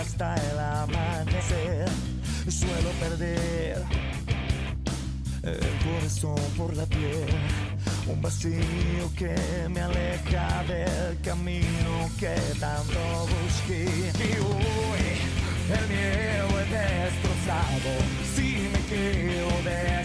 hasta el amanecer. Suelo perder el corazón por la piel. Un vacío que me aleja del camino que tanto busqué. Y hoy el miedo es destrozado si me quedo de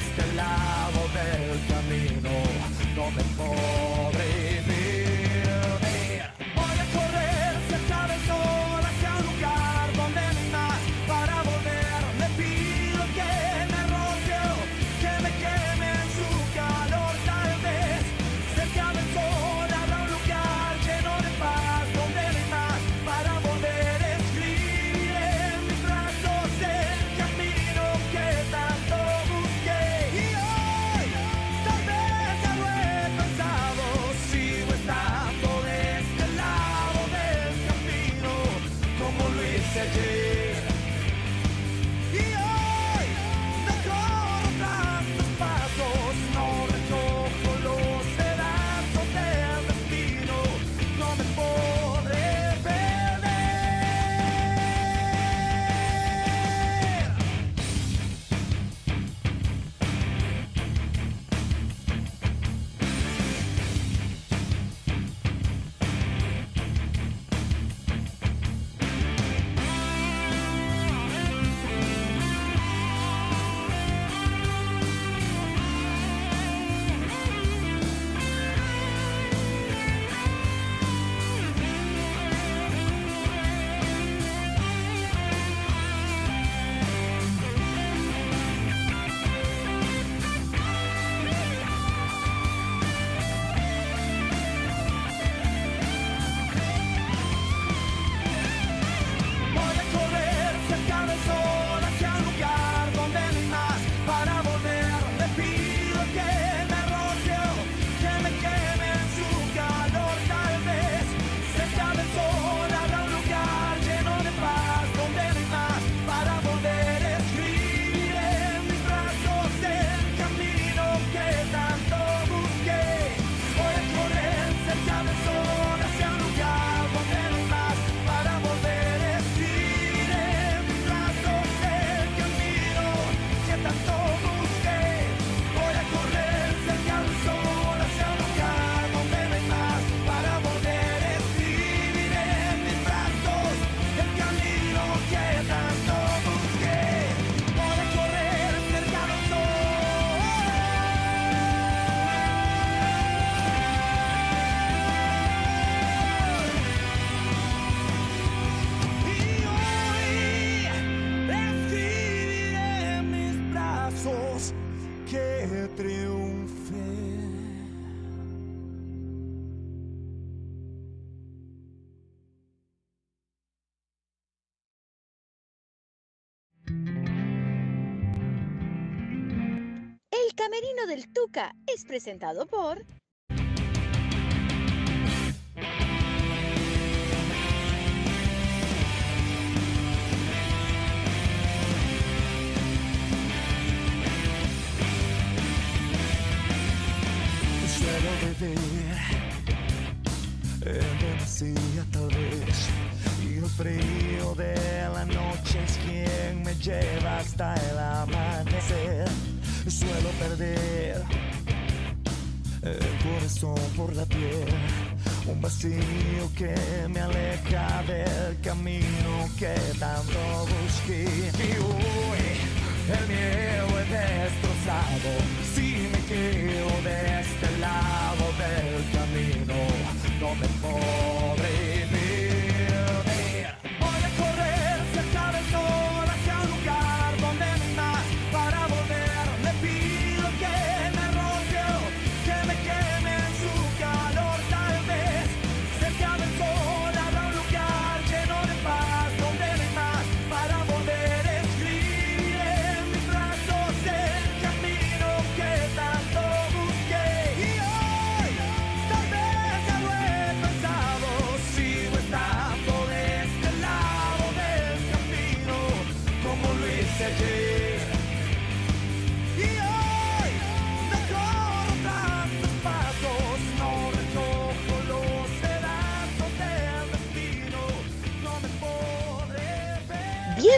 Camerino del Tuca es presentado por... Demasía tal vez Y el frío de la noche es quien me lleva hasta el amanecer suelo perder el corazón por la piel, un vacío que me aleja del camino que tanto busqué. Y hoy el miedo es destrozado, si me quedo de este lado del camino, no me podré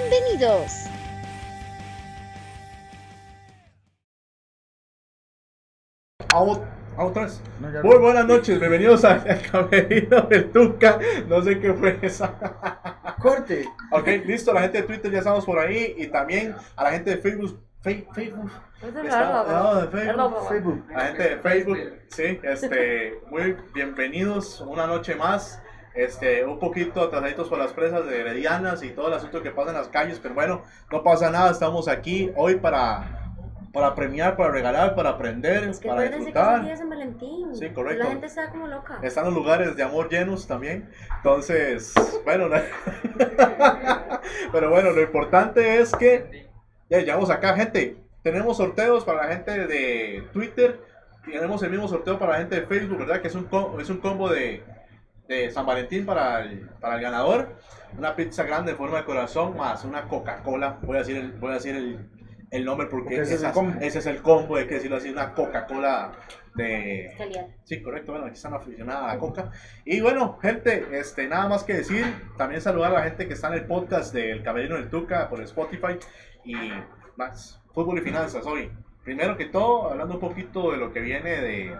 Bienvenidos. Vamos, vamos otra vez. No, ya Muy no. buenas noches, bienvenidos a- al Camerino del Tuca. No sé qué fue esa. Corte. Ok, listo, la gente de Twitter ya estamos por ahí y también a la gente de Facebook. Fe- Facebook. Está- no, de Facebook. Facebook. La gente de Facebook, sí, este, muy bienvenidos una noche más. Este, un poquito atrasaditos por las presas de Heredianas y todo el asunto que pasa en las calles, pero bueno, no pasa nada, estamos aquí hoy para, para premiar, para regalar, para aprender, Es que para que es disfrutar. de San Valentín. Sí, correcto. La gente está como loca. Están los lugares de amor llenos también. Entonces, bueno, no- pero bueno, lo importante es que ya llegamos acá, gente. Tenemos sorteos para la gente de Twitter. Tenemos el mismo sorteo para la gente de Facebook, ¿verdad? Que es un, es un combo de, de San Valentín para el, para el ganador. Una pizza grande en forma de corazón más una Coca-Cola. Voy a decir el, voy a decir el, el nombre porque, Porque ese es el esas- combo. ese es el combo, hay que decirlo así, una Coca-Cola de, Calidad. Sí, correcto. Bueno, aquí están aficionadas a la coca. Y bueno, gente, este, nada más que decir. También saludar a la gente que está en el podcast del Camerino del Tuca por Spotify. Y más, fútbol y finanzas hoy. Primero que todo, hablando un poquito de lo que viene de.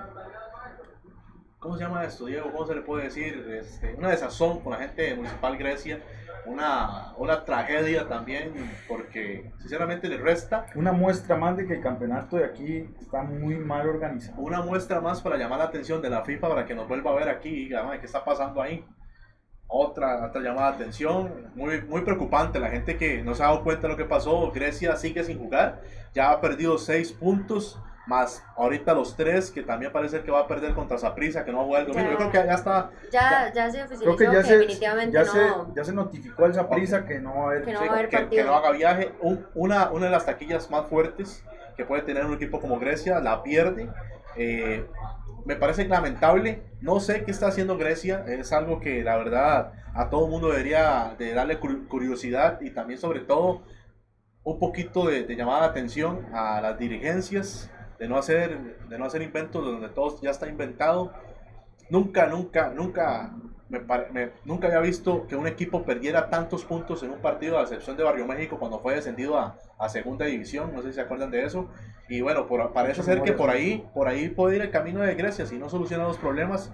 ¿Cómo se llama esto, Diego? ¿Cómo se le puede decir? Este, una desazón con la gente de Municipal Grecia. Una, una tragedia también, porque sinceramente le resta Una muestra más de que el campeonato de aquí está muy mal organizado. una muestra más para llamar la atención de la FIFA para que nos vuelva a ver aquí y diga, "Ay, ¿qué está pasando ahí? Otra, otra llamada de atención, muy, muy preocupante, la gente que no se ha dado cuenta de lo que pasó, Grecia sigue sin jugar, ya ha perdido seis puntos, más ahorita los tres, que también parece que va a perder contra Saprissa, que no va a jugar el domingo, yo creo que ya está, Ya, ya se oficializó Creo que ya que se, definitivamente ya, no. se, ya se notificó al Zaprisa que no va a haber. Que no sí, va a haber que, que no haga viaje, Un- una, una de las taquillas más fuertes que puede tener un equipo como Grecia, la pierde, Eh, me parece lamentable. No sé qué está haciendo Grecia. Es algo que la verdad a todo el mundo debería de darle cur- curiosidad y también sobre todo un poquito de, de llamada de atención a las dirigencias, de no hacer, de no hacer inventos donde todo ya está inventado. Nunca, nunca, nunca, nunca había visto que un equipo perdiera tantos puntos en un partido, a excepción de Barrio México cuando fue descendido a, a segunda división. No sé si se acuerdan de eso. Y bueno, por, parece ser que por ahí, por ahí puede ir el camino de Grecia si no soluciona los problemas.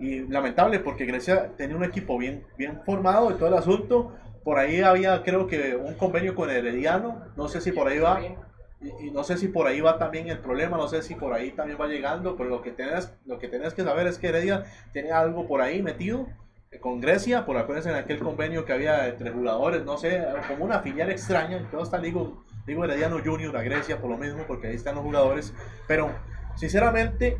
Y lamentable porque Grecia tenía un equipo bien, bien formado y todo el asunto. Por ahí había, creo que, un convenio con Herediano. No sé si por ahí va. Y, no sé si por ahí va también el problema, no sé si por ahí también va llegando, pero lo que tenés, lo que tenés que saber es que Heredia tiene algo por ahí metido eh, con Grecia, por acuérdense en aquel convenio que había entre jugadores, no sé, como una filial extraña, todo está digo, digo Herediano Junior a Grecia por lo mismo, porque ahí están los jugadores, pero sinceramente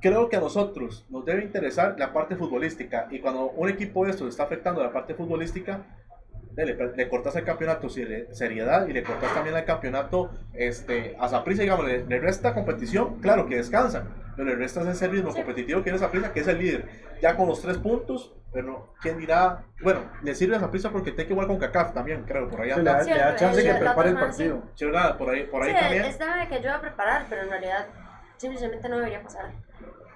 creo que a nosotros nos debe interesar la parte futbolística, y cuando un equipo de estos está afectando la parte futbolística, le, le cortas el campeonato seri- seriedad y le cortas también el campeonato este, a Saprissa, digamos, le, le resta competición, claro que descansan, pero le resta ese ritmo Sí. competitivo que tiene Saprissa, que es el líder, ya con los tres puntos, pero quién dirá, bueno, le sirve a Saprissa porque tiene que jugar con CACAF también, creo, por ahí anda. Sí, le da chance el- que prepare el partido. Sí, ¿verdad? Por ahí, por ahí Sí, también, es de que ayuda a preparar, pero en realidad simplemente no debería pasar.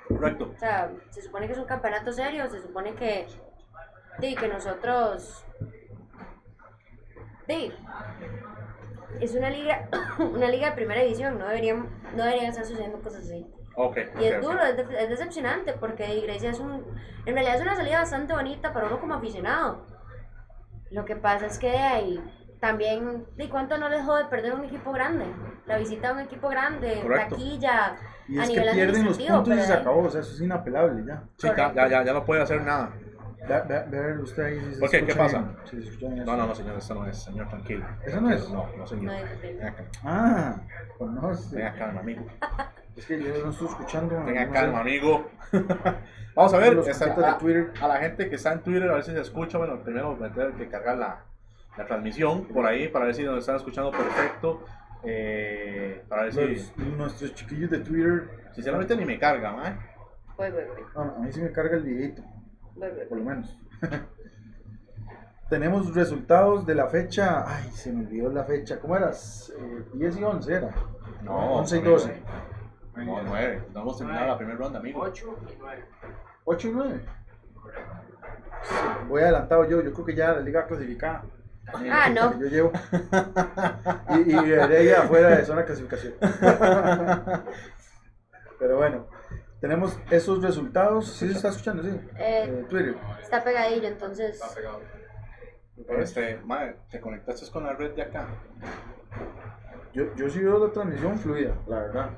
correcto. O sea, se supone que es un campeonato serio, se supone que, sí, que nosotros, sí, es una liga, una liga de primera división, no deberían, no deberían estar sucediendo cosas así. Ok, Y es duro, es, de- es decepcionante porque Grecia es un, en realidad es una salida bastante bonita para uno como aficionado. Lo que pasa es que de ahí también, ¿de cuánto no les jode perder un equipo grande? La visita a un equipo grande, Correcto. taquilla, Y a es que nivel pierden los puntos y se de acabó. O sea, eso es inapelable ya. Sí, ya, ya, ya, ya no puede hacer nada. Ve, ve, ve usted ahí si se ¿Por qué? ¿Qué escucha pasa? bien, si se escucha bien No, no, no, señor, eso no es, señor, tranquilo. ¿Eso no es? No, no, señor. No Ah, conoce. tenga calma, amigo. Es que yo no estoy escuchando. Tenga no calma, sé. amigo. Vamos a ver, de a, Twitter. a la gente que está en Twitter, a ver si se escucha. Bueno, primero me tengo que cargar la, la transmisión por ahí para ver si nos están escuchando perfecto. Eh, para ver si. Los- nuestros chiquillos de Twitter. Sinceramente ni me carga, ¿eh? Voy, voy, voy, ah, a mí sí me carga el videito, voy, voy, por lo menos. Tenemos resultados de la fecha. Ay, se me olvidó la fecha. ¿Cómo eras? Eh, 10 y 11 era. No, 11 y nueve. 12. No, nueve. No hemos terminado la primera ronda, amigo. 8 y 9. Voy adelantado yo. Yo creo que ya la liga clasificada. Ah, no. que Yo llevo. Y, y Heredia afuera de zona de clasificación. Pero bueno, tenemos esos resultados. ¿Sí se está escuchando? Sí. Eh, Eh, Twitter. Está pegadillo, entonces. Está pegado. Este, madre, te conectaste con la red de acá. Yo, yo sí veo la transmisión fluida, la verdad.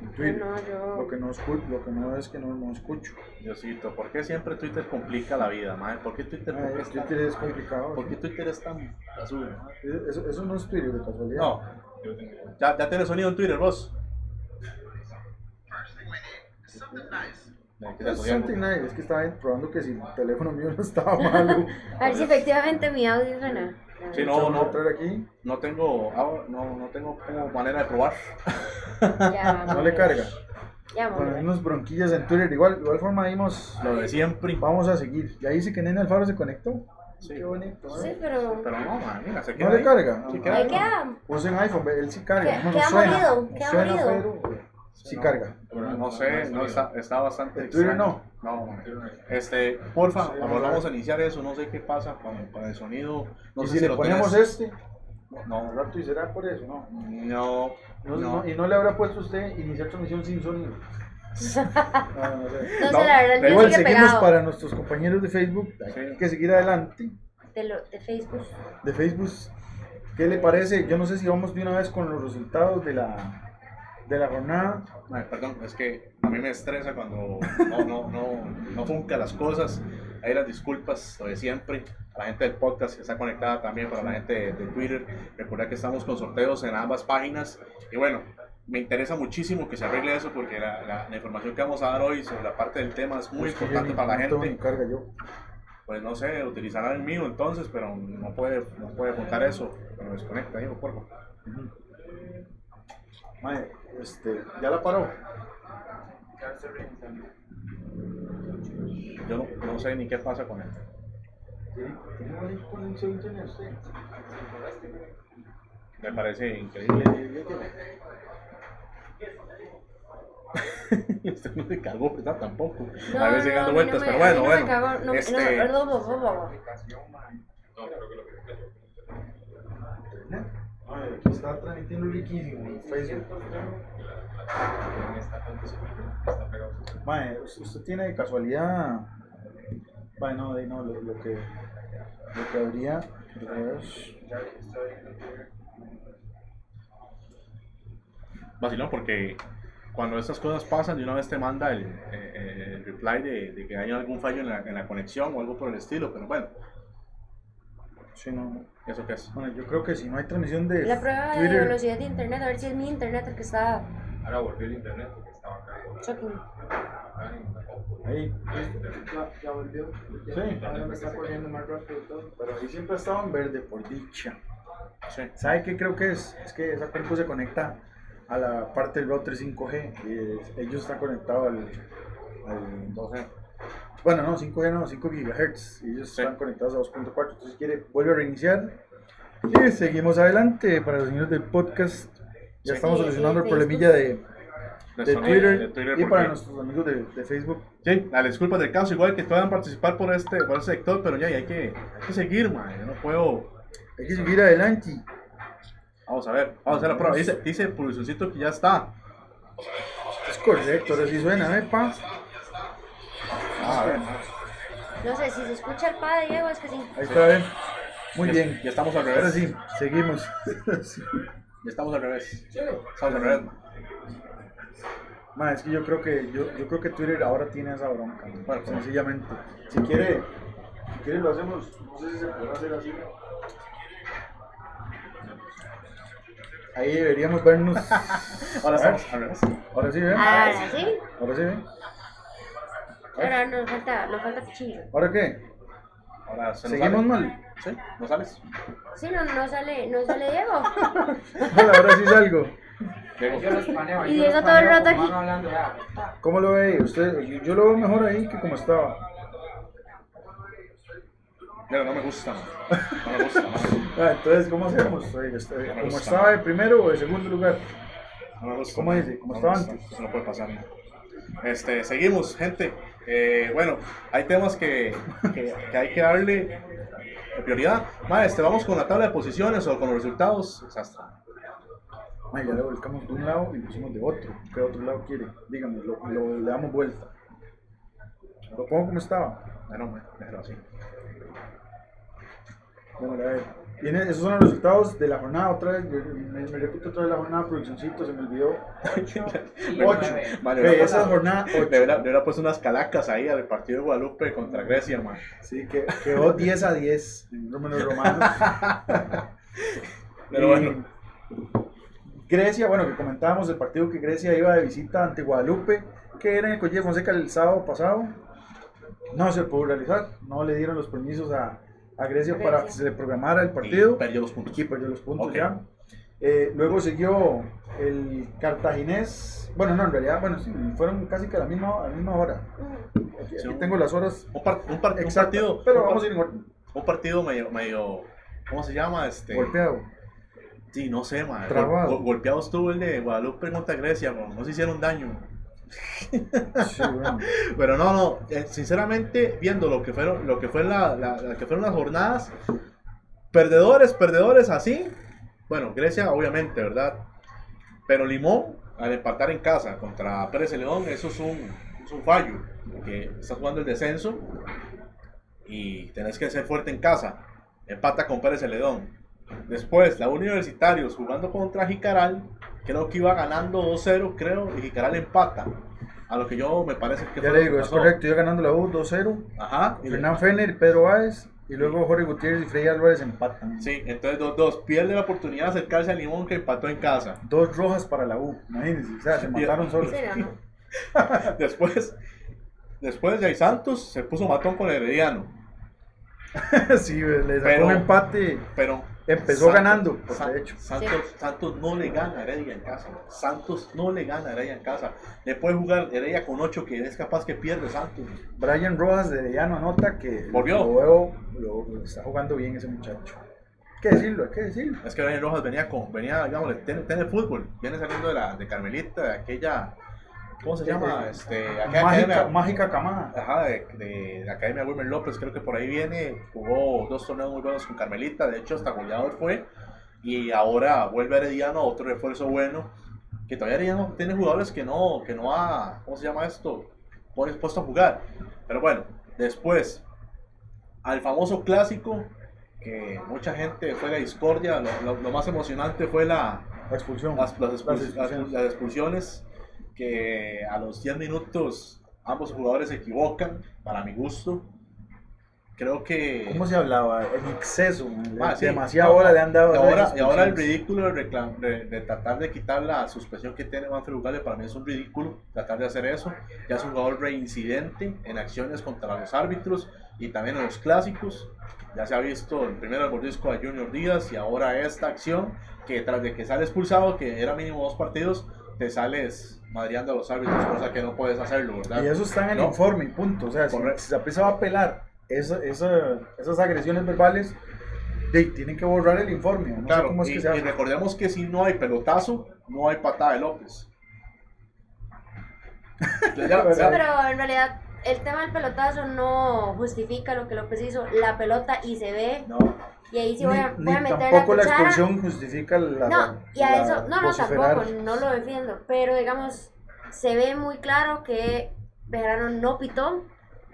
En Twitter. No, yo- Lo que no escucho, lo que no es que no, no escucho. Diosito, ¿por qué siempre Twitter complica la vida, madre? ¿Por qué Twitter, Ay, es tan- Twitter es complicado. por qué Twitter es tan azul? madre? Eso, eso no es Twitter de casualidad. No, ya, ya tienes sonido en Twitter, vos. ¿Qué Es nice, es que estaba probando que si el teléfono mío no estaba malo. A ver si efectivamente mi audio suena. Sí, no, no, aquí. no tengo, no, no tengo como manera de probar. Ya, No le carga. Ya, unos bronquillas en Twitter. Igual, igual forma vimos. Lo de siempre. Vamos a seguir. Ya dice que Nene Alfaro se conectó. Sí. Qué bonito. Sí, ¿eh? pero. Pero no, man, mira, se queda ¿No le ahí. carga? Sí, queda Ahí queda. Puse en iPhone, él sí carga. Queda- No, no queda suena. morido, no queda suena, morido. pero sí No, carga. pero no sé, no está, está bastante ¿En Twitter extraño. No, man. Este, porfa, Sí, cuando vamos a vamos a ver. iniciar eso, no sé qué pasa con, con el sonido. No y sé si, le lo ponemos este, No, rato y será por eso, ¿no? no, No, no. no- y no le habrá puesto usted iniciar transmisión sin sonido. No, no sé. No, No, sé, la verdad, mío Igual sigue seguimos pegado. para nuestros compañeros de Facebook. Hay Sí. que seguir adelante. De, lo, de Facebook. De Facebook. ¿Qué le parece? Yo no sé si vamos de una vez con los resultados de la, de la jornada. Ay, perdón, es que a mí me estresa cuando no, no, no, no funcan las cosas. Ahí las disculpas, lo de siempre. A la gente del podcast que está conectada también, para la gente de, de Twitter. Recuerda que estamos con sorteos en ambas páginas. Y bueno, me interesa muchísimo que se arregle eso porque la, la- la información que vamos a dar hoy sobre la parte del tema es muy importante para la gente. carga yo. Pues no sé, utilizará el mío entonces, pero no puede, no puede juntar eso. Pero desconecta, hijo, por favor. Mae, este, ya la paró. Yo no, no sé ni qué pasa con él. ¿Tiene buena conexión a internet usted? Me parece increíble. Este no se cagó, ¿verdad? Tampoco. No, a veces no, dando vueltas, no pero me- a mí bueno, no me bueno. cagó, no, no, no, no, no, no, no. No, aquí está transmitiendo riquísimo en Facebook. ¿usted tiene de casualidad. Bueno, de no, lo, lo que. Lo que habría. es- Vacilón, porque cuando estas cosas pasan, de una vez te manda el, eh, el reply de, de que hay algún fallo en la, en la conexión o algo por el estilo, pero bueno, Sí, no. ¿eso qué es? Bueno, yo creo que si no hay transmisión de La prueba de velocidad de internet, a ver si es mi internet el que está Ahora volvió el internet porque estaba caído. foto. Ahí. Ya volvió. Sí. Ahora me está corriendo más rápido y todo. Pero ahí siempre ha estado en verde, por dicha. Sí. ¿Sabe qué creo que es? Es que esa cuerpo se conecta a la parte del router 5G y ellos están conectados al, al 12. Bueno no 5G no 5 GHz y ellos Sí. están conectados a 2.4 entonces quiere vuelve a reiniciar y seguimos adelante para los señores del podcast ya Sí. estamos Sí, solucionando sí, el problemilla de, De de sonido, Twitter, de Twitter, y para nuestros amigos de, de Facebook Sí, las disculpas del caso, igual que puedan participar por este, por este sector, pero ya y hay que, hay que seguir, man. Yo no puedo. hay que seguir adelante Vamos a ver, vamos a hacer la prueba. Dice, dice Pulsioncito que ya está. es correcto ahora sí suena ¿eh, pa? No sé si se escucha el padre Diego, es que sí. ahí está ¿eh? muy Ya- bien Ya estamos al ahora revés. sí seguimos Sí. Ya estamos al revés. Estamos al revés. Ma, es que yo creo que yo, yo creo que Twitter ahora tiene esa bronca, Bueno, pues. sencillamente. Si quiere, si quiere lo hacemos, no sé si se podrá hacer así. Ahí deberíamos vernos. Ahora estamos. Ahora sí, ¿ven? Ahora sí. Ahora sí, ¿ven? Ahora nos falta, nos falta cuchillo. ¿Ahora qué? Ahora se nos ¿Seguimos sale. mal? Sí, ¿no sales? Sí, no, no sale, no sale Diego. Hola, ahora sí salgo. Diego. Yo los paneo. Y yo Diego los todo el paneo rato como aquí. van hablando ya. ¿Cómo lo ve? Usted, yo, yo lo veo mejor ahí que como estaba. Diego, no me gusta, man. No me gusta. Ah, entonces, ¿cómo hacemos? Oye, este, me ¿Cómo gusta. estaba de primero o de segundo lugar? No me gusta. ¿Cómo dice? ¿Cómo No estaba gusta. antes? Eso no puede pasar, man. Este, seguimos, gente. Eh, bueno, hay temas que, que, hay que darle prioridad. Mae, este, vamos con la tabla de posiciones o con los resultados. Ya le volcamos de un lado y pusimos de otro. ¿Qué otro lado quiere? Dígame, lo, lo- le damos vuelta. ¿Lo pongo como estaba? Bueno, mae, déjalo así. A ver. Esos son los resultados de la jornada. Otra vez, me, me repito otra vez la jornada, produccioncito, se me olvidó. Y Ocho. nueve. Vale, Ve, hubiera esa jornada le 8. hubiera, le hubiera puesto unas calacas ahí al partido de Guadalupe contra Grecia, man. Sí, que quedó 10 a 10 en números romanos. Pero Y bueno, Grecia, bueno, que comentábamos el partido que Grecia iba de visita ante Guadalupe, que era en el Colle de Fonseca el sábado pasado. No se pudo realizar, no le dieron los permisos a, a Grecia para que se le programara el y partido perdió los puntos. y perdió los puntos Ok. ya. Eh, luego siguió el cartaginés, bueno, no, en realidad, bueno, sí, fueron casi que a la misma, a la misma hora. Aquí, Sí, aquí un- tengo las horas Un, par- un par- un exactas, partido, pero un, vamos a ir en orden. un partido medio, medio, ¿cómo se llama? Este, Golpeado. Sí, no sé, man. Gol- golpeado estuvo el de Guadalupe contra Grecia, man. No se hicieron daño. Sí. Pero no, no, eh, sinceramente, viendo lo que fueron, lo que fue la, fueron las jornadas, perdedores, perdedores así. Bueno, Grecia, obviamente, ¿verdad? Pero Limón, al empatar en casa contra Pérez Celedón, eso es un, un fallo. Porque estás jugando el descenso y tenés que ser fuerte en casa. Empata con Pérez Celedón. Después, la Universitarios jugando contra Jicaral, creo que iba ganando 2-0, creo, y Jicaral empata. A lo que yo me parece que Ya fue le digo, es pasó. correcto, iba ganando la U 2-0. Ajá. y- Fernán Fener y Pedro Báez. Y luego Jorge Gutiérrez y Freddy Álvarez empatan. Sí, entonces 2-2. Pierde la oportunidad de acercarse a Limón que empató en casa. Dos rojas para la U, imagínense. O sea, se mataron solos. Después, después de ahí Santos se puso matón con el Herediano. sí, le sacó Pero- un empate. Pero Empezó Santos- ganando, San- de hecho. Santos, Santos no le gana a Heredia en casa. Santos no le gana a Heredia en casa. Le puede jugar Heredia con 8 que es capaz que pierde Santos. Brian Rojas de Llano anota que Volvió. lo veo, lo, lo está jugando bien ese muchacho. Hay que decirlo, hay que decirlo. Es que Brian Rojas venía con, venía, digamos, tiene, tiene fútbol. Viene saliendo de la de Carmelita, de aquella, ¿cómo se llama? Este, aquella Mágica, academia- mágica camada. Ajá, de, de la Academia Wilmer López, creo que por ahí viene, jugó dos torneos muy buenos con Carmelita, de hecho hasta goleador fue, y ahora vuelve Herediano, otro refuerzo bueno, que todavía Herediano tiene jugadores que no, que no ha, ¿cómo se llama esto? Puesto a jugar, pero bueno, después, al famoso clásico, que mucha gente fue la discordia, lo, lo- lo más emocionante fue la, La expulsión. las, las expul- Las las- expulsiones. las expulsiones que a los 10 minutos ambos jugadores se equivocan, para mi gusto. Creo que... ¿Cómo se hablaba? En exceso. Ah, sí. Demasiada No, hora le han dado. y a ahora, y ahora el ridículo de, de, de tratar de quitar la suspensión que tiene Manfred Ugarte para mí es un ridículo tratar de hacer eso. Ya es un jugador reincidente en acciones contra los árbitros y también en los clásicos. Ya se ha visto el primero el mordisco a Junior Díaz y ahora esta acción que tras de que sale expulsado, que era mínimo dos partidos, te sales madreando a los árbitros, cosa que no puedes hacerlo, ¿verdad? Y eso está en el No. informe punto. O sea, si, Correcto. si Saprissa va a apelar esa, esa- esas agresiones verbales, de, tienen que borrar el informe. No sé Claro, cómo es y, que se y hace. recordemos que si no hay pelotazo, no hay patada de López. Ya- Sí, pero en realidad el tema del pelotazo no justifica lo que López hizo. La pelota y se ve. no, Y ahí sí voy a, ni voy a meter tampoco la, expulsión justifica la. No, y a la eso, no, no, tampoco, no lo defiendo, pero digamos, se ve muy claro que Bejarano no pitó,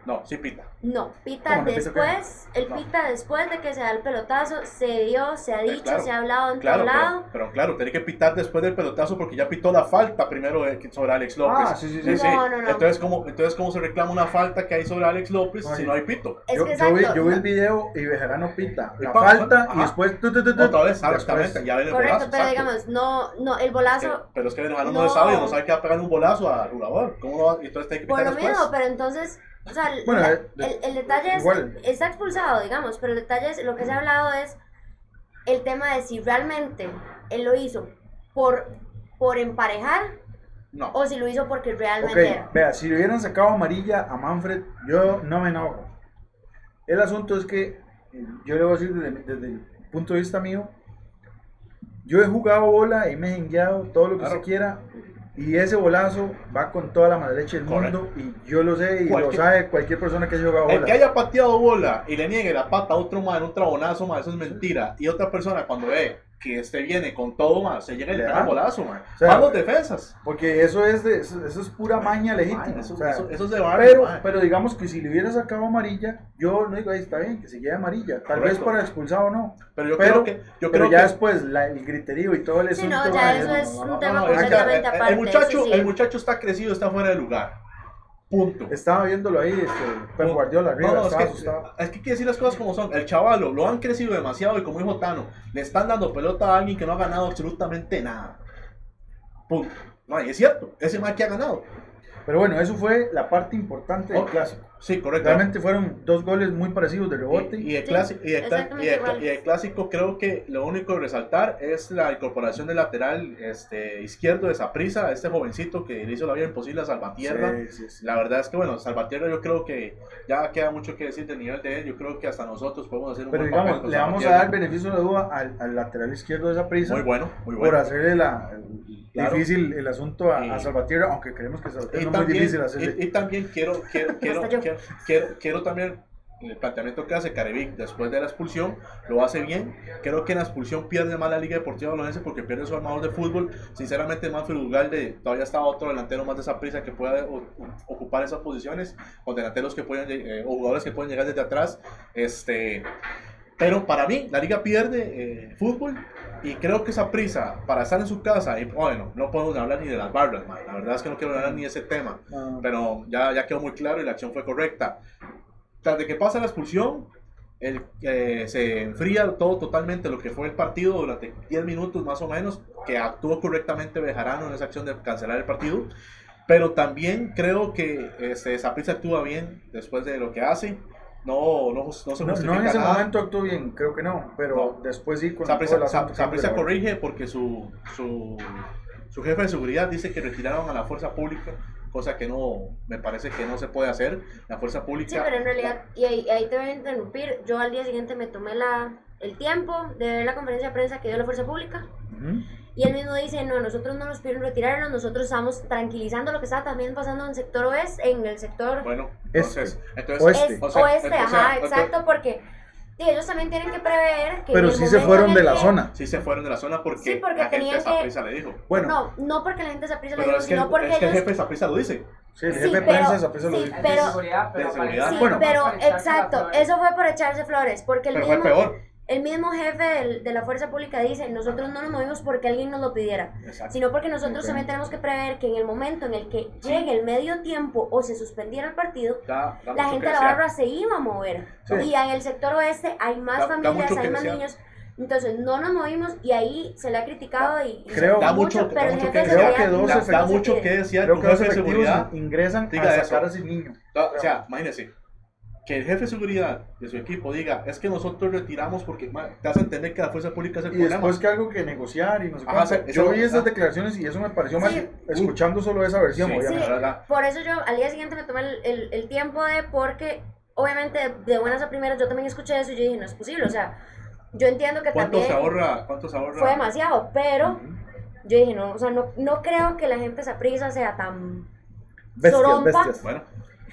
no, sí pita. no, pita ¿Cómo no pitó después, el No. pita después de que se da el pelotazo, se dio, se ha dicho, claro, se ha hablado en Claro, todo lado. pero, pero claro, tiene que pitar después del pelotazo porque ya pitó la falta primero de- sobre Alex López. Ah, sí, sí, sí. No, no, no. Entonces, ¿cómo, entonces, ¿cómo se reclama una falta que hay sobre Alex López Oye. si no hay pito? Es yo, que yo vi, yo vi el video y Bejarano pita la pa- falta ajá. y después. tu, tu, tu, tu, Otra vez, exactamente, ya ven el Correcto, bolazo. pero exacto. digamos, no, no, el Que- bolazo, pero es que Benjamín no, sabio, no sabe que va a pegar un bolazo al jugador. ¿Cómo va? Y entonces tiene que por pitar lo después. mismo, pero entonces, o sea, Bueno, la- eh, el, el detalle es, igual. está expulsado, digamos, pero el detalle es, lo que se ha hablado es el tema de si realmente él lo hizo por, por emparejar No. o si lo hizo porque realmente era. vea, si le hubieran sacado amarilla a Manfred, yo no me enojo. El asunto es que, eh, yo le voy a decir desde, desde el punto de vista mío, yo he jugado bola y me he jengueado todo lo que Claro. se quiera. Y ese bolazo va con toda la mala leche del mundo. Y yo lo sé y Cualquier- lo sabe cualquier persona que haya jugado El bola. que haya pateado bola y le niegue la pata a otro man un trabonazo, man, eso es mentira. Y otra persona cuando ve que este viene con todo, man, se llega y le pega da. bolazo, man. O sea, defensas. Porque eso es, de, eso, eso es pura maña legítima. Man, eso, o sea, eso- eso es de barrio, pero, man. pero digamos que si le hubiera sacado amarilla, yo no digo, ahí está bien, que se lleve amarilla. Tal vez para expulsado o no. Pero yo pero- creo que. Yo pero creo ya que, después la- el griterío y todo el Sí, no, ya eso es un tema completamente el- el, aparte, muchacho, sí. el muchacho está crecido, está fuera de lugar. Punto. Estaba viéndolo ahí, este, Pep Guardiola arriba, no, no, es, que, asustado. es que hay que decir las cosas como son. El chavalo lo han crecido demasiado y como dijo Tano, le están dando pelota a alguien que no ha ganado absolutamente nada. Punto. No, y es cierto, ese más que ha ganado. Pero bueno, eso fue la parte importante del clásico. Sí, correcto. Realmente fueron dos goles muy parecidos de rebote. Y, y el Sí, clásico, y, el, cla- exactamente y el- iguales. y el clásico creo que lo único de resaltar es la incorporación del lateral este, izquierdo de Saprisa, este jovencito que le hizo la vida imposible a Salvatierra. Sí, sí, sí. La verdad es que, bueno, Salvatierra yo creo que ya queda mucho que decir del nivel de él. Yo creo que hasta nosotros podemos hacer un Pero buen digamos, papel con le vamos a dar beneficio de la duda al, al lateral izquierdo de esa prisa Muy bueno, muy por bueno. hacerle la, Claro. difícil el asunto a, Salvatierra, aunque creemos que Salvatierra no es muy difícil hacerle. y, y también quiero. quiero, también el planteamiento que hace Carevic después de la expulsión, lo hace bien. Creo que en la expulsión pierde más la Liga Deportiva Bolognese porque pierde su armador de fútbol. Sinceramente, más de todavía estaba otro delantero más de esa prisa que pueda o- o- ocupar esas posiciones, con delanteros que pueden, eh, o jugadores que pueden llegar desde atrás. Este, pero para mí, la liga pierde eh, fútbol y creo que esa prisa para estar en su casa, y bueno, no podemos hablar ni de las barras, man. la verdad es que no quiero hablar ni de ese tema, No, pero ya, ya quedó muy claro y la acción fue correcta. Tras de que pasa la expulsión, el, eh, se enfría todo totalmente lo que fue el partido durante 10 minutos más o menos, que actuó correctamente Bejarano en esa acción de cancelar el partido. Pero también creo que este, Saprissa actúa bien después de lo que hace. No, no, no se no, no en ese nada. momento actuó bien, creo que no, pero No. después sí con Saprissa, todo el asunto Sa- Saprissa siempre corrige porque su, su, su jefe de seguridad dice que retiraron a la fuerza pública, cosa que no, me parece que no se puede hacer. La fuerza pública... Sí, pero en realidad, y ahí, ahí te voy a interrumpir, yo al día siguiente me tomé la, el tiempo de ver la conferencia de prensa que dio la Fuerza Pública Ujú. Y él mismo dice, no, nosotros no nos pidieron retirarnos, nosotros estamos tranquilizando lo que estaba también pasando en el sector oeste, en el sector Bueno, Este. entonces... entonces Oeste. es- o sea, oeste, o sea, ajá, entonces- exacto, porque sí, ellos también tienen que prever que... Pero sí se fueron de la que- zona. Sí se fueron de la zona porque, Sí, porque la gente tenían de que- le dijo. Bueno, No, no porque la gente lo Pero dijo, es que, sino porque es que el ellos... jefe de Saprissa lo dice. sí, el Sí, jefe de pero- prensa de Saprissa lo sí. Es pero- de seguridad, pero de seguridad. Sí, Bueno. pero exacto, eso fue por echarse flores, porque el Pero mismo, fue peor. El mismo jefe del- de la fuerza pública dice, nosotros no nos movimos porque alguien nos lo pidiera, Exacto. sino porque nosotros Ok. también tenemos que prever que en el momento en el que llegue el medio tiempo o se suspendiera el partido, Da- da la gente de la barra se iba a mover. Sí. Y en el sector oeste hay más Da- da familias, hay más niños. Entonces no nos movimos y ahí se le ha criticado y, Creo- Da mucho- mucho, da pero el mucho que Creo que dos Da, da mucho que que Creo que los jefe de efectivos seguridad ingresan a eso. sacar a ese niño. O sea, imagínese, que el jefe de seguridad de su equipo diga, es que nosotros retiramos porque ma, te hace entender que la fuerza pública es el Y problema. después que algo que negociar y no sé Ajá, Yo eso- vi esas ah. declaraciones y eso me pareció más Sí. escuchando solo esa versión, Sí, obviamente. Sí. la verdad. Por eso yo al día siguiente me tomé el, el- el tiempo de, porque obviamente de, de buenas a primeras yo también escuché eso y yo dije, no es posible, o sea, yo entiendo que ¿Cuánto también se ahorra? ¿Cuánto se ahorra? fue demasiado, pero yo dije, no, o sea, no, no creo que la gente se prisa sea tan Bestias, bestias. Bueno,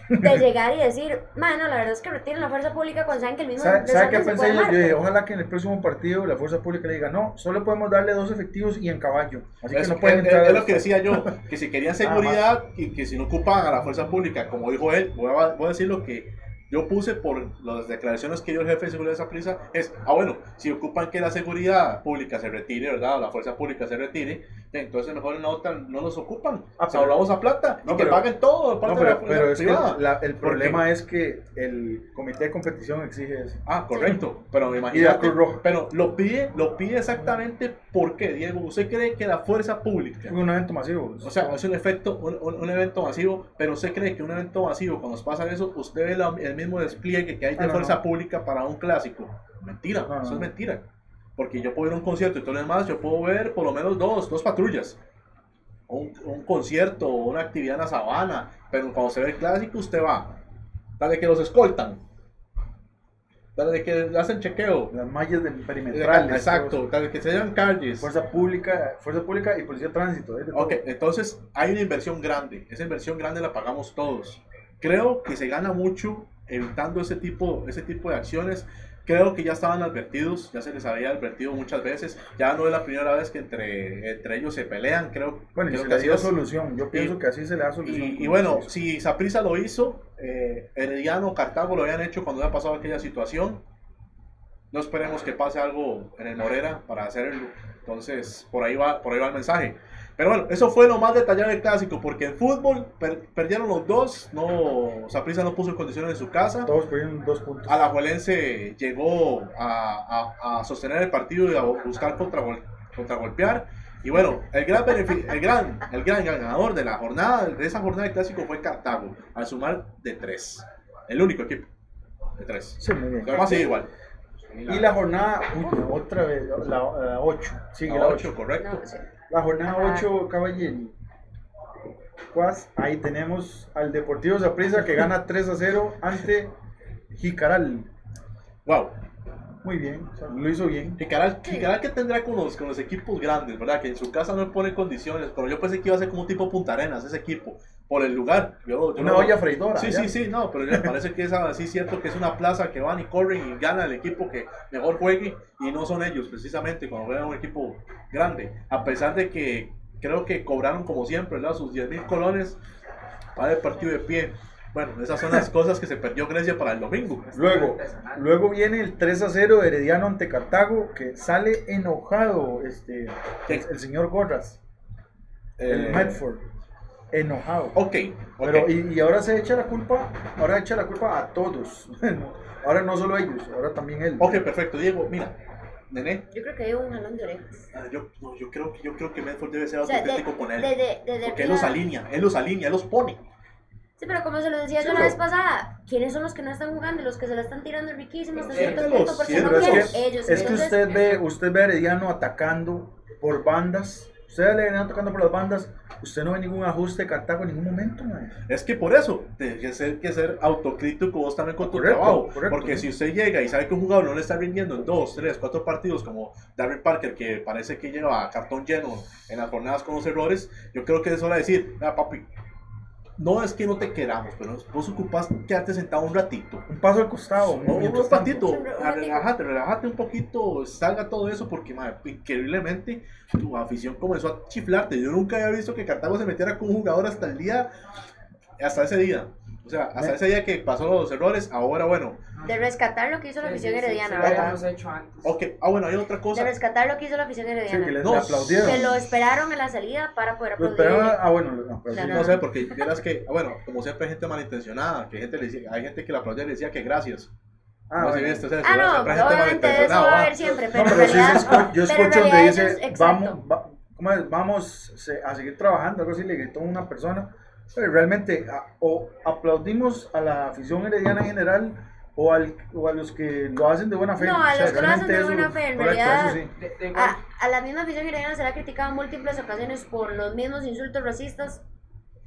de llegar y decir, mano, la verdad es que retiren la fuerza pública cuando saben que el mismo ¿Sabe, sabe qué pensé puede yo? armar. Yo dije, ojalá que en el próximo partido la fuerza pública le diga, no, solo podemos darle dos efectivos y en caballo. Así es, que no pueden es- entrar. es lo que decía yo, que si querían seguridad y que si no ocupaban a la fuerza pública, como dijo él, voy a, voy a decir lo que yo puse por las declaraciones que dio el jefe de seguridad de esa prisa, es, ah bueno, si ocupan que la seguridad pública se retire, ¿verdad? O la fuerza pública se retire, entonces mejor en la otra no los ocupan, Ah, pero- ahorramos a plata y No, que pero- paguen todo de No, parte de la pero, pero es que la- el ¿Por problema es que el comité de competición exige eso. Ah, correcto, pero me imagino. Pero lo pide, lo pide exactamente por qué, Diego. ¿Usted cree que la fuerza pública, Es un evento masivo. o sea, es un efecto, un, un- un evento masivo, pero usted cree que un evento masivo, cuando nos pasa eso, usted ve la- el mismo despliegue que hay de Ah, no, fuerza no. pública para un clásico? Mentira, No, no, eso es no. mentira. Porque yo puedo ir a un concierto y todo lo demás, yo puedo ver por lo menos dos, dos patrullas. Un, un concierto, o una actividad en la sabana, pero cuando se ve el clásico, usted va. Dale que los escoltan. Desde que hacen chequeo. Las mallas de perimetrales. Exacto, desde que se dan calles. Fuerza pública, fuerza pública y policía de tránsito. ¿eh? de. Ok, entonces hay una inversión grande. Esa inversión grande la pagamos todos. Creo que se gana mucho evitando ese tipo, ese tipo de acciones. Creo que ya estaban advertidos, ya se les había advertido muchas veces. Ya no es la primera vez que entre, entre ellos se pelean. Creo, Bueno, y creo se que le dio solución. Yo pienso Y- que así se le da solución. Y, bueno, si Saprisa lo hizo, eh, Herediano, Cartago lo habían hecho cuando había pasado aquella situación. No esperemos que pase algo en el Morera para hacerlo. Entonces, por ahí va, por ahí va el mensaje. Pero bueno, eso fue lo más detallado del clásico, porque en fútbol per- perdieron los dos. No, Saprisa no puso condiciones en su casa. Todos perdieron dos puntos. Alajuelense llegó a, a- a sostener el partido y a buscar contragol- contragolpear. Y bueno, el gran, el, gran, el gran ganador de la jornada, de esa jornada de clásico fue Cartago, al sumar de tres. El único equipo de tres. Sí, muy bien. Lo demás sigue igual. Y la jornada, uy, otra vez, la 8. Sigue la A 8. ocho, correcto. No, sí. La jornada Ajá. 8, Caballero. Cuas, ahí tenemos al Deportivo Zaprisa que gana 3 a 0 ante Jicaral. Wow. Muy bien, o sea, lo hizo bien. Jicaral, Jicaral que tendrá con los, con los equipos grandes, ¿verdad? Que en su casa no pone condiciones. Pero yo pensé que iba a ser como un tipo Punta Arenas, ese equipo, por el lugar. Yo, yo Una lo- olla freidora. Sí, ya. sí, sí, no, pero me parece que es así cierto que es una plaza que van y corren y gana el equipo que mejor juegue y no son ellos precisamente cuando juegan un equipo grande. A pesar de que creo que cobraron como siempre, ¿verdad? Sus 10 mil colones para el partido de pie. Bueno, esas son las cosas que se perdió Grecia para el domingo. Luego, luego viene el 3 a 0 de Herediano ante Cartago que sale enojado este, el señor Gorras, el Eh, Medford. Enojado. Ok. Pero, y, y ahora se echa la culpa, ahora echa la culpa a todos. ahora no solo ellos, ahora también él. Ok, perfecto. Diego, mira, nene, Yo creo que hay un jalón de orejas. ah, yo, no, yo, creo, que- yo creo que Medford debe ser O sea, de- auténtico con él. desde, desde porque él los alinea, él los alinea, él los pone. Sí, pero como se lo decía Sí, yo la pero- vez pasada, ¿quiénes son los que no están jugando? Los que se la están tirando riquísimo hasta cierto punto porque no es que, ellos. es que usted ve, usted ve a Herediano atacando por bandas. Usted ve a Herediano atacando por las bandas. Usted no ve ningún ajuste de Cartago en ningún momento, mae. Es que por eso, tienes que ser, que ser autocrítico vos también con tu Correcto, trabajo. correcto, porque sí. si usted llega y sabe que un jugador no le está rindiendo en dos, tres, cuatro partidos, como Darren Parker, que parece que lleva cartón lleno en las jornadas con los errores, yo creo que es hora de decir, "Ah, papi, no es que no te queramos, pero vos ocupás quedarte sentado un ratito. Un paso al costado. Un ratito, Un ratito. relájate, relájate un poquito, salga todo eso, porque madre, increíblemente tu afición comenzó a chiflarte. Yo nunca había visto que Cartago se metiera con un jugador hasta el día, hasta ese día. O sea, hasta ese día que pasó los errores, ahora bueno. de rescatar lo que hizo la Sí, afición sí, sí, herediana, sí, ¿verdad? habíamos hecho antes. Ok, ah bueno, hay otra De cosa. rescatar lo que hizo la afición Sí, herediana. que le, No, le aplaudieron. que lo esperaron en la salida para poder aplaudir. esperaban- ah, bueno, lo aplaudieron. Claro. No sé, porque vieras que, ah, bueno, como siempre hay gente malintencionada, que gente le decía- hay gente que la aplaudía y le decía que gracias. Ah, no bueno. si viste eso, Ah, no, obviamente eso va a haber siempre, No, pero, pero en sí, sí, realidad, escu- yo pero escucho donde dice, vamos, va- ¿cómo es? vamos se- a seguir trabajando, algo así le gritó una persona. Realmente, a- o aplaudimos a la afición herediana en general, o, al, o a los que lo hacen de buena fe. No, a O sea, los que lo hacen de buena fe, en correcto, realidad- sí. De, de igual, A, a la misma afición herediana se le ha criticado en múltiples ocasiones por los mismos insultos racistas.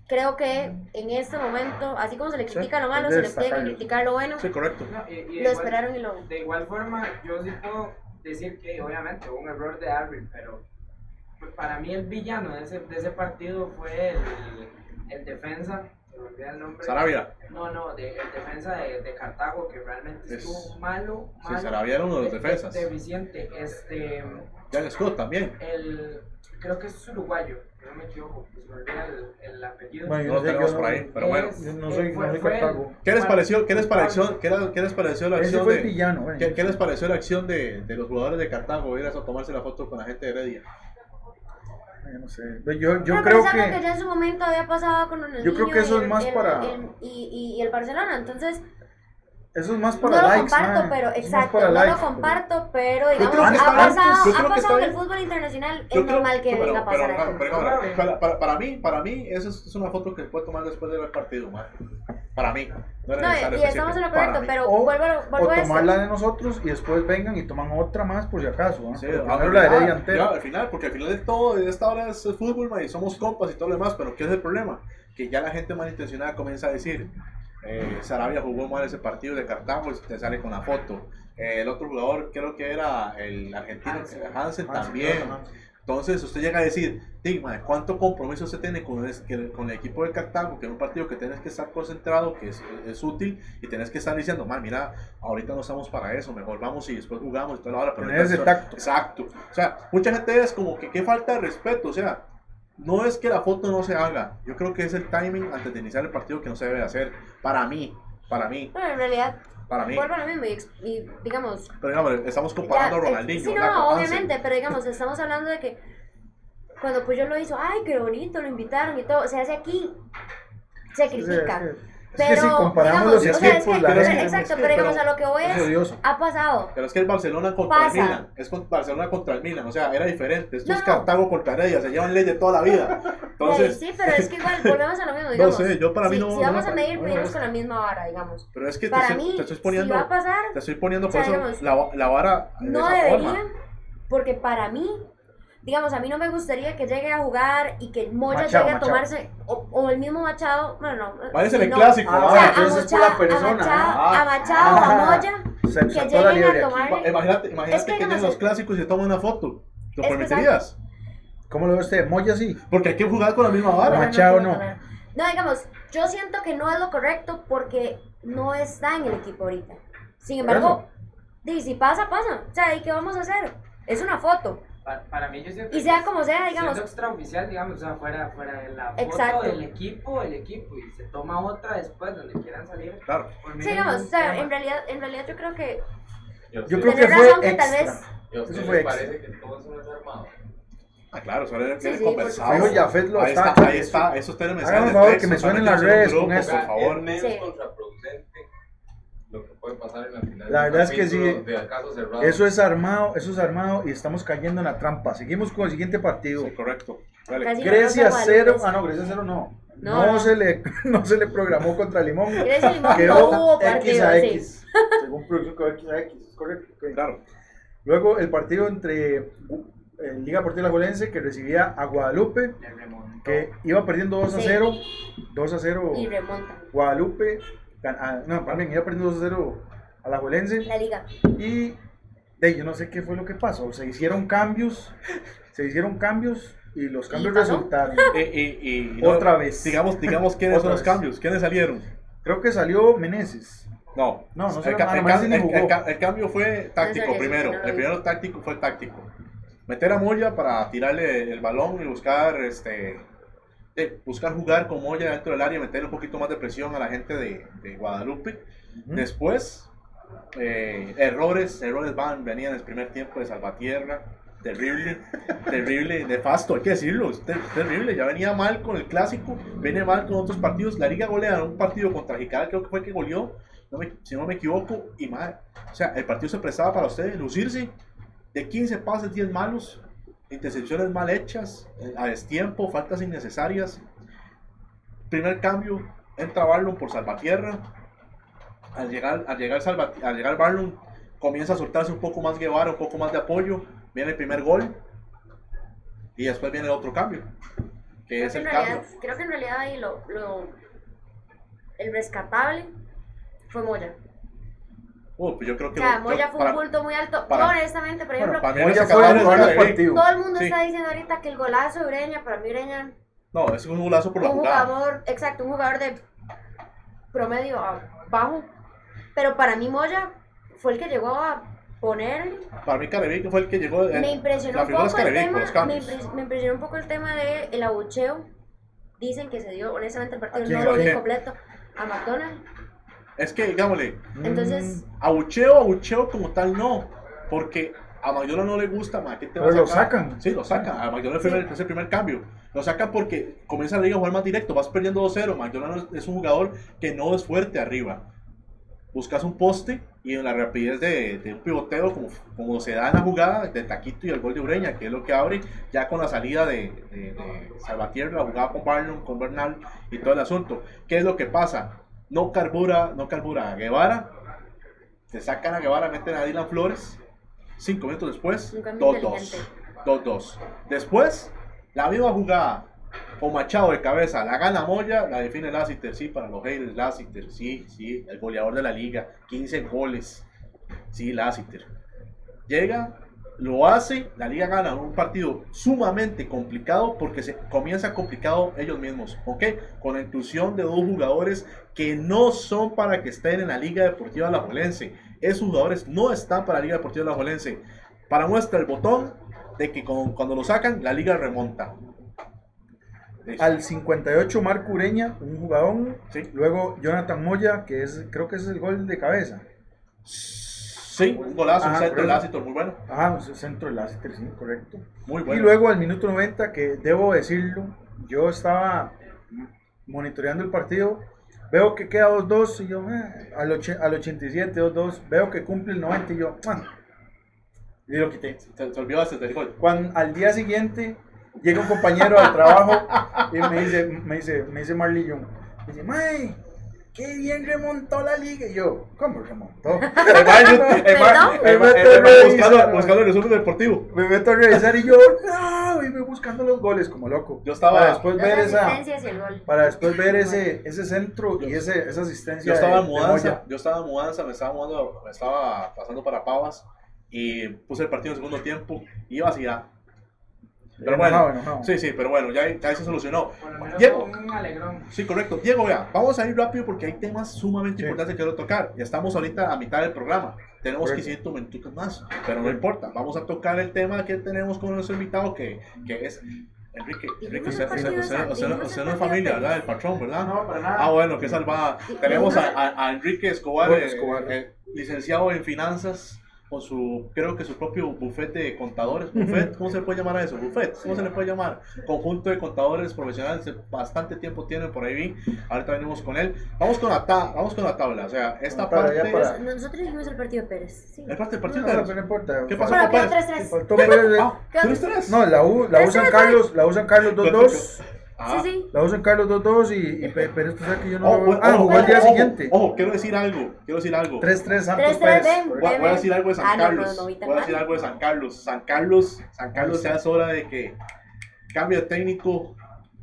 Creo que en este momento, así como se le Sí, critica lo malo, se le tiene que criticar lo bueno. Sí, correcto. no, y- y Lo igual- esperaron y lo... De igual forma, yo sí puedo decir que obviamente hubo un error de Arvin, pero pues, para mí el villano de ese, de ese partido fue el, el defensa, se me olvida el nombre. Sarabia. No, no, de, el defensa de, de Cartago que realmente Es- estuvo malo, Sí, malo. Sarabia era uno de los de- defensas. Deficiente. Este, Jan Scott también. el, creo que es uruguayo, no me equivoco, pues me olvida el, el apellido. Bueno, No yo lo sé, yo tenemos no- por ahí, pero bueno. Es- no soy, fue- no soy Cartago. ¿Qué les pareció, qué les pareció, qué, qué les pareció la acción de, villano. bueno. ¿qué, qué les pareció la acción de, de los jugadores de Cartago ir a tomarse la foto con la gente de Heredia? Yo no sé. Yo, yo creo que... que. ya en su momento había pasado con Yo creo que eso es más el- para- el- y, y, y el Barcelona, entonces Eso es más no para lo likes. comparto, mae. pero exacto, para no likes, lo pero- comparto, pero digamos, que ha pasado, ha que pasado en está el fútbol internacional, es creo- normal que pero- venga a pasar pero- pero- para, para- para- para mí, para mí, esa es, es una foto que puede tomar después del partido, man. Para mí. No, No, y que estamos en lo correcto, pero O, vuelvo, a- vuelvo o a tomarla de nosotros y después vengan y toman otra más por si acaso. ¿ah? Sí, al primero la final, ya, entera. al final, porque al final de todo, de esta hora es fútbol, man, y somos compas y todo lo demás, pero ¿qué es el problema? Que ya la gente malintencionada comienza a decir, eh, Sarabia jugó mal ese partido de Cartago y te sale con la foto. Eh, el otro jugador, creo que era el argentino Hansen. Hansen, Ah, también. Entonces usted llega a decir, "Di, mae, ¿cuánto compromiso usted tiene con el, con el equipo de Cartago? Que es un partido que tienes que estar concentrado, que es, es útil, y tienes que estar diciendo, man, mira, ahorita no estamos para eso, mejor vamos y después jugamos y toda la hora. Pero ese tacto. Exacto. O sea, mucha gente es como que qué falta de respeto, o sea, no es que la foto no se haga, yo creo que es el timing antes de iniciar el partido que no se debe hacer. Para mí, para mí, Bueno, en realidad, para mí. vuelvo a lo mismo y, digamos, Pero digamos, estamos comparando Ya, a eh, Ronaldinho. Sí, no, Hansen. obviamente, pero digamos, estamos hablando de que cuando pues yo lo hizo, ay, qué bonito, lo invitaron y todo, se hace aquí, se critica. Es que, Pero, si comparamos digamos, los o sea, es que- la pero exacto, es que- pero digamos, pero- a lo que voy es ha pasado. Pero es que el Barcelona contra Pasa. el Milan, es con Barcelona contra el Milan, o sea, era diferente. Esto No, es no. Cartago contra Heredia, se llevan ley de toda la vida. Entonces, sí, pero es que igual, volvemos a lo mismo, no digamos. sé, yo para mí si, no. si no vamos me a medir, no me medimos parece. con la misma vara, digamos. Pero es que te Para estoy, mí, te estoy si poniendo, va a pasar, te estoy poniendo o sea, por eso digamos, la, la vara de no esa debería, forma. porque para mí, digamos, a mí no me gustaría que llegue a jugar y que Moya Machado, llegue a Machado. tomarse, o, o el mismo Machado, bueno, no. Parece el no. clásico. Ah, entonces es por Machado, la persona, a Machado, ah. a, Machado, a Ah. Moya, Se que lleguen a tomar. Imagínate, imagínate Es que, que, lleguen los clásicos y se toman una foto. ¿Lo permitirías? ¿Cómo lo ve usted? ¿Moya sí? Porque hay que jugar con la misma vara. Bueno, Machado no, no. Digamos, yo siento que no es lo correcto porque no está en el equipo ahorita. Sin embargo, di, si pasa, pasa. O sea, ¿y qué vamos a hacer? Es una foto. Para, para mí yo siento Y que sea como sea, siendo digamos, extraoficial, digamos, o sea, fuera, fuera de la foto Exacto. del equipo, el equipo, y se toma otra después donde quieran salir. Claro. Sí, digamos, o sea, tema. en realidad, en realidad yo creo que Yo Yo creo que fue razón que tal vez- ¿Y a Eso ustedes fue les extra. parece que todo eso no es armado? Ah, claro, eso era Sí, sí, conversado. ahí está- está, ahí está, esos un favor, que me suenen las redes grupo, con eso. Por favor. Es menos Sí. contraproducente lo que puede pasar en la final. La verdad es que sí. De acaso cerrado. Eso es armado, eso es armado y estamos cayendo en la trampa. Seguimos con el siguiente partido. Sí, correcto. Dale. Grecia Rosa Guadalupe. cero. Ah, no, Grecia cero no. No, No, no. Se le, no se le programó contra Limón. Grecia Limón Quedó no hubo X partido, a sí. X. Según producción quedó X a X. Es correcto. Claro. Luego el partido entre eh, Liga Portilla Juelense que recibía a Guadalupe que iba perdiendo 2 a Sí. 0. 2 a 0 y remonta Guadalupe. Ah, no, también iba perdiendo 2 a 0 a la Juelense. la liga. Y de, yo no sé qué fue lo que pasó. Se hicieron cambios. Se hicieron cambios y los cambios resultaron. Y, y, y Otra vez. Digamos, digamos quiénes son los vez. cambios. ¿Quiénes salieron? Creo que salió Meneses. No. No, no el, ca- el ca- ca- cambio fue táctico primero. el primero táctico fue táctico. Meter a Moya para tirarle el balón y buscar este de buscar jugar con Moya dentro del área meterle un poquito más de presión a la gente de, de Guadalupe. Después, eh, errores, errores van, venían en el primer tiempo de Salvatierra. Terrible, terrible, nefasto, hay que decirlo, es ter- terrible. Ya venía mal con el clásico, viene mal con otros partidos. La Liga golea en un partido contra Jical, creo que fue el que goleó, no me- si no me equivoco. Y mal, o sea, el partido se prestaba para ustedes lucirse de 15 pases, 10 malos, intercepciones mal hechas, eh, a destiempo, faltas innecesarias. Primer cambio, entra Barlon por Salvatierra. Al llegar, al llegar, Salva- al llegar Barlon, comienza a soltarse un poco más Guevara, un poco más de apoyo. Viene el primer gol. Y después viene el otro cambio. Que Creo es que, en el realidad, cambio. creo que en realidad ahí lo, lo el rescatable fue Moya. Uh, pues yo creo O que. sea, lo- Moya yo- fue para- un bulto muy alto. para- Yo honestamente, por ejemplo, para mí Moya fue el del todo el mundo Sí. está diciendo ahorita que el golazo de Ureña, para mí Ureña, No, es un golazo por la un jugada. jugador, exacto, un jugador de promedio a bajo. Pero para mí Moya fue el que llegó a poner Para mí, Carevic fue el que llegó. el- me impresionó la un poco el Carevic tema los me, cambios. impres- me impresionó un poco el tema de el abucheo dicen que se dio honestamente el partido no lo ¿A vi completo a McDonald's Es que, digámosle, entonces Mm, abucheo, abucheo como tal no. Porque a Magdalena no le gusta, ma, ¿qué te Pero lo sacan. Sí, lo sacan. A Sí. es el primer cambio. Lo sacan porque comienza la liga a jugar más directo. Vas perdiendo 2-0. Magdalena es un jugador que no es fuerte arriba. Buscas un poste y en la rapidez de, de un pivoteo, como, como se da en la jugada de Taquito y el gol de Ureña, que es lo que abre ya con la salida de, de, de Salvatierra, la jugada con Barlon, con Bernal y todo el asunto. ¿Qué es lo que pasa? No carbura, no carbura a Guevara. Te sacan a Guevara, meten a Dylan Flores. Cinco minutos después, Un cambio 2-2. inteligente. 2-2. Después, la misma jugada. o Machado de cabeza, la gana Moya, la define Lassiter, sí, para los haters, Lassiter, sí, sí, el goleador de la liga, 15 goles, sí, Lassiter. Llega, lo hace, la liga gana un partido sumamente complicado porque se comienza complicado ellos mismos, ¿ok? Con la inclusión de dos jugadores que no son para que estén en la Liga Deportiva Alajuelense. Esos jugadores no están para la Liga Deportiva Alajuelense. Para muestra el botón de que con- cuando lo sacan, la liga remonta. Al 58 Marco Ureña, un jugador. Sí. Luego Jonathan Moya, que es creo que ese es el gol de cabeza. Sí, un golazo, un Ajá, centro pero- Lassiter, muy bueno. Ajá, un centro de Lassiter, sí, correcto. Muy bueno. Y luego al minuto 90, que debo decirlo, yo estaba monitoreando el partido, veo que queda 2-2 y yo, eh, al, al 87, 2-2, veo que cumple el 90 y yo, ah, y lo quité. Se, se olvidó hasta del gol. Cuando, al día siguiente llega un compañero al trabajo y me dice, me dice, me dice Marley Young, me dice, May, qué bien remontó la liga. Y yo, ¿cómo remontó? Buscando, el resumen deportivo. Me meto a revisar y yo, no, y me buscando los goles como loco. Yo estaba- Para después ver esa, para después ver ese, ese centro y ese, esa asistencia. Yo estaba en mudanza, yo estaba en mudanza, me estaba mudando, me estaba pasando para Pavas y puse el partido en segundo tiempo y iba así ya. Pero Enojado, bueno, enojado. sí, sí, pero bueno, ya, ya se solucionó. Diego, un alegrón. Sí, correcto. Diego, vea, vamos a ir rápido porque hay temas sumamente Sí. importantes que quiero tocar. Ya estamos ahorita a mitad del programa. Tenemos Correcto. 500 minutos más, pero no importa. Vamos a tocar el tema que tenemos con nuestro invitado, que, que es Enrique. Enrique, usted, usted, usted- usted- no es familia, ¿verdad? El patrón, ¿verdad? No, para nada. Ah, bueno, qué salvada. Tenemos a, a- a Enrique Escobar, Bueno, eh, eh, licenciado en finanzas, con su, creo que su propio bufete de contadores. Buffet, ¿cómo se le puede llamar a eso? Buffet, ¿cómo se le puede llamar? Conjunto de contadores profesionales, bastante tiempo tienen por ahí. vi. Ahorita venimos con él. Vamos con la, ta- vamos con la tabla, o sea, esta Para parte allá, para- es, Nosotros dijimos el partido de Pérez. Sí. es parte del No, partido. no, Pérez. pero no importa. ¿Qué pasó Bueno, con Pérez? 3-3. Faltó ¿Qué? Pérez. Ah, ¿tres, tres? No, la U, la U San Carlos, la U San Carlos 2-2. Ah. Sí, sí. La U San Carlos 2-2 y, y Pe- Pérez, tú sabes que yo no Oh, lo veo. Ah, ojo, jugó al día ojo, siguiente. Ojo, quiero decir algo, quiero decir algo. 3-3 Santos 3-3, Pérez. Voy voy a decir algo de San Ah, no, Carlos. no, no tan voy a decir algo de San Carlos. San Carlos, San Carlos ya es hora de que cambie de técnico.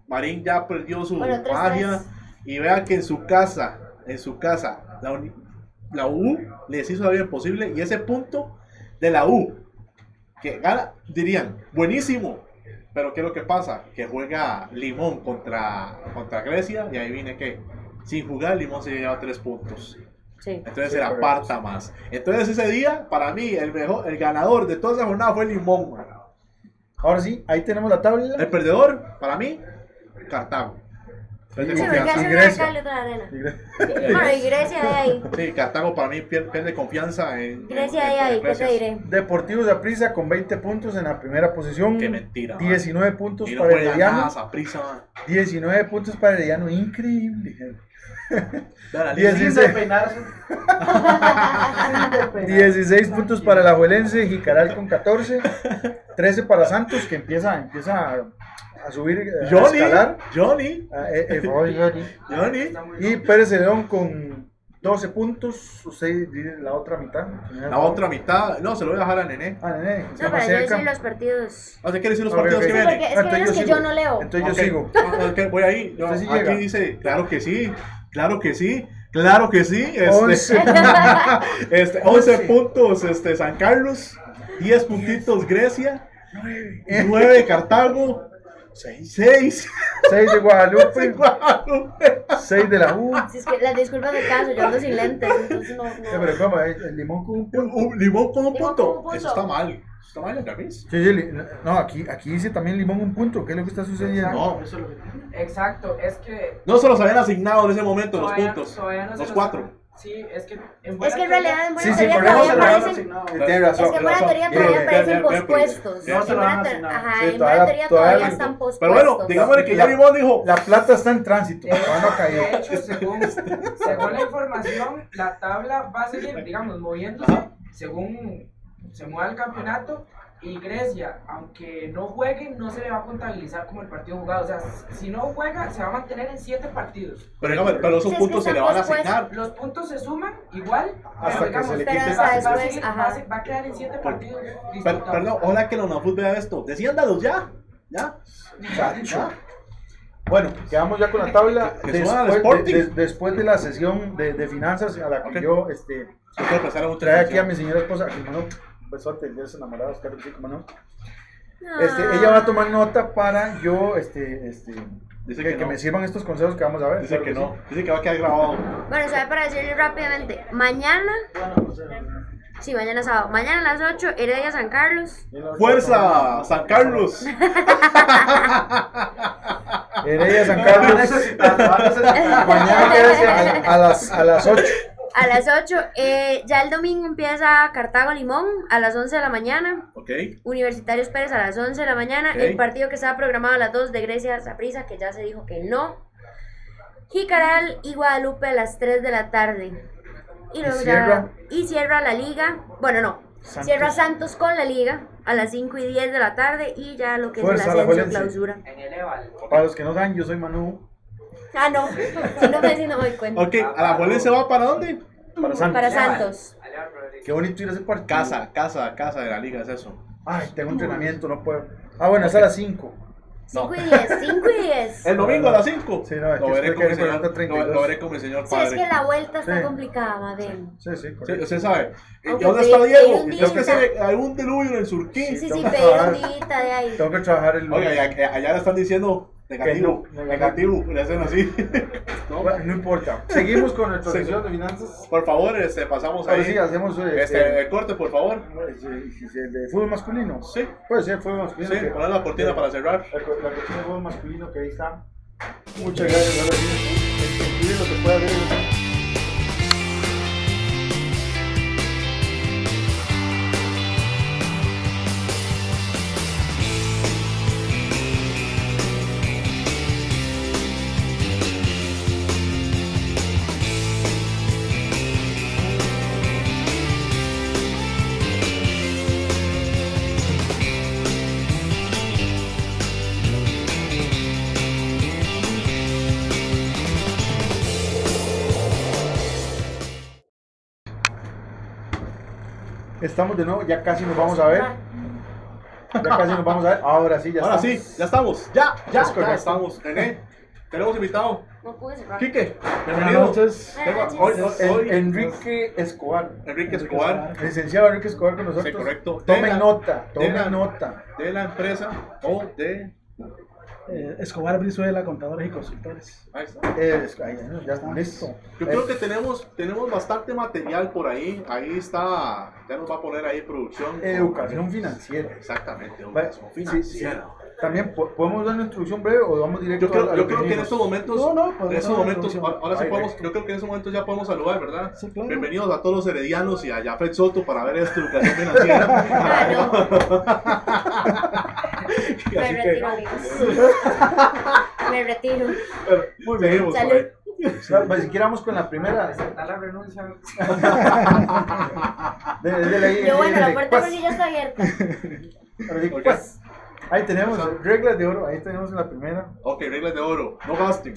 Marín ya perdió su Bueno, 3-3. magia. Y vea que en su casa, en su casa, la, uni- la U les hizo la vida imposible. Y ese punto de la U, que gana, dirían, buenísimo. Pero ¿qué es lo que pasa? Que juega Limón contra, contra Grecia y ahí viene que sin jugar Limón se lleva tres puntos. Sí. Entonces Sí, se la aparta más. Entonces ese día, para mí, el mejor, el ganador de toda esa jornada fue Limón. man. Ahora sí, ahí tenemos la tabla. El perdedor, para mí, Cartago. Pierde Sí, confianza. hace Y Grecia. Bueno, y Grecia de ahí. Sí, Cartago para mí pier- pierde confianza en. Grecia de ahí, ¿qué te diré? Deportivos Aprisa con 20 puntos en la primera posición. Qué mentira. man. 19 puntos Y no para Herediano. nada, Saprissa, man. 19 puntos para Herediano, increíble. Vean la lista. 16, peinarse. 16 puntos para la Juelense, Jicaral con 14, 13 para Santos que empieza, empieza a, a subir, eh, a Johnny, escalar. Johnny, Ah, eh, eh, voy, Johnny. Johnny. Y. Pérez de León con 12 puntos, usted dice la otra mitad. La otra mitad, no, se lo voy a dejar a Nené. Ah, nene, No, más yo decir los partidos. No sé qué decir los partidos que Sí, vienen. es Ah, que entonces es que yo no leo. Entonces yo sigo. Ah, voy ahí. Yo- Usted sí aquí llega. dice, claro que sí, claro que sí, claro que sí. Este, 11. este, 11 puntos este, San Carlos, 10 puntitos Grecia, 9 Cartago, 6, 6 6 de Guadalupe, Guadalupe. 6 de la U. Si es que las disculpas de caso, yo ando sin lentes, entonces no. No. pero ¿cómo? El limón con un punto. Un limón con un Limón punto. con un punto. Eso está mal. Eso está mal, Andrés. Sí, sí, li- no, aquí, aquí dice también limón un punto. ¿Qué es lo que está sucediendo? No, Eso es lo que Exacto, es que. no se los habían asignado en ese momento los puntos. todavía no se Los los- cuatro. Sí, es que en Es buena que en realidad en buena teoría todavía aparecen. Es que en buena teoría todavía aparecen pospuestos. En buena teoría todavía están Pero pospuestos. bueno, digámosle que ya Limón dijo. La plata está en tránsito. De hecho, según, según la información, la tabla va a seguir, digamos, moviéndose según se mueva el campeonato. Y Grecia, aunque no juegue, no se le va a contabilizar como el partido jugado. O sea, si no juega, se va a mantener en siete partidos. Pero, dígame, pero esos Sí, es que puntos se le van a pospuestos. asignar. Los puntos se suman igual, Hasta pero que se le quite va, va a seguir- ajá. va a se- va a quedar en siete partidos Per- perdón, ojalá que la UNAFUT vea esto. Decían dados ya. Ya. Chacho. Bueno, quedamos ya con la tabla. Al Después de, de- después de la sesión de, de finanzas a la que yo este, prestar una trae aquí a mi señora esposa, a Manu, un besote, el día de los enamorados, claro que sí, no. Este, ella va a tomar nota para yo, este, este, Dice que, que que no. me sirvan estos consejos que vamos a ver. Dice claro que no. Dice que va a quedar grabado. Bueno, ¿sabe para decirle rápidamente? Mañana, sí, mañana sábado. Mañana a las 8, Heredia San Carlos. ¡Fuerza! ¡San Carlos! Heredia San Carlos. Mañana quédese a, a las, a las 8. A las 8, eh, ya el domingo empieza Cartago Limón a las 11 de la mañana. Ok. Universitarios Pérez a las 11 de la mañana. El partido que estaba programado a las 2 de Grecia Saprissa, que ya se dijo que no. Jicaral y Guadalupe a las 3 de la tarde. Y luego cierra? ya. Y cierra la liga. Bueno, no. Santos. Cierra Santos con la liga a las 5 y 10 de la tarde. Y ya lo que Fuerza, es el la ascenso Juelense. clausura. En el Eval. Para los que no saben, yo soy Manu. Ah, no. Si no me, si no me doy cuenta. Ok, ¿a la Juelen se va para dónde? Para Santos. Para Santos. Qué bonito ir a ese partido. Casa, casa, casa de la liga, es eso. Ay, tengo entrenamiento, no puedo. Ah, bueno, es a las 5. 5 y 10. 5 y 10. El domingo a las 5. Sí, no, lo, veré señor, por 32. lo, lo veré con mi señor Sí, es padre. que la vuelta está Sí. complicada, Madel. Sí, sí, Sí, correcto. usted sabe. ¿Y Aunque dónde está Diego? un Es que se ve algún diluvio en el surquí. Sí, sí, sí, pedí un día de ahí. Tengo que trabajar el Oiga, lunes. y a- allá le están diciendo negativo. No, negativo, le hacen así. No, Bueno, no importa. Seguimos con nuestra Sí. sesión de finanzas. Por favor, este, pasamos Ahora ahí. sí, hacemos eh, Este, el corte, por favor. este, el de fútbol masculino. Sí. Puede ser fútbol masculino. Sí, poner la cortina para cerrar. La, co- la cortina de fútbol masculino que ahí está. Muchas gracias. Ahora sí, escribe lo que pueda ver. Estamos de nuevo, ya casi nos vamos a ver. Ya casi nos vamos a ver. Ahora sí, ya Ahora estamos. sí, ya estamos. Ya, ya, Es ya estamos. René, tenemos invitado. No pude cerrar. Quique, Buenas bienvenido. noches. Tengo- hoy, hoy, En- hoy- Enrique Escobar. Enrique Escobar, Licenciado Enrique Escobar con nosotros. Sí, correcto. Tomen nota, tomen nota. de la empresa o de. Eh, Escobar Brizuela, contadores y consultores. Ahí está. Eh, ahí, ya está listo. Yo Eh, creo que tenemos, tenemos bastante material por ahí. Ahí está, ya nos va a poner ahí producción. Educación financiera. Exactamente, educación sí, sí. También po- podemos dar una introducción breve o vamos directo Yo creo, a- yo creo que en estos momentos, No, no, en estos momentos, ahora sí podemos, yo creo que en estos momentos ya podemos saludar, ¿verdad? Sí, claro. Bienvenidos a todos los heredianos y a Jafet Soto para ver esta educación financiera. Me Así que, retiro, amigos. Me retiro. muy bien, Salud. Sa- Ni siquiera vamos con la primera. Aceptar la renuncia. De- Yo, bueno, la puerta pues. por sí ya está abierta. Sí, pues. Ahí tenemos reglas de oro, ahí tenemos la primera. Ok, reglas de oro, no gasten.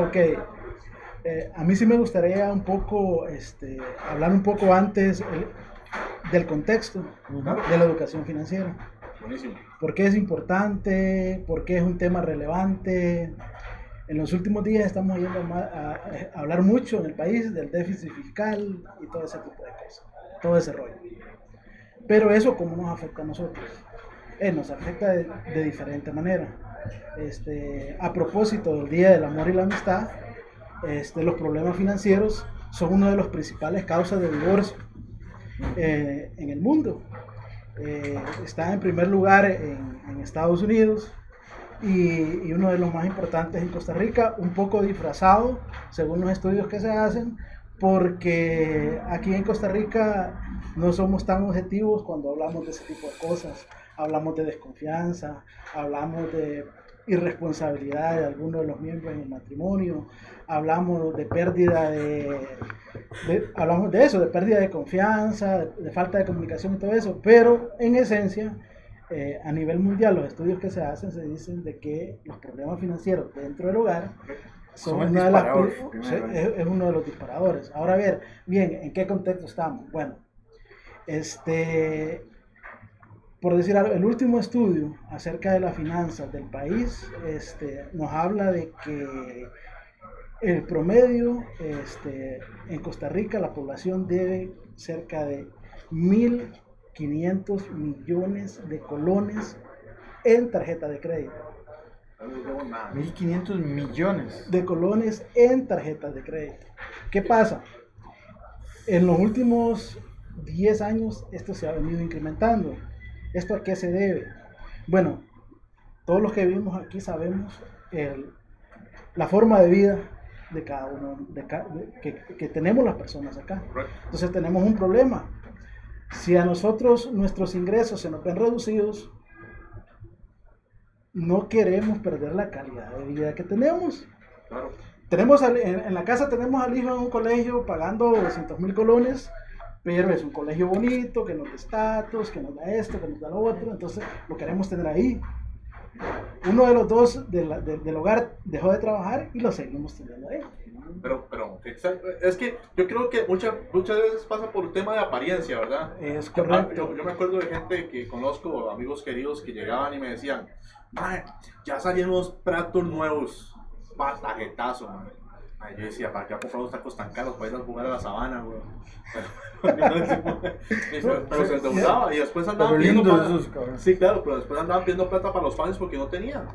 Ok. Eh, a mí sí me gustaría un poco este, hablar un poco antes eh, del contexto de la educación financiera. Buenísimo. ¿Por qué es importante? ¿Por qué es un tema relevante? En los últimos días estamos yendo a, a- a hablar mucho en el país del déficit fiscal y todo ese tipo de cosas, todo ese rollo. Pero eso, ¿cómo nos afecta a nosotros? Eh, nos afecta de, diferente manera. Este, a propósito del Día del Amor y la Amistad, este, los problemas financieros son una de las principales causas de divorcio eh, en el mundo. Eh, está en primer lugar en, en Estados Unidos y, y uno de los más importantes en Costa Rica, un poco disfrazado según los estudios que se hacen, porque aquí en Costa Rica no somos tan objetivos cuando hablamos de ese tipo de cosas. Hablamos de desconfianza, hablamos de irresponsabilidad de algunos de los miembros en el matrimonio, hablamos de pérdida de, de- hablamos de eso, de pérdida de confianza, de, de falta de comunicación y todo eso, pero en esencia, eh, a nivel mundial, los estudios que se hacen se dicen de que los problemas financieros dentro del hogar son, una de las es uno de los disparadores. Ahora, a ver, bien, ¿en qué contexto estamos? Bueno, este, por decir algo, el último estudio acerca de las finanzas del país este, nos habla de que el promedio este, en Costa Rica, la población debe cerca de 1.500 millones de colones en tarjeta de crédito. 1.500 millones. De colones en tarjetas de crédito. ¿Qué pasa? En los últimos 10 años esto se ha venido incrementando. ¿Esto a qué se debe? Bueno, todos los que vivimos aquí sabemos el- la forma de vida de cada uno de que, que tenemos las personas acá. Entonces tenemos un problema. Si a nosotros nuestros ingresos se nos ven reducidos, no queremos perder la calidad de vida que tenemos. Claro. Tenemos en, en la casa tenemos al hijo en un colegio pagando 200 mil colones, pero es un colegio bonito, que nos da estatus, que nos da esto, que nos da lo otro, entonces lo queremos tener ahí. Uno de los dos de la- de- del hogar dejó de trabajar y lo seguimos teniendo ahí. Pero, pero, es que yo creo que muchas muchas veces pasa por un tema de apariencia, ¿verdad? Es Yo, correcto. yo- yo me acuerdo de gente que conozco, amigos queridos, que llegaban y me decían, "Mae, ya salieron unos platos nuevos, patajetazo, man. Ay, yo decía, ¿para qué ha comprado unos tacos tan caros para ir a jugar a la sabana, güey? pero, pero se endeudaba y después andaban pidiendo plata. Sí, claro, pero después andaban pidiendo plata para los fans porque no tenían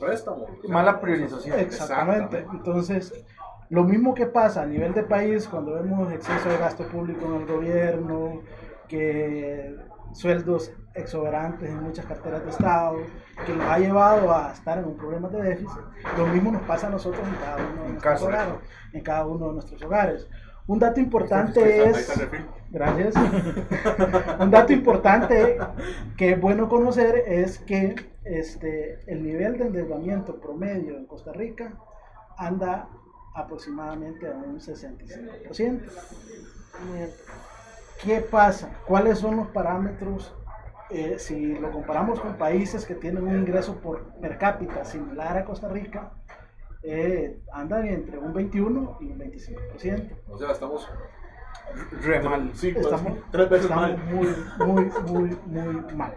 préstamo. Mala priorización. Exactamente. Exactamente. Entonces, lo mismo que pasa a nivel de país cuando vemos exceso de gasto público en el gobierno, que sueldos exuberantes en muchas carteras de Estado, que nos ha llevado a estar en un problema de déficit, lo mismo nos pasa a nosotros en cada uno de En nuestros hogares. En cada uno de nuestros hogares. Un dato importante Ahí es... Gracias. Un dato importante que es bueno conocer es que este, el nivel de endeudamiento promedio en Costa Rica anda aproximadamente a un 65%. ¿Qué pasa? ¿Cuáles son los parámetros? eh, si lo comparamos con países que tienen un ingreso por per cápita similar a Costa Rica, eh, andan entre un 21 y un 25%. O sea, estamos Re mal. Sí, Estamos, tres veces estamos mal. muy, muy, muy, muy mal.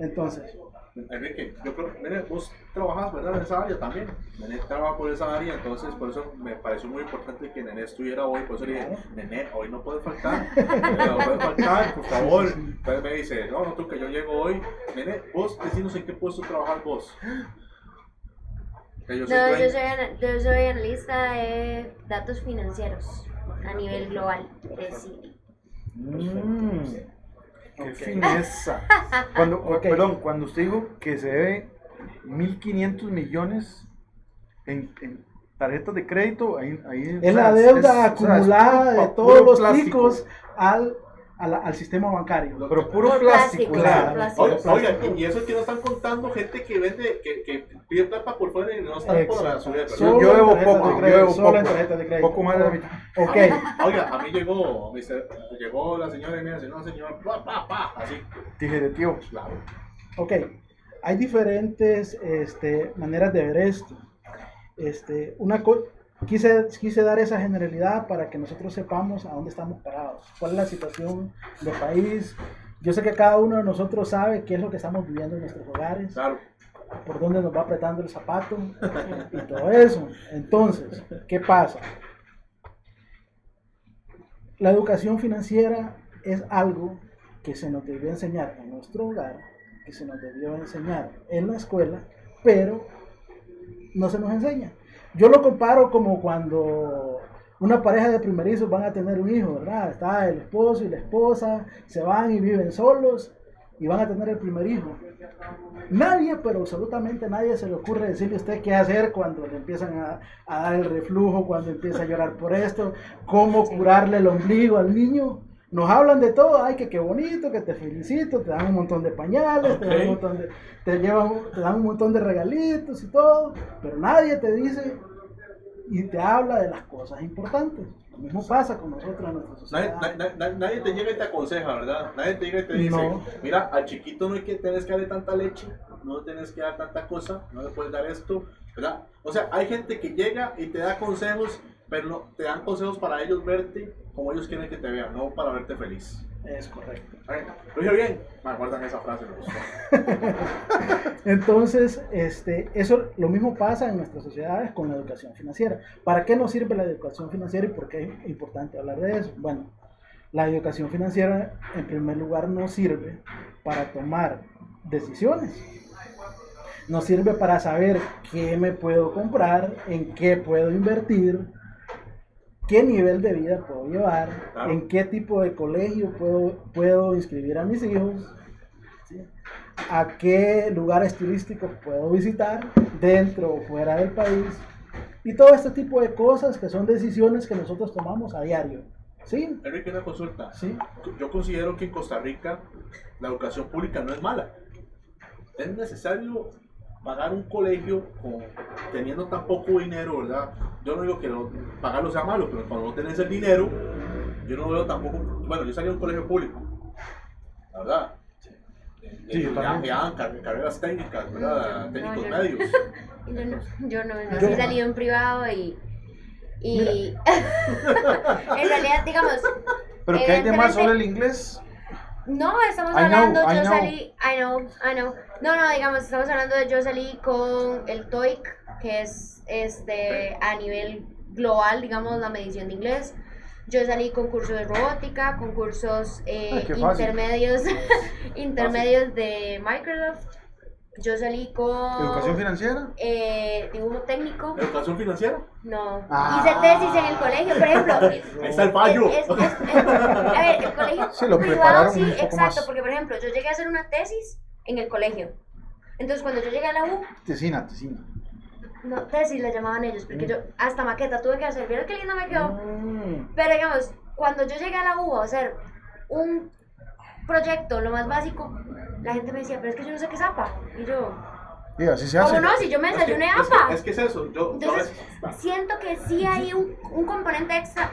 Entonces, Enrique, yo creo, mire, vos trabajas, ¿verdad? En esa área también. Nené trabaja por esa área, entonces por eso me pareció muy importante que Nené estuviera hoy. Por eso le dije, Nené, hoy no puede faltar. no puede faltar, por favor. Entonces me dice, no, no, tú que yo llego hoy. Nené, vos decinos en qué puesto trabajar vos. Que yo soy No, yo soy, yo soy analista de datos financieros a nivel global. Es decir, Mm, qué Ok. fineza. Cuando, cu- Ok. Perdón, cuando usted dijo que se debe 1.500 millones en, en tarjetas de crédito, ahí, ahí es la deuda es- o sea, es acumulada de todos los plástico. ticos al, a la- al sistema bancario. Pero puro plástico. plástico, o sea, por plástico. Oiga, Plástico. oiga, y eso es que no están contando gente que vende, que, que pide plata por fuera y no están por la. Solo yo en debo poco, de yo debo solo en poco. tarjetas de crédito. Poco más de la mitad. Ok, Oiga, a mí llegó, llegó la señora y me dice, no señor, pa, pa, pa, así. Tijereteo. Claro. ok. Hay diferentes este, maneras de ver esto. Este, una co- quise, quise dar esa generalidad para que nosotros sepamos a dónde estamos parados, cuál es la situación del país. Yo sé que cada uno de nosotros sabe qué es lo que estamos viviendo en nuestros hogares. Claro. por dónde nos va apretando el zapato y todo eso. Entonces, ¿qué pasa? La educación financiera es algo que se nos debió enseñar en nuestro hogar, que se nos debió enseñar en la escuela, pero no se nos enseña. Yo lo comparo como cuando una pareja de primerizos van a tener un hijo, ¿verdad? Está el esposo y la esposa, se van y viven solos y van a tener el primer hijo. Nadie, pero absolutamente nadie se le ocurre decirle a usted qué hacer cuando le empiezan a, a dar el reflujo, cuando empieza a llorar por esto, cómo curarle el ombligo al niño. Nos hablan de todo, ay, que qué bonito, que te felicito, te dan un montón de pañales, te, dan un montón de, te, llevan, te dan un montón de regalitos y todo, pero nadie te dice y te habla de las cosas importantes. Lo mismo pasa con nosotros en nuestra Nadie, sociedad. na- na- nadie te llega y te aconseja, ¿verdad? Nadie te llega y te dice, No. mira, al chiquito no hay que tenés que darle tanta leche, no tenés que dar tanta cosa, no le puedes dar esto, ¿verdad? O sea, hay gente que llega y te da consejos, pero no, te dan consejos para ellos verte como ellos quieren que te vean, no para verte feliz. Es correcto. Lo dije bien. Me guardan esa frase, me. Entonces, este, eso lo mismo pasa en nuestras sociedades con la educación financiera. ¿Para qué nos sirve la educación financiera y por qué es importante hablar de eso? Bueno, la educación financiera, en primer lugar, nos sirve para tomar decisiones. Nos sirve para saber qué me puedo comprar, en qué puedo invertir, qué nivel de vida puedo llevar, Claro. en qué tipo de colegio puedo, puedo inscribir a mis hijos, ¿sí? a qué lugares turísticos puedo visitar dentro o fuera del país y todo este tipo de cosas que son decisiones que nosotros tomamos a diario. ¿Sí? Enrique, una consulta. Sí. Yo considero que en Costa Rica la educación pública no es mala. Es necesario pagar un colegio con- teniendo tan poco dinero, ¿verdad? Yo no digo que lo- pagarlo sea malo, pero cuando no tenés el dinero, yo no veo tampoco. Bueno, yo salí de un colegio público, la verdad. Sí, yo ya, también. ya, carreras técnicas, ¿verdad? Técnicos yo no. medios. Yo no, yo no, no, Yo- sí he salido en privado y... y en realidad, digamos, Pero ¿qué hay de más solo el inglés? No, estamos I hablando, yo know. salí, I know, I know. No, no, digamos, estamos hablando de yo salí con el TOEIC, que es este a nivel global, digamos, la medición de inglés. Yo salí con cursos de robótica, con cursos eh, Ay, intermedios, intermedios de Microsoft. Yo salí con ¿Educación financiera? eh, dibujo técnico. ¿Educación financiera? No, Ah. hice tesis en el colegio, por ejemplo. Ahí está el fallo. Es- es- es- a ver, el colegio Sí, lo privado prepararon sí, un poco exacto, más. porque por ejemplo, yo llegué a hacer una tesis en el colegio. Entonces, cuando yo llegué a la U, Tesina, tesina. no, tesis la llamaban ellos, porque yo hasta maqueta tuve que hacer. ¿Vieron qué linda me quedó? Mm, Pero digamos, cuando yo llegué a la U a hacer un proyecto, lo más básico, la gente me decía, pero es que yo no sé qué es APA. Y yo, Y así se hace. ¿cómo no? Si yo me Es que, desayuné es que- APA. es que es eso. Yo, yo a Entonces, veces- siento que sí hay un, un componente extra,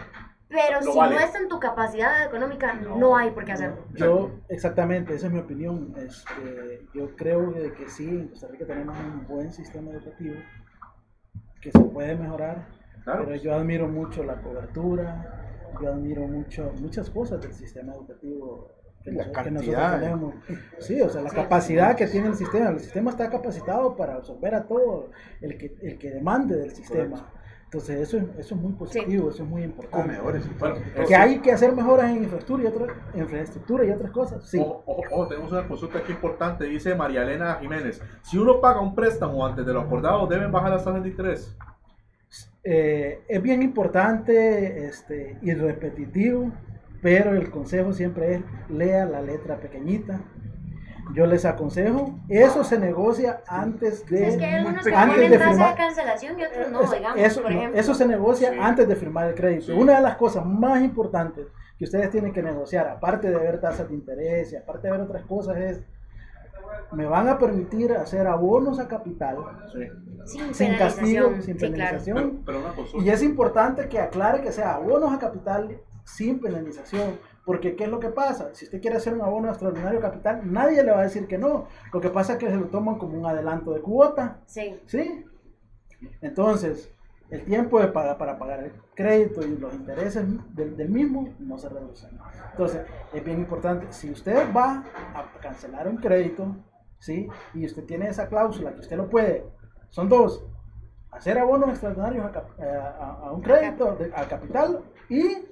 pero Lo si vale. no está en tu capacidad económica, no, hay por qué hacerlo. Yo, exactamente, esa es mi opinión. Este, yo creo de que sí, en Costa Rica tenemos un buen sistema educativo que se puede mejorar, Claro. pero yo admiro mucho la cobertura, yo admiro mucho muchas cosas del sistema educativo que, La noso- que nosotros cantidad. tenemos. Sí, o sea, la capacidad que tiene el sistema. El sistema está capacitado para absorber a todo el que, el que demande del sistema. Entonces, eso, es- eso es muy positivo, eso es muy importante. Comedores. Bueno, Que hay que hacer mejoras en infraestructura y, otras infraestructura y otras cosas, sí. Ojo, ojo, ojo, tenemos una consulta aquí importante. Dice María Elena Jiménez: Si uno paga un préstamo antes de lo acordado, ¿deben bajar las tasas de interés? Eh, es bien importante este, y repetitivo, pero el consejo siempre es lea la letra pequeñita. Yo les aconsejo, eso se negocia antes de, Es que hay algunos que antes ponen de tasa de firmar. cancelación y otros no, Eso- digamos, eso, por no, ejemplo. eso se negocia Sí. antes de firmar el crédito. Sí. Una de las cosas más importantes que ustedes tienen que negociar, aparte de ver tasas de interés y aparte de ver otras cosas, es, me van a permitir hacer abonos a capital Sí. Sin, sin castigo, penalización. sin sí, claro. penalización. Pero, pero una consulta. Y es importante que aclare que sea abonos a capital sin penalización. Porque ¿qué es lo que pasa? Si usted quiere hacer un abono extraordinario a capital, nadie le va a decir que no. Lo que pasa es que se lo toman como un adelanto de cuota. Sí. ¿Sí? Entonces, el tiempo de pagar para pagar el crédito y los intereses del, del mismo no se reducen. Entonces, es bien importante, si usted va a cancelar un crédito, ¿sí? Y usted tiene esa cláusula que usted lo puede, son dos, hacer abonos extraordinarios a, eh, a- a un crédito, al capital y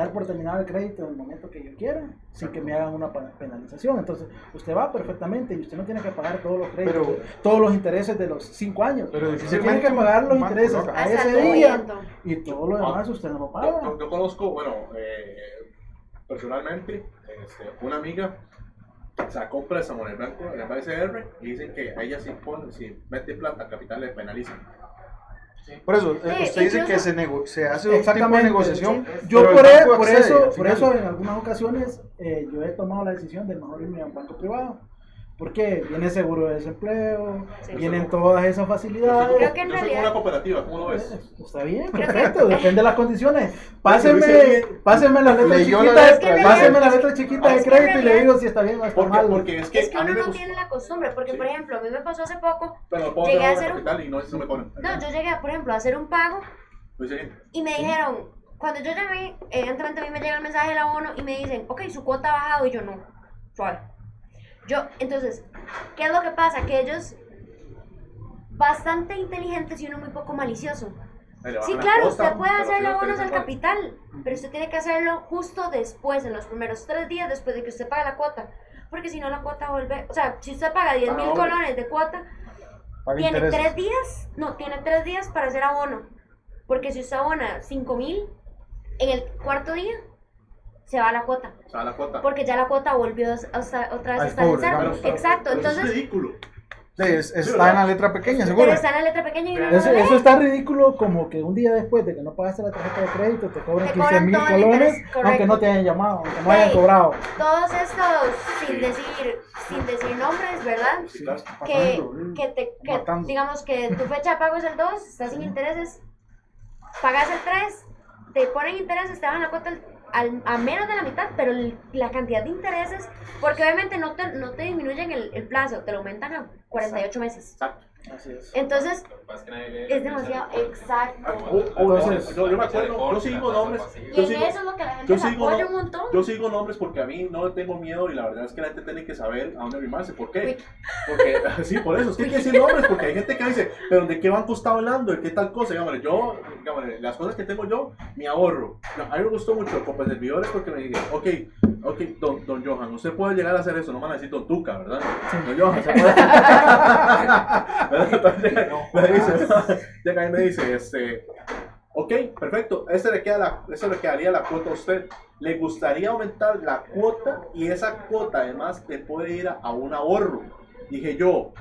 dar por terminado el crédito en el momento que yo quiera, sin que me hagan una penalización. Entonces, usted va perfectamente y usted no tiene que pagar todos los créditos, Pero- todos los intereses de los cinco años. Pero usted tiene que pagar los intereses a ese día y todo lo demás usted no lo paga. yo- yo conozco, bueno, eh, personalmente, este, una amiga sacó préstamo en el banco, en el BCR, y dicen que a ella si, pone, si mete plata, capital le penalizan. Por eso, eh, Sí, usted dice que se, nego- se hace un tipo de Exactamente. negociación. Yo por, el e- banco por accede, eso, por eso en algunas ocasiones eh, yo he tomado la decisión de mejor irme a un banco privado. Porque viene seguro de desempleo, Sí. vienen todas esas Yo facilidades. Creo que en yo soy como realidad- una cooperativa, ¿cómo lo ves? Eh, Está bien, perfecto, depende de las condiciones. Pásenme, pásenme las letras la chiquitas, que pásenme en las letras chiquitas de crédito y le digo si está bien o está Porque, mal. porque es que, Es que a mí uno me no gusta. tiene la costumbre, porque Sí. por ejemplo, a mí me pasó hace poco, Llegué a hacer un- no, no me ponen. no, yo llegué, por ejemplo, a hacer un pago bien. y me dijeron, cuando yo llamé, evidentemente a mí me llega el mensaje del abono y me dicen, ok, su cuota ha bajado y yo no. Suave. Yo, entonces, ¿qué es lo que pasa? Que ellos, bastante inteligentes y uno muy poco malicioso. Sí, la claro, cuota, usted puede hacer abonos al capital, pero usted tiene que hacerlo justo después, en los primeros tres días después de que usted pague la cuota. Porque si no, la cuota vuelve. O sea, si usted paga 10 mil Ah, obvio. colones de cuota, Paga tiene intereses. tres días, no, tiene tres días para hacer abono. Porque si usted abona 5 mil, en el cuarto día se va la cuota. O sea, la cuota. Porque ya la cuota volvió hasta, otra vez a. Pero- Exacto, entonces, Es ridículo. Sí, es- está ¿verdad? en la letra pequeña, seguro. pero está en la letra pequeña y no Eso, eso está ridículo como que un día después de que no pagaste la tarjeta de crédito te cobran Te 15 cobran mil todo el colones aunque no te hayan llamado, aunque no hayan cobrado. Todos estos, sin decir, sin decir nombres, ¿verdad? Sí, que, que te, que, digamos que tu fecha de pago es el 2, estás sin intereses, pagas el 3, te ponen intereses, te bajan la cuota al- al- a menos de la mitad, pero el- la cantidad de intereses, porque obviamente no te, no te disminuyen el, el plazo, te lo aumentan a 48 meses. Exacto. Así es. Entonces, es demasiado exacto. O- o- Entonces- yo, yo me acuerdo, yo sigo nombres. Y Yo en sigo, eso es lo que la gente yo sigo, un montón. yo sigo nombres porque a mí no tengo miedo y la verdad es que la gente tiene que saber a dónde arrimarse. ¿Por qué? Porque, sí, por eso, es que hay que decir nombres, porque hay gente que dice, pero ¿de qué banco está hablando? ¿De qué tal cosa? Dígame, yo, dígame, las cosas que tengo yo, mi ahorro. No, a mí me gustó mucho Copas Servidores porque me dije, ok, ok, don, don Johan, usted puede llegar a hacer eso, no me van a decir Don Tuca, ¿verdad? Don Johan, se puede. Entonces, me dice, llega y me dice, este, ok, perfecto, este le queda la, eso le quedaría la cuota a usted. ¿Le gustaría aumentar la cuota y esa cuota además le puede ir a, a un ahorro? Dije yo,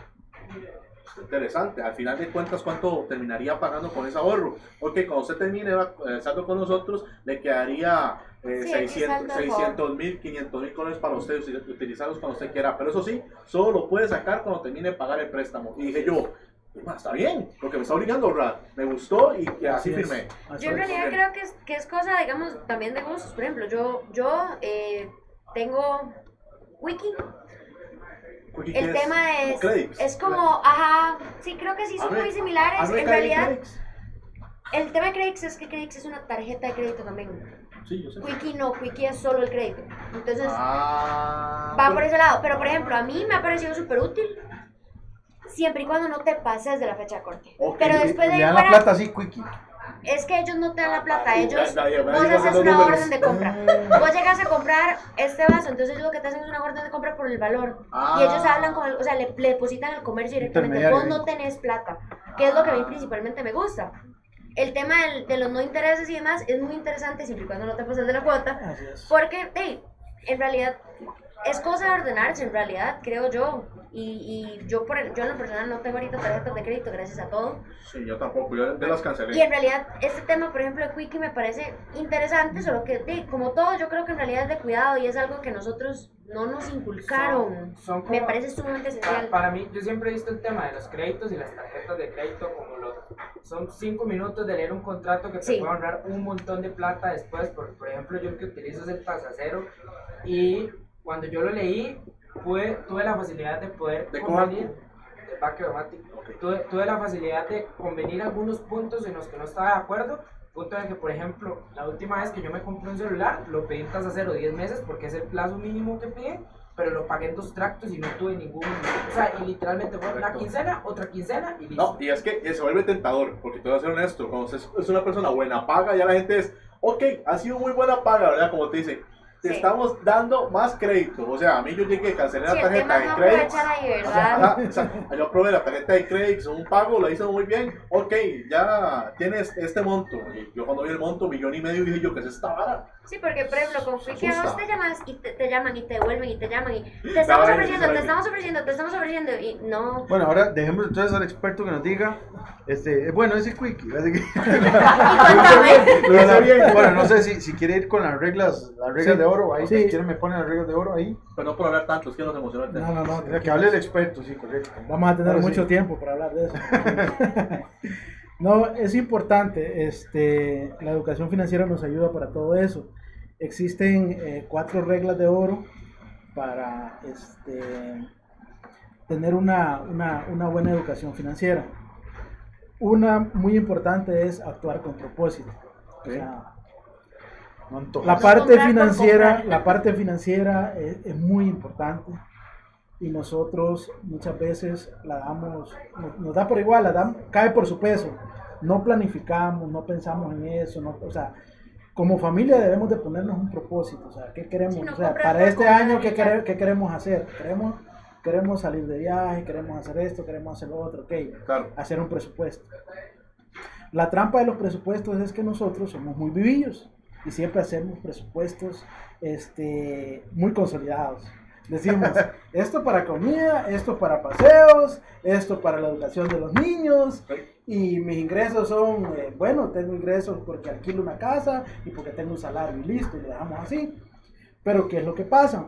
interesante, al final de cuentas, ¿cuánto terminaría pagando con ese ahorro? Ok, cuando usted termine va, eh, saldo con nosotros, le quedaría eh, Sí, aquí 600 saldo de 600 mil, 500 mil colones para usted, utilizarlos cuando usted quiera. Pero eso sí, solo lo puede sacar cuando termine de pagar el préstamo. Y dije yo, "Ah, está bien, porque me está obligando a ahorrar. Me gustó y, y así Así firmé. Así Yo en realidad creo que es, que es cosa, digamos, también de gustos. Por ejemplo, yo, yo eh, tengo Wiki. El tema es, es como, ajá, sí, creo que sí son muy similares. En realidad, el tema de Credits es que Credits es una tarjeta de crédito también. Sí, yo sé. Wiki no, Wiki es solo el crédito. Entonces, Ah, va pero- por ese lado. Pero, por ejemplo, a mí me ha parecido súper útil. Siempre y cuando no te pases de la fecha de corte. Ok, Pero después de Le dan la fuera, plata así, quickie. es que ellos no te dan la plata, Ah, ellos, ya, ya, vos haces una números. orden de compra. Vos llegas a comprar este vaso, entonces ellos lo que te hacen es una orden de compra por el valor. Ah. Y ellos hablan con el, o sea, le, le depositan al comercio directamente. Vos no tenés plata, que es lo que a mí Ah. principalmente me gusta. El tema del- de los no intereses y demás es muy interesante siempre y cuando no te pases de la cuota. Porque, hey, en realidad, es cosa de ordenarse, en realidad, creo yo. Y, y yo, por el- yo en lo personal no tengo ahorita tarjetas de crédito gracias a todo. Sí, yo tampoco, yo de las cancelé. Y en realidad, este tema, por ejemplo, de Quickie me parece interesante, solo que, de, como todo, yo creo que en realidad es de cuidado y es algo que nosotros no nos inculcaron. Son- son me como- parece sumamente Para, esencial. para mí, yo siempre he visto el tema de los créditos y las tarjetas de crédito como los... Son cinco minutos de leer un contrato que te Sí. puede ahorrar un montón de plata después. Por, por ejemplo, yo el que utilizo es el tasacero y cuando yo lo leí, pude, tuve la facilidad de poder ¿De convenir... De Automatic. Tuve, tuve la facilidad de convenir algunos puntos en los que no estaba de acuerdo. Punto el que, por ejemplo, la última vez que yo me compré un celular, lo pedí en tasa cero 10 meses porque es el plazo mínimo que pide, pero lo pagué en dos tractos y no tuve ningún. O sea, y literalmente fue una Correcto. quincena, otra quincena y listo. No, y es que se vuelve tentador, porque te voy a ser honesto, cuando es- una persona buena paga, ya la gente es, ok, ha sido muy buena paga, ¿verdad? Como te dice, te Sí. estamos dando más crédito. O sea, a mí yo llegué, cancelé la tarjeta de crédito. O sea, o sea, yo probé la tarjeta de crédito, un pago, lo hice muy bien. Ok, ya tienes este monto. Y yo cuando vi el monto, millón y medio, dije yo, ¿qué es esta vara? Sí, porque por ejemplo, con asusta. te llamas y te, te llaman y te devuelven y te llaman y te estamos ofreciendo, te estamos ofreciendo, te estamos ofreciendo y no. Bueno, ahora dejemos entonces al experto que nos diga. Este, bueno, ese quickie. así que- cuéntame. Bueno, no sé si, si quiere ir con las reglas, las reglas Sí. de oro. Ahí, Sí. si quieren, me ponen las reglas de oro ahí. Pero no por hablar tanto, es que nos emocionó el tema. No, no, no. Que hable el experto, sí, correcto. Vamos a tener Ahora sí. mucho tiempo para hablar de eso. no, es importante. Este, la educación financiera nos ayuda para todo eso. Existen eh, cuatro reglas de oro para este, tener una, una, una buena educación financiera. Una muy importante es actuar con propósito. O sea, No antojas. La parte financiera, la parte financiera es, es muy importante y nosotros muchas veces la damos, nos, nos da por igual, la damos, cae por su peso. No planificamos, no pensamos en eso, no, o sea, como familia debemos de ponernos un propósito, o sea, ¿qué queremos? No o sea, para este año, ¿qué, quere- qué queremos hacer? Queremos, queremos salir de viaje, queremos hacer esto, queremos hacer lo otro, ok, Claro. hacer un presupuesto. La trampa de los presupuestos es que nosotros somos muy vivillos y siempre hacemos presupuestos este, muy consolidados. Decimos, esto para comida, esto para paseos, esto para la educación de los niños y mis ingresos son, eh, bueno, tengo ingresos porque alquilo una casa y porque tengo un salario y listo, y lo dejamos así. Pero ¿qué es lo que pasa?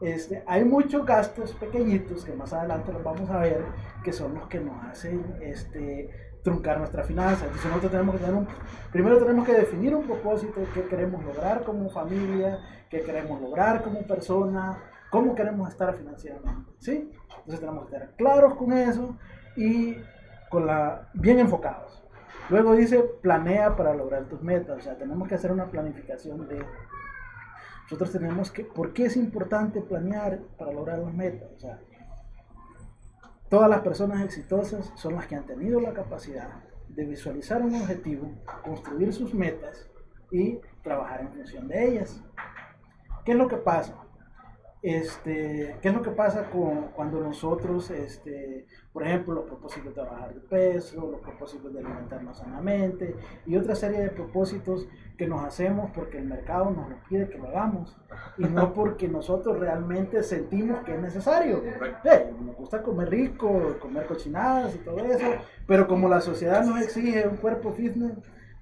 Este, hay muchos gastos pequeñitos que más adelante los vamos a ver, que son los que nos hacen este, truncar nuestra finanza. Entonces nosotros tenemos que tener un, primero tenemos que definir un propósito, qué queremos lograr como familia, qué queremos lograr como persona, cómo queremos estar financieramente, ¿sí? Entonces tenemos que estar claros con eso y con la, bien enfocados. Luego dice, planea para lograr tus metas, o sea, tenemos que hacer una planificación de nosotros tenemos que, ¿por qué es importante planear para lograr las metas? O sea, todas las personas exitosas son las que han tenido la capacidad de visualizar un objetivo, construir sus metas y trabajar en función de ellas. ¿Qué es lo que pasa? Este, ¿Qué es lo que pasa con, cuando nosotros, este, por ejemplo, los propósitos de bajar de peso, los propósitos de alimentarnos sanamente y otra serie de propósitos que nos hacemos porque el mercado nos lo pide que lo hagamos y no porque nosotros realmente sentimos que es necesario. Eh, nos gusta comer rico, comer cochinadas y todo eso, pero como la sociedad nos exige un cuerpo fitness,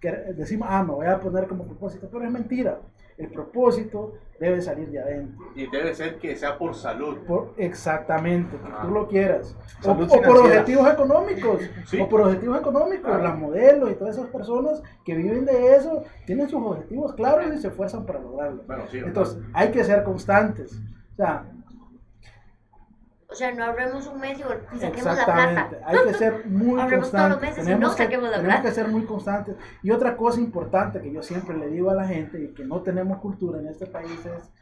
que decimos, ah, me voy a poner como propósito, pero es mentira. El propósito debe salir de adentro. Y debe ser que sea por salud. Por, exactamente, que tú lo quieras. O, o por objetivos económicos. Sí. O por objetivos económicos. Claro. Las modelos y todas esas personas que viven de eso tienen sus objetivos claros y se esfuerzan para lograrlos. Bueno, sí, Entonces, hay que ser constantes. O sea, O sea, no ahorremos un mes y saquemos la exactamente. plata. Hay que ser muy constantes. Tenemos, no que, tenemos que ser muy constantes. Y otra cosa importante que yo siempre le digo a la gente y que no tenemos cultura en este país es,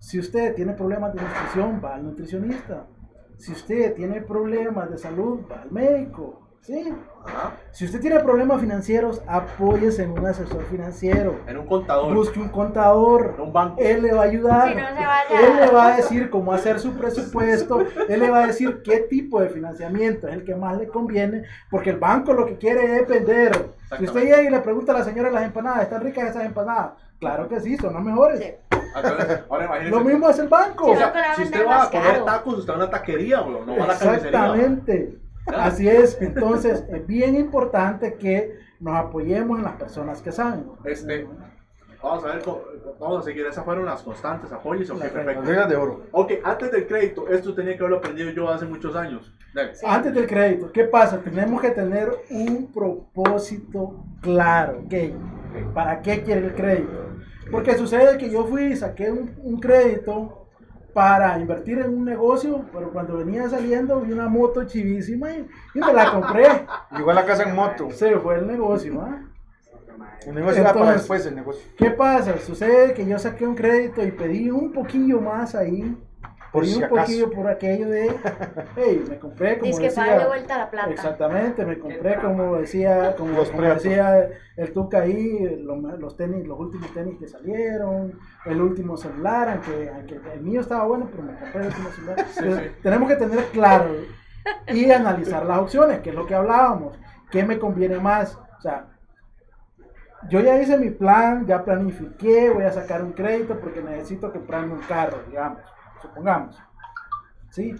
si usted tiene problemas de nutrición, va al nutricionista. Si usted tiene problemas de salud, va al médico. ¿Sí? Ajá. Si usted tiene problemas financieros, apóyese en un asesor financiero. En un contador. Busque un contador. En un banco. Él le va a ayudar. Sí, no se vaya. Él le va a decir cómo hacer su presupuesto. Él le va a decir qué tipo de financiamiento es el que más le conviene. Porque el banco lo que quiere es vender. Si usted llega y le pregunta a la señora las empanadas, ¿están ricas esas empanadas? Claro que sí, son las mejores. Sí. Entonces, ahora imagínense. Lo mismo es el banco. Sí, O sea, si usted va a comer tacos, usted va a una taquería, bro, no va a la carnicería. Exactamente. Así es. Entonces, es bien importante que nos apoyemos en las personas que saben. Este, vamos a ver, vamos a seguir. Esas fueron las constantes, apoyos. Ok, perfecto. Reglas de oro. Ok, antes del crédito, esto tenía que haberlo aprendido yo hace muchos años. Sí. Antes del crédito, ¿qué pasa? Tenemos que tener un propósito claro, ¿ok? ¿Para qué quiere el crédito? Porque sucede que yo fui y saqué un, un crédito para invertir en un negocio, pero cuando venía saliendo vi una moto chivísima y, y me la compré. Llegó a la casa en moto. Se fue el negocio, ¿ah? El negocio era para después el negocio. ¿Qué pasa? Sucede que yo saqué un crédito y pedí un poquillo más ahí. Por si un acaso. poquito por aquello de, hey, me compré como decía, de vuelta la plata. Exactamente, me compré como decía, como, Los como decía el Tuca ahí, lo- los tenis, los últimos tenis que salieron, el último celular, aunque, aunque el mío estaba bueno, pero me compré el último celular. Entonces, sí. Tenemos que tener claro y analizar las opciones, que es lo que hablábamos, qué me conviene más, o sea, yo ya hice mi plan, ya planifiqué, voy a sacar un crédito porque necesito comprarme un carro, digamos, supongamos. ¿Sí?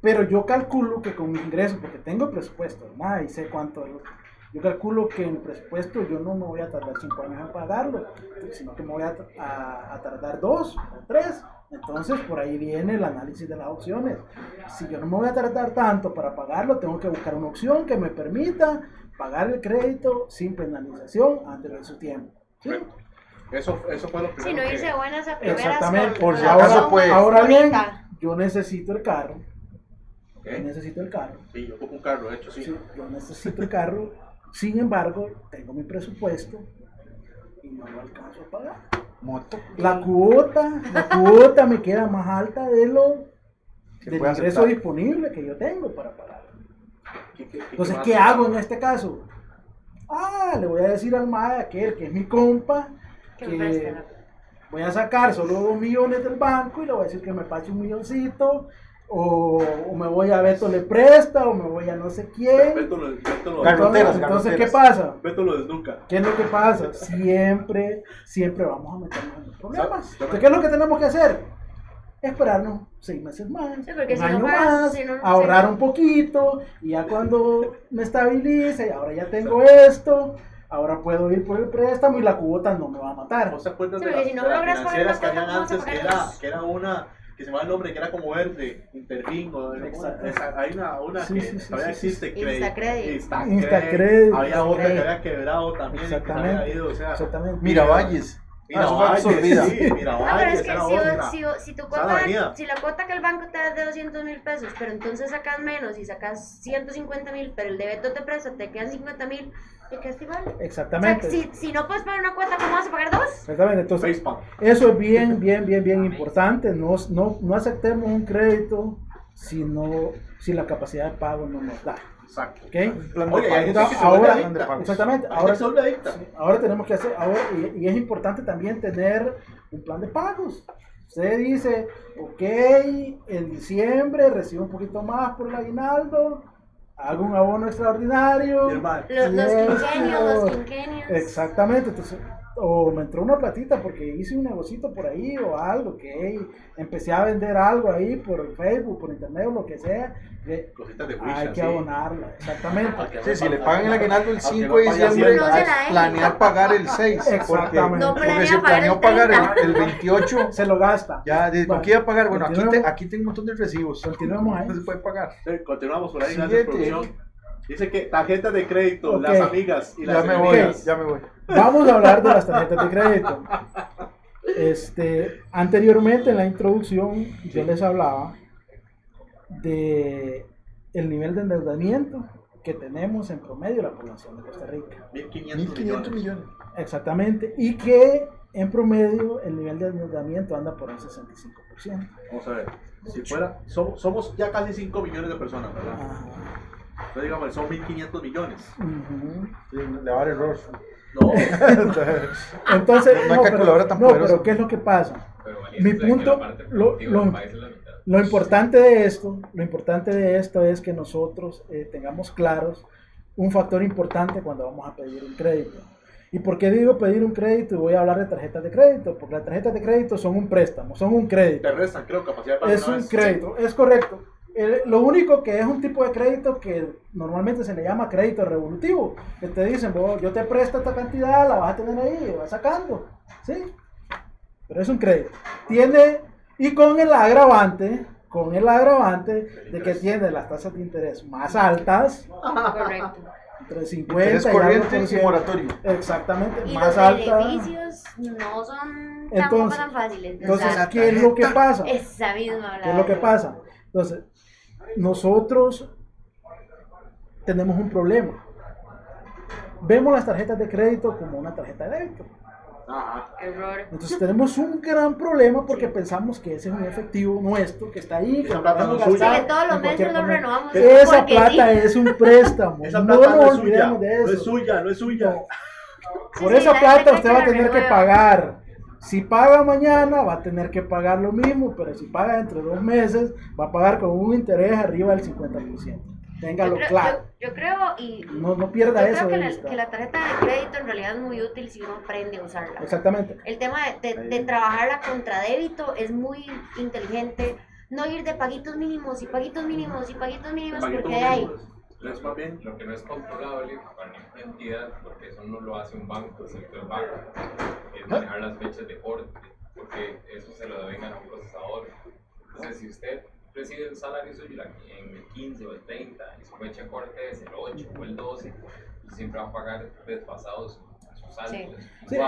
Pero yo calculo que con mis ingresos, porque tengo presupuesto, ¿verdad? Y sé cuánto es lo- Yo calculo que en presupuesto yo no me voy a tardar cinco años en pagarlo, sino que me voy a, tardar dos o tres. Entonces por ahí viene el análisis de las opciones. Si yo no me voy a tardar tanto para pagarlo, tengo que buscar una opción que me permita pagar el crédito sin penalización antes de su tiempo. ¿sí? Eso, eso fue lo Si primero no que- irse buenas a primeras Exactamente. Por si opción puede. Ahora bien, yo necesito el carro. Yo necesito el carro. Sí, yo ocupo un carro, de hecho, sí. Sí, yo necesito el carro. Sin embargo, tengo mi presupuesto y no lo alcanzo a pagar. Moto. La cuota, la cuota me queda más alta de lo Que del ingreso aceptar. disponible que yo tengo para pagar. ¿Qué- qué- qué Entonces? ¿qué hago en este caso? Ah, le voy a decir al MAE, aquel que es mi compa, Que voy a sacar solo dos millones del banco y le voy a decir que me pache un milloncito, o, o me voy a Beto le presta, o me voy a no sé quién. Beto lo, Beto lo, Entonces, entonces, ¿qué pasa? Beto lo desnuca. ¿Qué es lo que pasa? Siempre, siempre vamos a meternos en los problemas. Entonces, ¿qué es lo que tenemos que hacer? Esperarnos seis meses más, Sí, un si no año pagas, más, si no- ahorrar sí. un poquito, y ya cuando me estabilice, y ahora ya tengo esto, ahora puedo ir por el préstamo y la cuota no me va a matar. ¿No se acuerdan Sí, de las, si no de las financieras que habían cuota, ¿cómo vas a antes? Que era, que era una, que se me va el nombre, que era como verde, Interfin, o Exacto. esa- hay una, una Sí, que sí, sí, todavía existe, Credit. Instacredit. Instacredit. Instacredit. Había otra que había quebrado también que había Exactamente. ido, o sea, Exactamente. Miravalles. Ah, Miravalles, sí, No, pero es que era si, otra. si, si tu cuota, si la cuota que el banco te da es de 200 mil pesos, pero entonces sacas menos y sacas 150 mil, pero el débito te presta, te quedan 50 mil, ¿te quedas igual? O sea, Exactamente. si, si no puedes pagar una cuota, ¿cómo vas a pagar dos? Exactamente. Entonces, Facepalm. Eso es bien, bien, bien, bien importante. No, no, no aceptemos un crédito si, no, si la capacidad de pago no nos da. Exacto. ¿Ok? Plan de Oye, hay gente pagos. que se Ahora, adicta. exactamente. Hay gente Ahora, se adicta. ahora tenemos que hacer, ahora, y, y es importante también tener un plan de pagos. Usted dice, ok, en diciembre recibo un poquito más por el aguinaldo, hago un abono extraordinario. Los, los quinquenios, los quinquenios. Exactamente, entonces, o me entró una platita porque hice un negocito por ahí o algo, que empecé a vender algo ahí por Facebook, por internet o lo que sea, que Cositas de hay Wisha, que sí. abonarla, exactamente. Sí, si le pagan el aguinaldo el Aunque 5 no de diciembre, No planear pagar el 6. Porque, Exactamente. No porque planea si pagar el planeó pagar 30. el, el 28, Se lo gasta. ya, de- ¿con Vale. qué iba a pagar? Bueno, aquí, te- aquí tengo un montón de recibos. Continuemos ahí. No se puede pagar. Sí, Continuamos por ahí, Siguiente. Dice que tarjetas de crédito, las amigas y las Ya me voy, ya me voy. Vamos a hablar de las tarjetas de crédito. Este, anteriormente en la introducción yo les hablaba de el nivel de endeudamiento que tenemos en promedio la población de Costa Rica. 1500 1500 millones. millones. Exactamente. Y que en promedio el nivel de endeudamiento anda por un 65%. Vamos a ver. Si fuera, somos, somos ya casi 5 millones de personas, ¿verdad? Ajá. Entonces, digamos, son 1500 millones. Sí, le va a dar error. No, Entonces, No hay no, pero, tan no, pero ¿qué es lo que pasa? Pero Mi punto, lo- lo-. Lo importante de esto, lo importante de esto es que nosotros eh, tengamos claros un factor importante cuando vamos a pedir un crédito. ¿Y por qué digo pedir un crédito? Y voy a hablar de tarjetas de crédito, porque las tarjetas de crédito son un préstamo, son un crédito. te restan, creo, capacidad de pago. Es un vez. crédito, es correcto. El- lo único que es un tipo de crédito que normalmente se le llama crédito revolutivo. Que te dicen, "Vos, yo te presto esta cantidad, la vas a tener ahí, vas sacando. ¿Sí? Pero es un crédito. Tiene, y con el agravante, con el agravante de que tiene las tasas de interés más altas, Correcto. entre 50 Interés y corriente y moratorio. Exactamente, Y más los altas. beneficios no son tampoco Entonces- tan fáciles. Entonces, ¿qué es lo que pasa? misma ¿Qué es lo que pasa? Entonces, nosotros tenemos un problema. Vemos las tarjetas de crédito como una tarjeta de débito. Ajá. Error. Entonces tenemos un gran problema porque pensamos que ese es un efectivo nuestro que está ahí, que Esa plata no es suya. gastar Sí, que todos los meses lo renovamos. Esa plata sí. es un préstamo. Esa no plata no, nos es suya. olvidemos de eso. No es suya, no es suya. No. Sí, Por sí, esa la plata usted va a tener que pagar. Si paga mañana va a tener que pagar lo mismo, pero si paga dentro de dos meses va a pagar con un interés arriba del 50%. Téngalo Yo creo, claro. yo, yo creo y No, no pierda yo eso creo que de la, que la tarjeta de crédito en realidad es muy útil si uno aprende a usarla. Exactamente. El tema de, de, de trabajarla contra débito es muy inteligente. No ir de paguitos mínimos y paguitos mínimos y paguitos mínimos Paguitos porque de ahí. Más bien. Lo que no es controlable para ninguna entidad, porque eso no lo hace un banco, el sector banco, es manejar las fechas de corte, porque eso se lo deben a un procesador. Entonces, si usted recibe el salario suyo en el 15 o el 30 y su fecha de corte es el 8 o el 12, pues siempre va a pagar desfasados sus saldos. Sí. su Sí.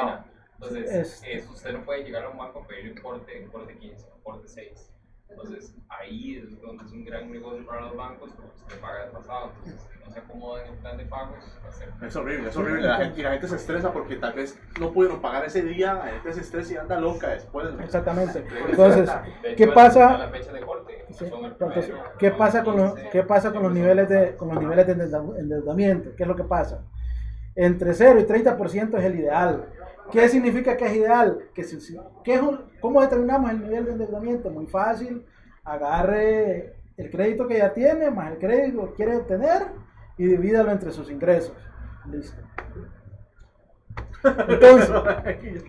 Entonces, Es- eso usted no puede llegar a un banco a pedir un corte, un corte 15, un corte 6. Entonces, ahí es donde es un gran negocio para los bancos porque usted paga de pasado. Entonces, si no se acomoda en el plan de pagos, acepta. Es horrible, es horrible. La gente, y la gente se estresa porque tal vez no pudieron pagar ese día. La gente se estresa y anda loca después. Exactamente. Entonces, De ¿qué pasa? a La fecha de corte. Sí, son el entonces, promedio. ¿qué pasa con los, qué pasa con los niveles de con los niveles de endeuda- endeudamiento? ¿Qué es lo que pasa? Entre 0 y 30% es el ideal. ¿Qué significa que es ideal? ¿qué es un- ¿Cómo determinamos el nivel de endeudamiento? Muy fácil. Agarre el crédito que ya tiene más el crédito que quiere obtener y divídalo entre sus ingresos. Listo. Entonces,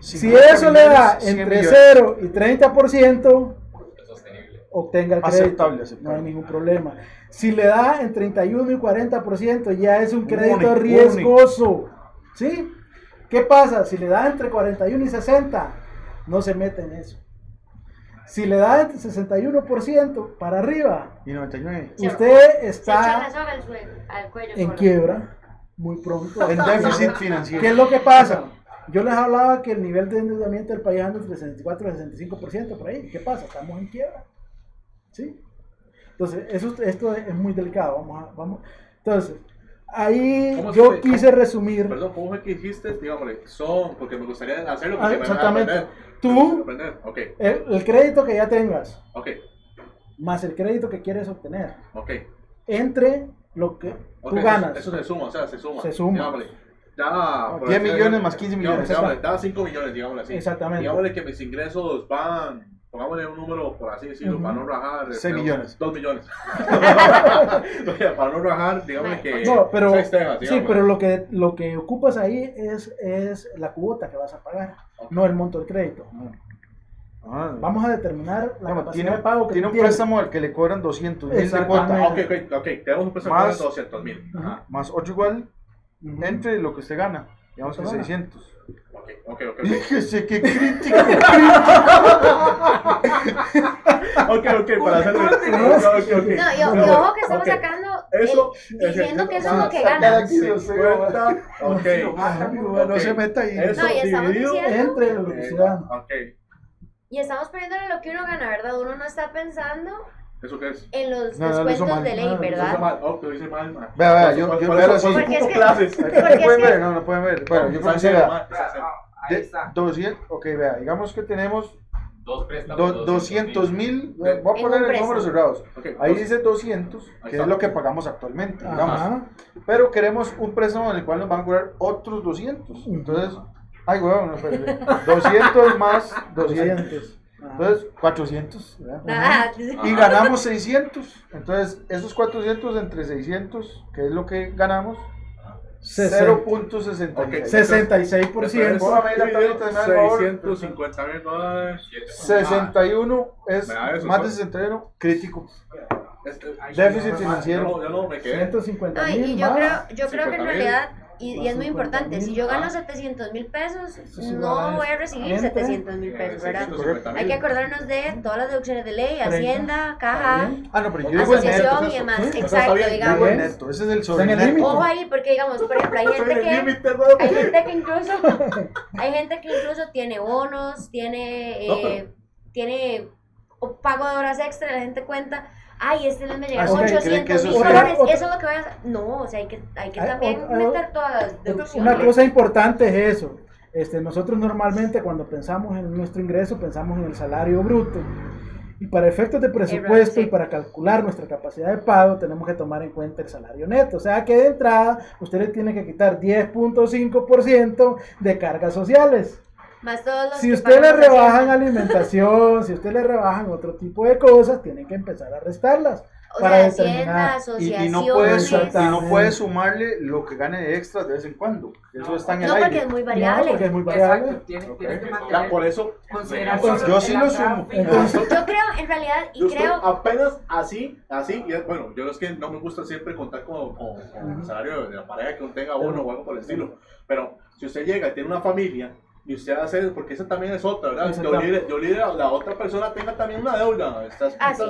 si 50 eso le da millones, 100 entre millones. 0 y 30%, Es sostenible. obtenga el Aceptable, crédito. aceptable. No hay ningún problema. Si le da en 31 y 40%, ya es un crédito riesgoso. ¿Sí? ¿Qué pasa? Si le da entre 41 y 60, no se mete en eso. Si le da entre 61% para arriba, Y 99. Sí. usted está soga al, suelo, al cuello. en quiebra muy pronto. En déficit financiero. ¿Qué es lo que pasa? Yo les hablaba que el nivel de endeudamiento del país anda entre 64 y 65% por ahí. ¿Qué pasa? Estamos en quiebra. ¿Sí? Entonces, eso, esto es muy delicado. Vamos a, vamos. Entonces, ahí ¿Cómo yo se- quise resumir. Perdón, ¿cómo fue que dijiste? Digámosle, son, porque me gustaría hacerlo Ah, porque me exactamente. van a aprender. Tú- Me gusta aprender. Ok, El, el crédito que ya tengas, ok, más el crédito que quieres obtener, ok. entre lo que tú eso- ganas. Eso, se suma, o sea, se suma. Se suma. Digámosle, da, por 10 decir- millones más 15 millones. Digámosle, da 5 millones, digámosle así. Exactamente. Digámosle que mis ingresos van, pongámosle un número por así decirlo, Ujú. para no rajar. 6 millones. 2 millones. Para no rajar, digámosle que. No, pero, tejas, sí, pero lo que, lo que ocupas ahí es, es la cuota que vas a pagar, no el monto del crédito. Ah, Vamos a determinar la Digamos, capacidad tiene, de pago que tiene un tienes. préstamo al que le cobran 200 mil de Exactamente. Ah, cuota. ok, ok, ok. Tenemos un préstamo Más- de 200 mil. Ajá. Más 8 igual Ujú. entre lo que usted gana. Digamos que Lo que gana. 600. Ok, ok, ok. Fíjese qué crítico. Ok, ok, para hacerlo. Ok, ok, ok. No, y, o- y No, ojo que estamos sacando Eso, el- diciendo que eso es ah, lo que sacar gana. aquí los 50, ok. No se meta ahí. Eso No, y estamos dividido diciendo- Entre lo que Eh, se gana. Ok, Y estamos poniéndole lo que uno gana, ¿verdad? Uno no está pensando ¿eso qué es? en los No, descuentos mal. de ley, ¿verdad? mal. Oh, lo hice mal. man. Vea, vea, yo- yo veo así. Porque es que- clases. ¿No Porque es pueden que- ver? No, no pueden ver. Bueno, yo mal, está haciendo mal. Ahí está. 200, ok, vea, digamos que tenemos Dos préstamos. do- 200 mil, voy a poner préstamo. números cerrados. Ok, Ahí dice 200, Ahí que es lo que pagamos actualmente, digamos. Pero queremos un préstamo en el cual nos van a cobrar otros 200. Entonces, ay, huevón, no, espérate. 200 más 200. 200. Ajá. Entonces, 400. ¿verdad? Ah, Y ganamos 600. Entonces, esos 400 entre 600, que es lo que ganamos, Sesen- 0.66. 66%. Póngame la tablita, favor. 650 mil dólares. 61 es eso, más ¿no? de 61 crítico. Déficit financiero. no, yo no me quedé. 150 No, y- mil y yo creo, yo creo que en 50.000. realidad, y, y es muy 50.000, importante, si yo gano ah. 700 mil pesos, no voy a recibir Entre- 700 mil pesos, ¿verdad? 650 Hay que acordarnos de todas las deducciones de ley. Hacienda, Caja. Ah, no, pero yo asociación neto. y demás. Sí, Exacto, bien, digamos. neto, ese es el sobre. Ojo ahí, porque digamos, por ejemplo, hay gente que... Hay gente que incluso, hay gente que incluso tiene bonos, tiene, No, eh, tiene pago de horas extra, la gente cuenta, ay, este mes me Ah, llegaron ¿creen 800 que eso mil dólares, otra- eso es lo que voy a. No, o sea, hay que, hay que Hay también meter todas las deducciones. Una cosa importante es eso. Este, nosotros normalmente cuando pensamos en nuestro ingreso pensamos en el salario bruto. Y para efectos de presupuesto sí. y para calcular nuestra capacidad de pago tenemos que tomar en cuenta el salario neto. O sea que de entrada usted le tiene que quitar 10.5% de cargas sociales. Más todos los Si usted le rebajan Hacienda. alimentación, si usted le rebajan otro tipo de cosas, tienen que empezar a restarlas. O para sea, determinar. Hacienda, Y, y no puede, su- y no Exactamente. puede sumarle lo que gane de extra de vez en cuando. Eso está en el No, porque aire. es muy No, variable. porque es muy variable. Exacto, tiene, tiene que Ya, por eso, consideración Entonces, yo sí lo la sumo. Entonces, Yo creo, en realidad, y yo estoy creo, apenas así, así, y es- bueno, yo es que no me gusta siempre contar con, con- con el salario de la pareja que uno tenga uno o algo por el estilo, pero si usted llega y tiene una familia y usted hace, porque esa también es otra, ¿verdad? Yo olvide la, la otra persona tenga también una deuda, estás, Ah, sí,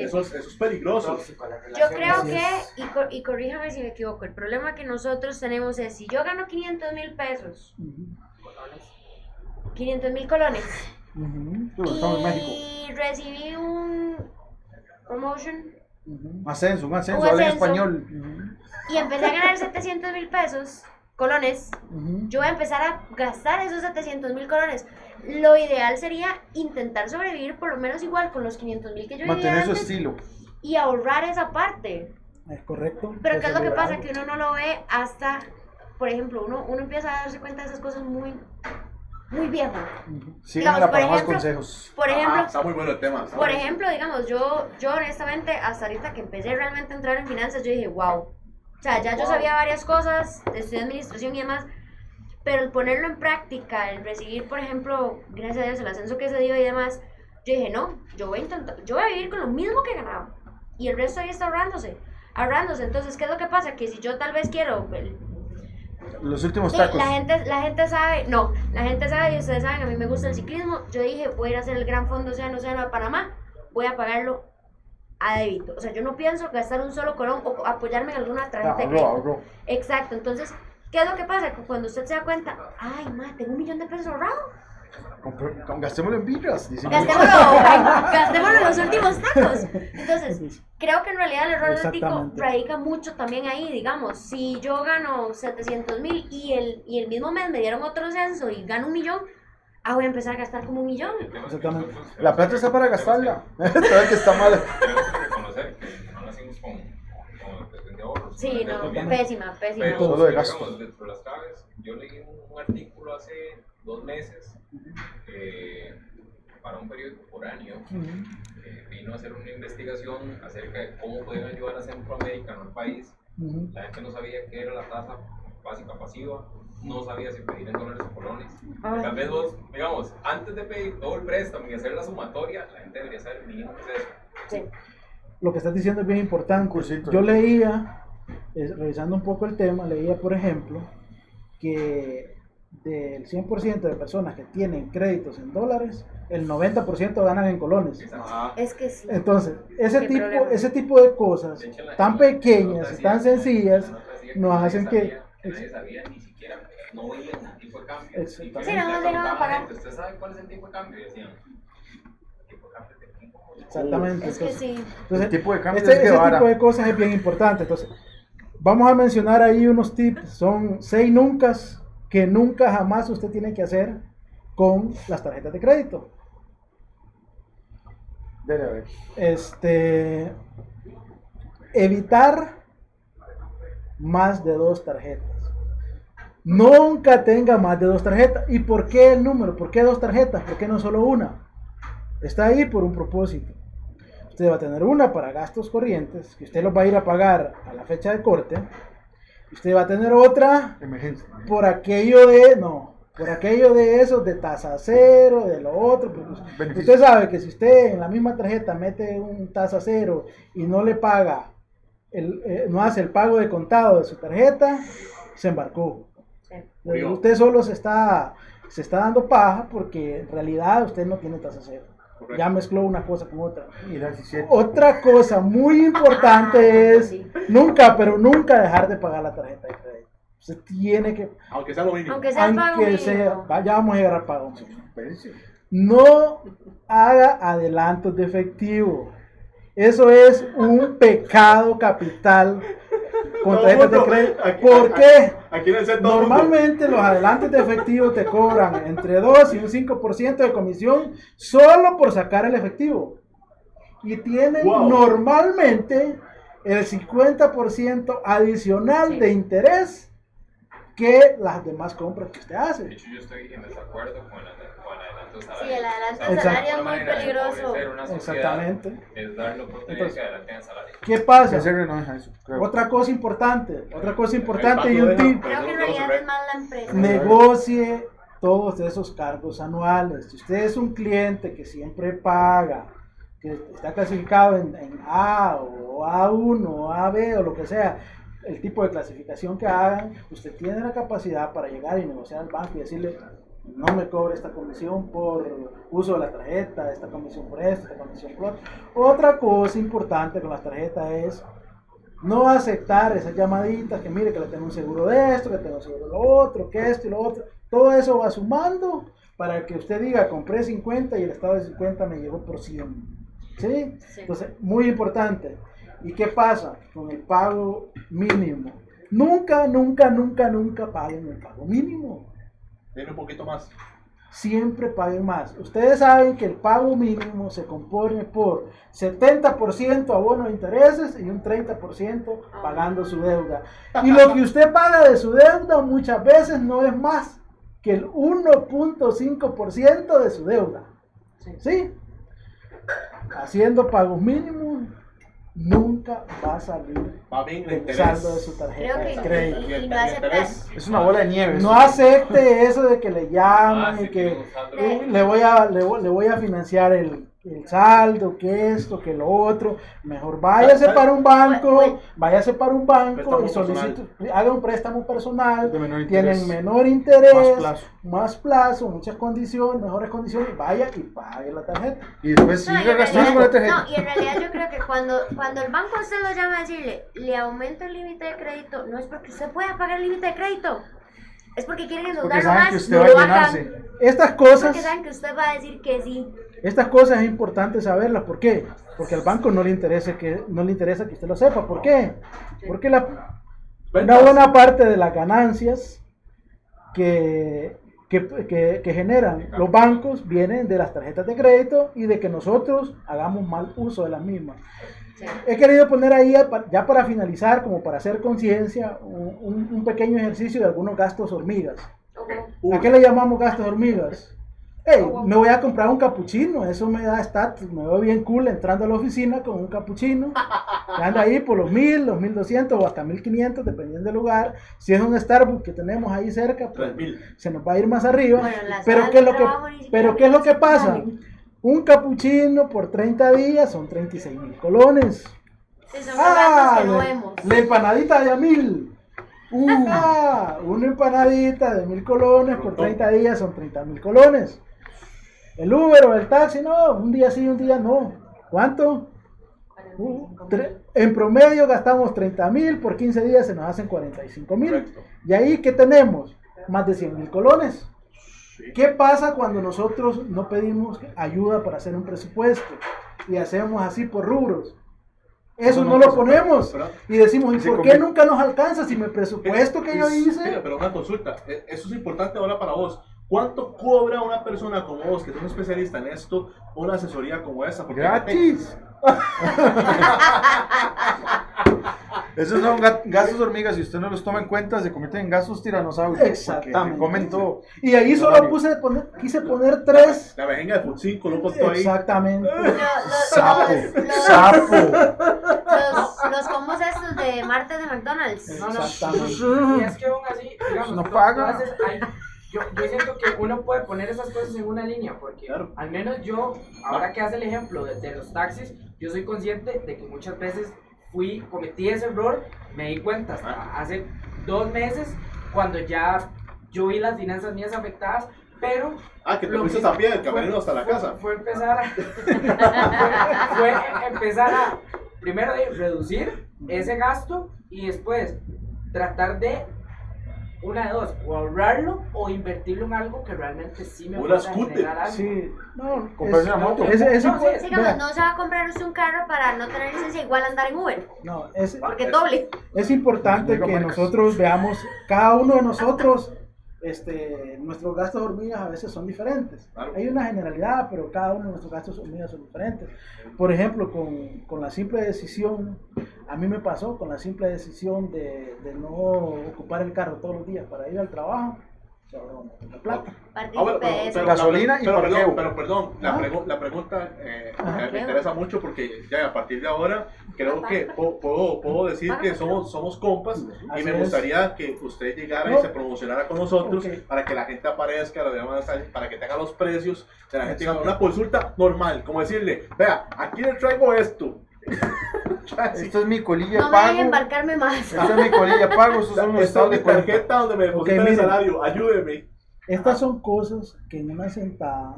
eso, es, eso es peligroso. Yo creo que, y, cor- y corríjame si me equivoco, el problema que nosotros tenemos es, si yo gano 500 mil pesos, Ujú, 500 mil colones, y recibí un, promotion Ujú, Ascenso, un ascenso, Un habla en ascenso. español. y empecé a ganar 700 mil pesos, colones, yo voy a empezar a gastar esos 700 mil colones. Lo ideal sería intentar sobrevivir por lo menos igual con los 500 mil que yo vivía Mantener su estilo. y ahorrar esa parte. Es correcto. Pero ¿qué es lo que pasa? Que uno no lo ve hasta, por ejemplo, uno, uno empieza a darse cuenta de esas cosas muy, muy viejo. Ujú. Síganla por para más ejemplo, consejos. Por Ah, ejemplo, está muy bueno el tema. por ejemplo, digamos, yo, yo honestamente, hasta ahorita que empecé realmente a entrar en finanzas, yo dije, wow. O sea, ya yo sabía varias cosas, estudié administración y demás, pero el ponerlo en práctica, el recibir, por ejemplo, gracias a Dios, el ascenso que se dio y demás, yo dije, no, yo voy a intentar, yo voy a vivir con lo mismo que ganaba. Y el resto ahí está ahorrándose, ahorrándose. Entonces, ¿qué es lo que pasa? Que si yo tal vez quiero el- Los últimos Sí, tacos. la gente, la gente sabe, no, la gente sabe y ustedes saben, a mí me gusta el ciclismo. Yo dije, voy a ir a hacer el Gran Fondo Océano Océano de Panamá, voy a pagarlo a débito. O sea, yo no pienso gastar un solo colón o apoyarme en alguna tarjeta de crédito. ahorro. Exacto, entonces, ¿qué es lo que pasa? Que cuando usted se da cuenta, ay, madre, tengo un millón de pesos ahorrado. Gastémoslo en birras. Gastémoslo, gastémoslo en los últimos tacos. Entonces, creo que en realidad el error del tico radica mucho también ahí, digamos, si yo gano 700 mil y el, y el mismo mes me dieron otro censo y gano un millón, ah, voy a empezar a gastar como un millón. Exactamente. La plata está para gastarla. Todavía que está mal. Tenemos que reconocer que no nacimos con, de ahorros. Sí, no, pésima, pésima. Pero, Solo de digamos, gasto. dentro de las claves, yo leí un, artículo hace dos meses eh, para un periódico foráneo que vino a hacer una investigación acerca de cómo pueden ayudar a Centroamérica, no al país. La gente no sabía qué era la tasa básica pasiva, no sabía si pedir en dólares o colones. Tal vez vos, digamos, antes de pedir todo el préstamo y hacer la sumatoria, la gente debería saber mínimo qué es eso. Sí. Lo que estás diciendo es bien importante. Yo leía, eh, revisando un poco el tema, leía, por ejemplo, que del 100% de personas que tienen créditos en dólares, el 90% ganan en colones. Ajá. Es que sí. Entonces, ese tipo, problema. ese tipo de cosas De hecho, la- tan pequeñas, la tan sencillas, nos nadie hacen sabía- que- que nadie sabía ni siquiera, no veían el tipo de cambio. Y Sí, no, llegaban a pagar. ¿Usted sabe cuál es el tipo de cambio? Y decían, tipo de cambio de tipo. exactamente. Es que sí. entonces, El tipo de cambio este, es que ese vara. tipo de cosas es bien importante. Entonces, vamos a mencionar ahí unos tips. Son seis nunca que nunca jamás usted tiene que hacer con las tarjetas de crédito. Dele a ver. Este, evitar más de dos tarjetas. Nunca tenga más de dos tarjetas. ¿Y por qué el número? ¿Por qué dos tarjetas? ¿Por qué no solo una? Está ahí por un propósito. Usted va a tener una para gastos corrientes, que usted los va a ir a pagar a la fecha de corte. Usted va a tener otra Emergencia. por aquello de, no, por aquello de eso, de tasa cero, de lo otro. Beneficio. usted sabe que si usted en la misma tarjeta mete un tasa cero y no le paga, el, eh, no hace el pago de contado de su tarjeta, se embarcó. Usted solo se está, se está dando paja porque en realidad usted no tiene tasa cero. Correcto. Ya mezcló una cosa con otra. Mira, 17. Otra cosa muy importante Ah, es sí. nunca, pero nunca dejar de pagar la tarjeta de crédito. Usted tiene que, Aunque sea lo mínimo. Aunque sea el pago aunque mínimo. sea, vaya, vamos a llegar al pago. No haga adelantos de efectivo. Eso es un pecado capital con Todo el tarjetas de mundo, crédito. aquí- ¿Por qué? Aquí mundo. Normalmente los adelantos de efectivo te cobran entre 2 y un 5% de comisión solo por sacar el efectivo. Y tienen Wow. normalmente el 50% adicional de interés que las demás compras que usted De hace. hecho, yo estoy en desacuerdo con el, con el adelanto Sí, salario. el adelanto salario es muy de peligroso. Exactamente. Es darle oportunidad Entonces, que adelanten el salario. ¿Qué pasa? No eso. Otra cosa importante, otra cosa importante y un tip. Creo que en realidad es más la empresa. negocie todos esos cargos anuales. Si usted es un cliente que siempre paga, que está clasificado en, en A o A1 o AB o lo que sea, el tipo de clasificación que hagan, usted tiene la capacidad para llegar y negociar al banco y decirle, no me cobre esta comisión por uso de la tarjeta, esta comisión por esto, esta comisión por otro. Otra cosa importante con las tarjetas es no aceptar esas llamaditas que mire que le tengo un seguro de esto, que tengo un seguro de lo otro, que esto y lo otro. Todo eso va sumando para que usted diga compré 50 y el estado de 50 me llegó por 100. ¿Sí? Sí. Entonces, muy importante. ¿Y qué pasa con el pago mínimo? Nunca, nunca, nunca, nunca paguen el pago mínimo. Deme un poquito más. Siempre paguen más. Ustedes saben que el pago mínimo se compone por 70% abono de intereses y un 30% pagando su deuda. Y lo que usted paga de su deuda muchas veces no es más que el 1.5% de su deuda. ¿Sí? Haciendo pagos mínimos, nunca va a salir Va bien el el interés. saldo de su tarjeta Creo de que crédito. y, y no aceptas. Es una bola de nieve. No acepte eso de que le llaman Ah, sí, y que eh, le voy a le, voy- le voy a financiar el, el saldo, que esto, que lo otro. Mejor váyase ¿Sabe- para un banco, váyase para un banco Préstamo y solicite, haga un préstamo personal. De menor Tienen interés. menor interés, Más plazo. más plazo, muchas condiciones, mejores condiciones. Vaya y pague la tarjeta. Y después No, sigue gastando con la tarjeta. no, y en realidad yo creo que cuando, cuando el banco usted lo llama a decirle, le aumento el límite de crédito, no es porque usted pueda pagar el límite de crédito, es porque quieren Porque endeudarlo más, que usted no va a lo hagan. Estas porque cosas, saben que usted va a decir que sí. Estas cosas es importante saberlas. ¿Por qué? Porque al banco no le interesa que no le interesa que usted lo sepa. ¿Por qué? Porque la, Una buena parte de las ganancias que, que, que- que generan los bancos vienen de las tarjetas de crédito y de que nosotros hagamos mal uso de las mismas. He querido poner ahí, ya para finalizar, como para hacer conciencia, un, un- pequeño ejercicio de algunos gastos hormigas. Ojo. ¿A qué le llamamos gastos hormigas? Hey, me voy a comprar un capuchino, eso me da estatus, me veo bien cool entrando a la oficina con un capuchino, que anda ahí por los 1000, los 1200 o hasta 1500, dependiendo del lugar. Si es un Starbucks que tenemos ahí cerca, pues 3000. se nos va a ir más arriba. Bueno, pero ¿qué es lo que, trabajo ni siquiera pero ¿qué es lo que me pasa? Un capuchino por 30 días son 36 mil colones. Sí, son los gastos que no la- vemos. la empanadita de a mil. Ah, una empanadita de mil colones por 30 días son 30 mil colones. El Uber o el taxi, no, un día sí, un día no. ¿Cuánto? Uh, en promedio gastamos 30 mil, por 15 días se nos hacen 45 mil. Y ahí, ¿qué tenemos? Más de 100 mil colones. ¿Qué pasa cuando nosotros no pedimos ayuda para hacer un presupuesto y hacemos así por rubros? Eso no lo ponemos y decimos, ¿y por qué nunca nos alcanza si me presupuesto que yo Mira, hice? Pero una consulta, eh, eso es importante ahora para vos. ¿Cuánto cobra una persona como vos, que es un especialista en esto, una asesoría como esa? Porque Gratis. Esos son ga- gastos hormigas. Si usted no los toma en cuenta, se convierten en gastos tiranosaurios. Exactamente. Comen todo. Y ahí solo puse poner, quise poner tres. La vejenga de Futsinco, lo contó ahí. Exactamente. Sapo. los, Sapo. los- combos estos de martes de McDonald's. No, no. Exactamente. Y es que aún así, digamos, No to- paga. todas esas- hay- yo, yo siento que uno puede poner esas cosas en una línea, porque Claro. al menos yo, ahora que hace el ejemplo de, de los taxis, yo soy consciente de que muchas veces fui, cometí ese error, me di cuenta hasta hace dos meses, cuando ya yo vi las finanzas mías afectadas, pero Ah, que te que a pie del camerino hasta la fue- casa. Fue empezar a. fue, fue empezar a. Primero de reducir ese gasto y después tratar de. Una de dos, o ahorrarlo o invertirlo en algo que realmente sí me scooter. generar algo. Sí, no, Comprarse es- una moto. es- es No, sí, Digamos, no se va a comprar usted un carro para no tener licencia, igual andar en Uber, no, es, porque doble. es importante que nosotros veamos, cada uno de nosotros, este, nuestros gastos hormigas a veces son diferentes. Claro. Hay una generalidad, pero cada uno de nuestros gastos hormigas son diferentes. Por ejemplo, con, con la simple decisión, a mí me pasó con la simple decisión de, de no ocupar el carro todos los días para ir al trabajo, plata. Ah, bueno, pero, pero- y pero, parqueo. perdón, pero perdón, la, Ah. pregu- la pregunta eh, Ajá. me- interesa mucho porque ya a partir de ahora creo que puedo, puedo decir que somos, somos compas y me gustaría que usted llegara y se promocionara con nosotros para que la gente aparezca, la demás, para que tenga los precios, la gente una consulta normal, como decirle, vea, aquí le traigo esto. Así. Esto es mi colilla No me dejen pago. embarcarme más. Esto es mi colilla pago. Estados es de mi cuenta. tarjeta donde me depositan el miren. salario, ayúdeme. Estas son cosas que en una sentada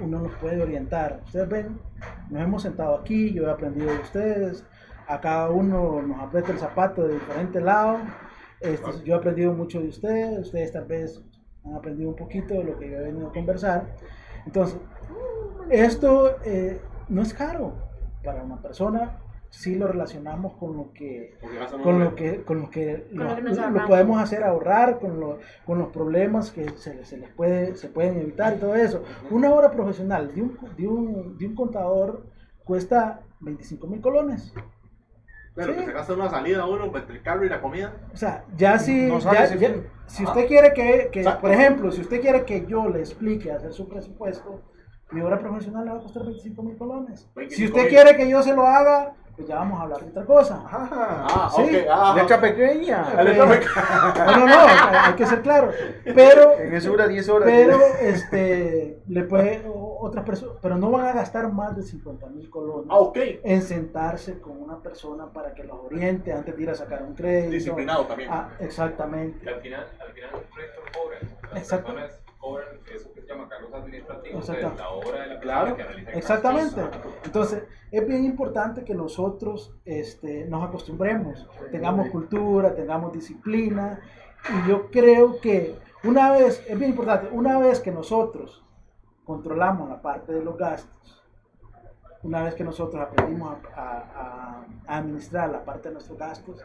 uno los puede orientar. Ustedes ven, nos hemos sentado aquí, yo he aprendido de ustedes, a cada uno nos aprieta el zapato de diferente lado. Este, yo he aprendido mucho de ustedes, ustedes tal vez han aprendido un poquito de lo que yo he venido a conversar. Entonces, esto, eh, no es caro para una persona. Sí lo relacionamos con lo que con lo que con lo que Con lo que nos lo podemos hacer ahorrar con, lo- con los problemas que se, se les puede se pueden evitar y todo eso. Una hora profesional de un, de un, de un contador cuesta 25 mil colones. Pero Sí. que se gasta una salida uno entre el carro y la comida. o sea ya si No ya- ese ya- si usted quiere que, que por ejemplo si usted quiere que yo le explique hacer su presupuesto mi hora profesional le va a costar 25 mil colones. Si 25 usted mil. quiere que yo se lo haga pues ya vamos a hablar de otra cosa Ah, Sí. ok. Ah, Letra pequeña. Letra Eh, No, no, no, hay que ser claro. Pero, En eso dura 10 horas. pero, este, le puede, otras personas, pero no van a gastar más de 50 mil colones Ah, ok. en sentarse con una persona para que los oriente antes de ir a sacar un crédito. Disciplinado también. Ah, exactamente. Que al final, al final el proyecto lo cobran. Cobran eso que se llama cargos administrativos de la hora de la Claro. que realiza el Exactamente. Entonces, es bien importante que nosotros este, nos acostumbremos, tengamos cultura, tengamos disciplina. Y yo creo que una vez, es bien importante, una vez que nosotros controlamos la parte de los gastos, una vez que nosotros aprendimos a, a- a- a administrar la parte de nuestros gastos,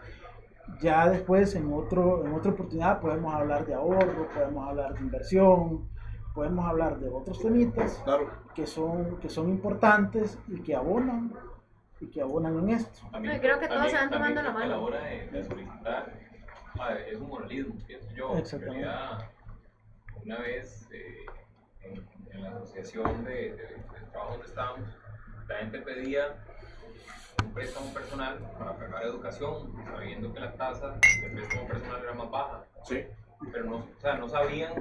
ya después en, otro, en otra oportunidad podemos hablar de ahorro, podemos hablar de inversión, podemos hablar de otros temitas Claro. que son, que son importantes y que abonan y que abonan en esto. También- No, y creo que todos también- se van tomando la mano. A la hora de, de solicitar, madre, es un moralismo, pienso yo. En Exactamente. realidad, una vez eh, en, en la asociación de, de, de trabajo donde estábamos, la gente pedía préstamo personal para pagar educación, sabiendo que la tasa de préstamo personal era más baja, Sí. pero no, o sea, no sabían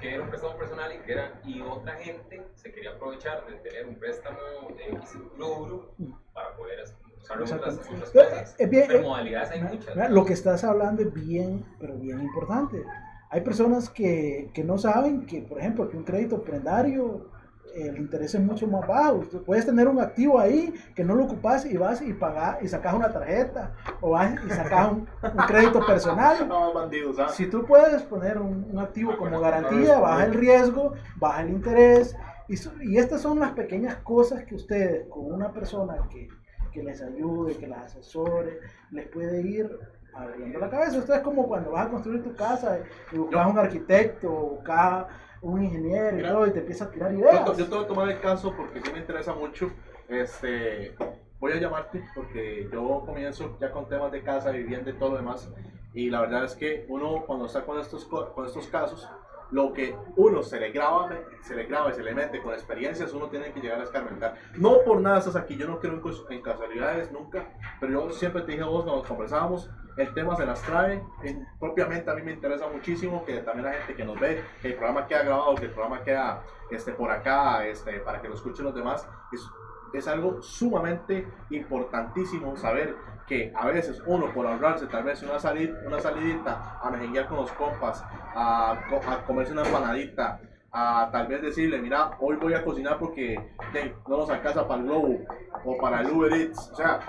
que era un préstamo personal y que era, y otra gente se quería aprovechar de tener un préstamo de X rubro para poder usarlo en otras, otras Pero, cosas. es bien- pero eh, modalidades hay muchas. Mira, Lo que estás hablando es bien, pero bien importante. Hay personas que, que no saben que, por ejemplo, que un crédito prendario, eh, el interés es mucho más bajo. Tú puedes tener un activo ahí que no lo ocupas y vas y pagas y sacas una tarjeta o vas y sacas un, un crédito personal. No, bandidos, ¿ah? Si tú puedes poner un, un activo como garantía, baja el riesgo, baja el interés. Y, y estas son las pequeñas cosas que ustedes, con una persona que, que les ayude, que las asesore, les puede ir abriendo la cabeza. Esto es como cuando vas a construir tu casa y buscas un arquitecto, o buscas un ingeniero y Mira, todo, y te empieza a tirar Yo, ideas. to- yo te voy a tomar el caso porque sí me interesa mucho. Este, voy a llamarte porque yo comienzo ya con temas de casa, vivienda y todo lo demás. Y la verdad es que uno cuando está con estos, co- con estos casos, lo que uno se le graba, se le graba y se le mete con experiencias, uno tiene que llegar a escarmentar. No por nada estás aquí, yo no creo en, casualidades nunca, pero yo siempre te dije a vos cuando conversábamos, el tema se las trae. En- propiamente a mí me interesa muchísimo que también la gente que nos ve, que el programa queda grabado, que el programa queda este, por acá, este, para que lo escuchen los demás, es, es algo sumamente importantísimo saber que a veces uno por ahorrarse tal vez una, salid, una salidita a mejenguear con los compas, a, a comerse una empanadita, a tal vez decirle, mira, hoy voy a cocinar porque hey, no nos alcanza para el Globo o para el Uber Eats. O sea,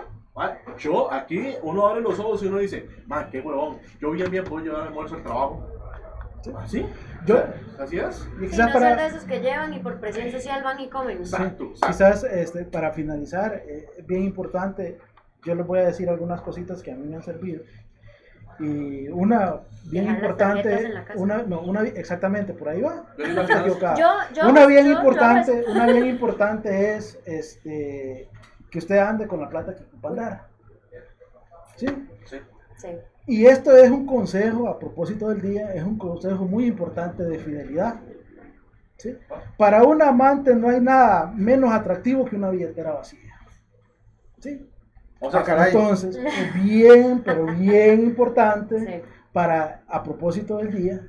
yo aquí, uno abre los ojos y uno dice, man, qué huevón, yo bien bien puedo llevar almuerzo al trabajo. ¿Sí? Yo- O sea, Así es. Y Sí, quizás no para- de esos que llevan y por presión social van y comen. Exacto, exacto. Quizás este, para finalizar, eh, bien importante, yo les voy a decir algunas cositas que a mí me han servido. Y una bien Dejar importante, una, no, una, exactamente, por ahí va. Yo. Yo- una bien yo- yo importante, una bien importante es este que usted ande con la plata que ocupa andar. ¿Sí? Sí. Sí. Y esto es un consejo a propósito del día, es un consejo muy importante de fidelidad. ¿sí? Para un amante no hay nada menos atractivo que una billetera vacía. ¿sí? O sea, caray. Entonces, es bien, pero bien importante Sí. para, a propósito del día,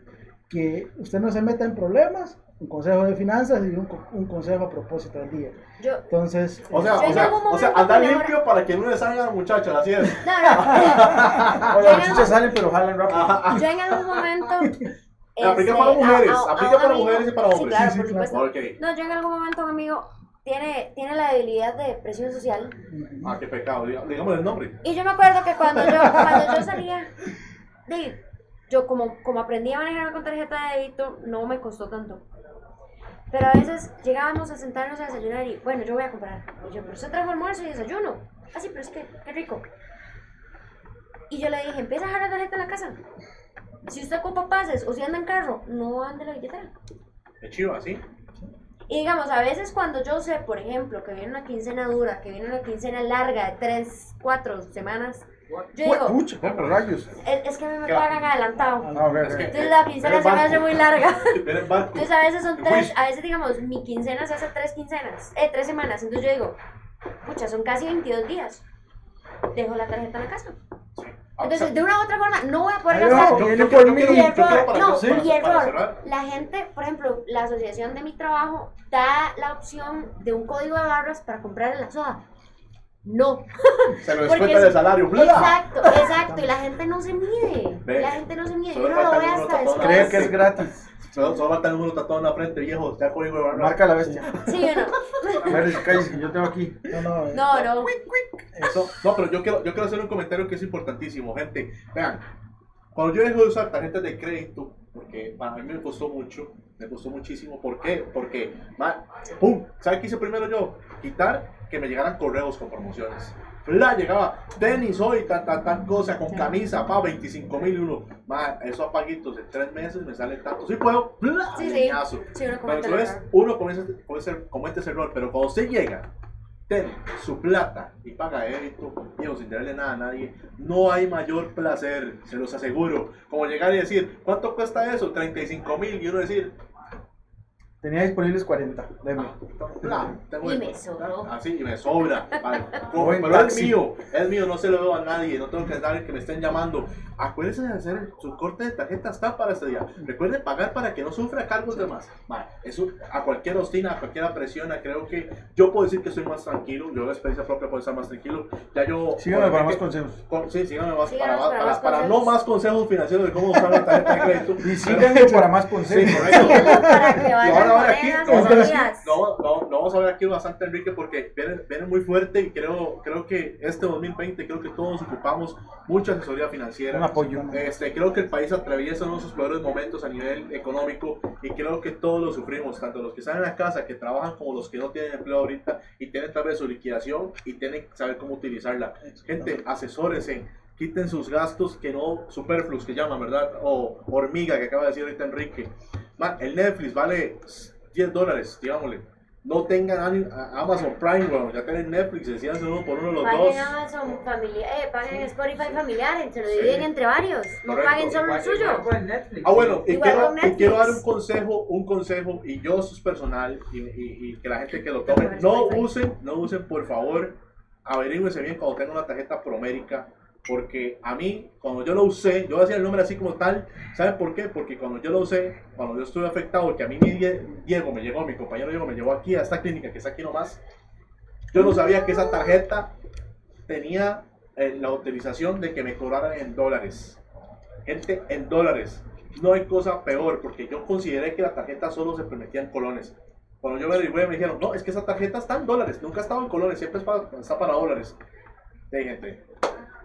que usted no se meta en problemas, un consejo de finanzas y un, un consejo a propósito del día. Yo, Entonces, O sea, Yo o en sea, algún o sea, momento andar limpio para que no le salgan muchacha, así es. no, no. Las en chuchas salen, pero jalan rápido. Yo en algún momento. Aplica este, para mujeres, a- a- a aplica para amigo- mujeres y para Sí, hombres. claro, Sí, por sí, supuesto. Ok. No, yo en algún momento un amigo tiene, tiene la debilidad de presión social. Ah, qué pecado, diga- digamos el nombre. Y yo me acuerdo que cuando yo, cuando yo salía, de, yo como, como aprendí a manejar con tarjeta de débito, no me costó tanto. Pero a veces llegábamos a sentarnos a desayunar y, bueno, yo voy a comprar. Y yo, pero usted trajo almuerzo y desayuno. Ah, sí, pero es que, qué rico. Y yo le dije, empieza a dejar la tarjeta en la casa. Si usted ocupa pases o si anda en carro, no ande la billetera. Es chido, así. Y digamos, a veces cuando yo sé, por ejemplo, que viene una quincena dura, que viene una quincena larga de 3, 4 semanas, yo digo, Pucha, ¿cómo rayos? es, es que a mí me pagan adelantado. Ah, Entonces la quincena se me hace muy larga. Entonces a veces son tres, a veces digamos, mi quincena se hace tres quincenas, eh, tres semanas. Entonces yo digo, pucha, son casi 22 días. Dejo la tarjeta en la casa. Ah, Entonces, de una u otra forma, no voy a poder no, gastar. yo- viene yo- por yo mí. Y error, para- no, y error. La gente, por ejemplo, la asociación de mi trabajo da la opción de un código de barras para comprar en la soda. No. Se lo descuenta es- del salario. ¡bla! Exacto, exacto. Y la gente no se mide. Ve. La gente no se mide. Solo Yo no lo voy hasta después. Cree que es gratis. Solo, solo falta el número tatuado en la frente, viejo. Ya código de barra. Marca la bestia. Sí o no. Mary, cállese, que yo tengo aquí. No, no, eh, No, no. No, no, pero yo quiero, yo quiero hacer un comentario que es importantísimo, gente. Vean, cuando yo dejo de usar tarjetas de crédito, porque para mí me costó mucho, me costó muchísimo. ¿Por qué? Porque, ma, ¡pum! ¿Sabe qué hice primero yo? Quitar que me llegaran correos con promociones. La llegaba tenis hoy, tal, tal, tal cosa, con camisa, pa, 25 mil y uno. Ma, esos apaguitos en tres meses me salen tanto. Sí puedo, ¡bla! Sí, sí. leñazo. Sí, uno Pero entonces uno comienza, comienza- comete ese error, pero cuando usted llega, tiene su plata y paga débito, digo, sin darle nada a nadie, no hay mayor placer, se los aseguro. Como llegar y decir, ¿cuánto cuesta eso? 35 mil, y uno decir, Tenía disponibles 40. Deme. "Bla, tengo Y esto". me sobró. Así, y me sobra. Vale. Pero es mío, es mío, no se lo debo a nadie, no tengo que dar que me estén llamando. Acuérdense de hacer su corte de tarjeta está para este día. Recuerden pagar para que no sufra cargos de más. Vale, eso a cualquier ostina, a cualquiera presiona, creo que yo puedo decir que estoy más tranquilo, yo de experiencia propia puedo estar más tranquilo. Ya yo... Síganme para más que- consejos. con- sí, síganme más para, para para, más para no más consejos financieros de cómo usar la tarjeta de crédito. Y síganme para más consejos. Sí, correcto. Para que vayan a ver aquí. No, no, no vamos a ver aquí bastante Enrique porque viene, viene muy fuerte y creo, creo que este 2020 creo que todos ocupamos mucha asesoría financiera. Un apoyo. Este, creo que el país atraviesa uno de sus peores momentos a nivel económico y creo que todos lo sufrimos, tanto los que están en la casa, que trabajan, como los que no tienen empleo ahorita y tienen tal vez su liquidación y tienen que saber cómo utilizarla. Gente, asesórense, quiten sus gastos que no superfluos que llaman, ¿verdad? O hormiga que acaba de decir ahorita Enrique. Man, el Netflix vale 10 dólares, digámosle. No tengan Amazon Prime. Ya tienen Netflix, decían uno por uno los dos. Paguen Amazon familiar, eh, paguen Spotify familiar, se lo dividen entre varios. No Correcto. paguen solo el suyo. Netflix. Ah, bueno, y quiero, y dar un consejo, un consejo, y yo eso es personal, y, y- y que la gente que lo tome, no usen, no usen, por favor, averígüense bien cuando tengan una tarjeta Promérica, porque a mí, cuando yo lo usé, yo decía el nombre así como tal, ¿saben por qué? Porque cuando yo lo usé, cuando yo estuve afectado, que a mí mi Die- Diego me llegó, mi compañero Diego me llevó aquí a esta clínica que está aquí nomás, yo no sabía que esa tarjeta tenía eh, la utilización de que me cobraran en dólares. Gente, en dólares. No hay cosa peor, porque yo consideré que la tarjeta solo se permitía en colones. Cuando yo me averigué, me dijeron, no, es que esa tarjeta está en dólares, nunca ha estado en colones, siempre es para- está para dólares. Sí, gente.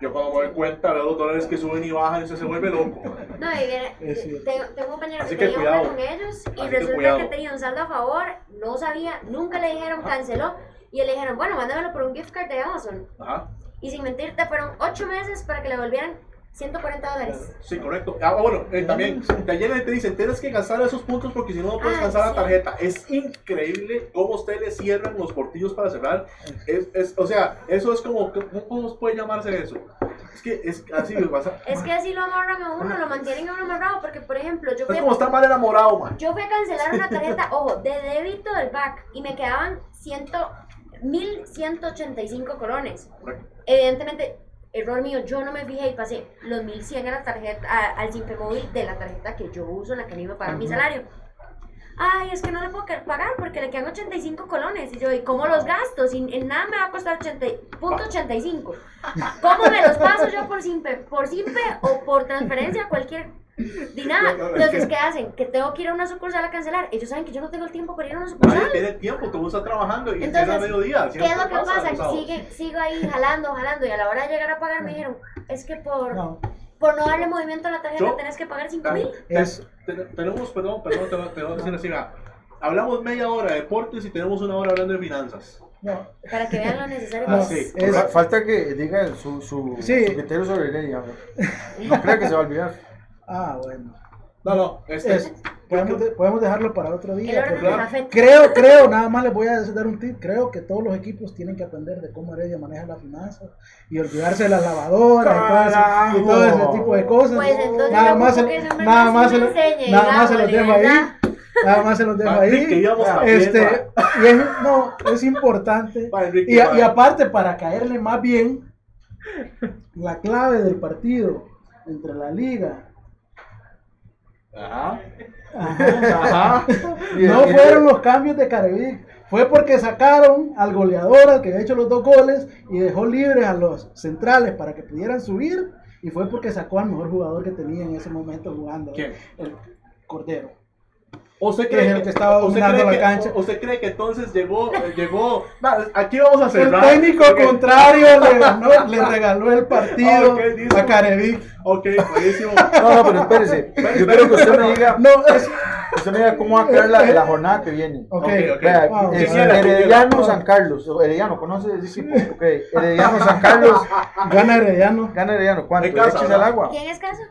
Yo cuando me doy cuenta veo los dólares que suben y bajan y eso se vuelve loco. No, y cierto. tengo, tengo compañeros Así que que cuidado. con ellos y Así que resulta cuidado. que tenía un saldo a favor, no sabía, nunca le dijeron canceló y le dijeron, bueno, mándamelo por un gift card de Amazon. Ajá. Y sin mentirte, fueron 8 meses para que le volvieran 140 dólares. Sí, correcto. Ah, bueno, eh, también llenan y te dicen, tienes que gastar esos puntos porque si no, no puedes Ah, la sí. tarjeta. Es increíble cómo usted le cierran los portillos para cerrar. Es, es, o sea, eso es como, ¿cómo puede llamarse eso? Es que es así, vas a- Es que así lo amarran a uno, lo mantienen a uno amarrado, porque por ejemplo, yo fui es como estar mal enamorado, man. Yo fui a cancelar una tarjeta, ojo, de débito del BAC y me quedaban 100, 1185 colones. Correcto. Evidentemente, error mío, yo no me fijé y pasé los 1100 a la tarjeta, a- al simple móvil de la tarjeta que yo uso, la que me iba a pagar mi salario. Ay, es que no le puedo pagar porque le quedan 85 colones. Y yo, ¿y cómo los gastos? Y en nada me va a costar 80, punto 85. ¿Cómo me los paso yo por simple, por simple o por transferencia? Cualquier. Ni nada. Entonces, ¿qué hacen? Que tengo que ir a una sucursal a cancelar. Ellos saben que yo no tengo el tiempo para ir a una Nadie sucursal. tiene tiempo, todo está trabajando y Entonces, a mediodía. ¿Qué es lo que pasa sábados. Sigue, sigo ahí jalando, jalando. Y a la hora de llegar a pagar me dijeron, es que por No, por no darle movimiento a la tarjeta Yo- tenés que pagar 5 mil. es, Te- Tenemos, perdón, perdón, te voy te voy a decir así, hablamos media hora de deportes y tenemos una hora hablando de finanzas. No, Para que vean lo necesario. Ah, que sí. es. es- Fa- Falta que diga su, su, Sí. su criterio sobre Heredia. ¿no? No crea que se va a olvidar. Ah, bueno. No, no, este, Es- podemos, de- podemos dejarlo para otro día. porque creo, creo, nada más les voy a dar un tip. Creo que todos los equipos tienen que aprender de cómo Heredia maneja las finanzas y olvidarse de las lavadoras y todo, ese, y todo ese tipo de cosas. Pues entonces nada más, nada más, se, enseñe, nada más se los dejo ahí. Nada más se los dejo ahí. Este, y es, no, es importante. Enrique, Y, y aparte, para caerle más bien, la clave del partido entre la liga Ajá. Ajá. No fueron los cambios de Carevic. Fue porque sacaron al goleador, al que había hecho los dos goles, y dejó libres a los centrales para que pudieran subir. Y fue porque sacó al mejor jugador que tenía en ese momento jugando. ¿Quién? El Cordero. ¿Usted Que es el que estaba dominando cree la que- cancha. ¿Usted cree que entonces llegó, eh, llegó, nah, aquí vamos a El cerrar? técnico porque- contrario le, ganó, le regaló el partido Ok, dice- a Carevic. Ok, buenísimo. No, no, pero espérese. Yo quiero que usted me diga, No, es. usted me diga cómo va a quedar la, la jornada que viene. Ok, Ok. Vea, Ah, eh, ok. Herediano San Carlos. o Herediano, ¿conoce ese equipo? Ok, Herediano San Carlos. Gana Herediano. Gana Herediano. ¿Cuánto? ¿Quién es caso?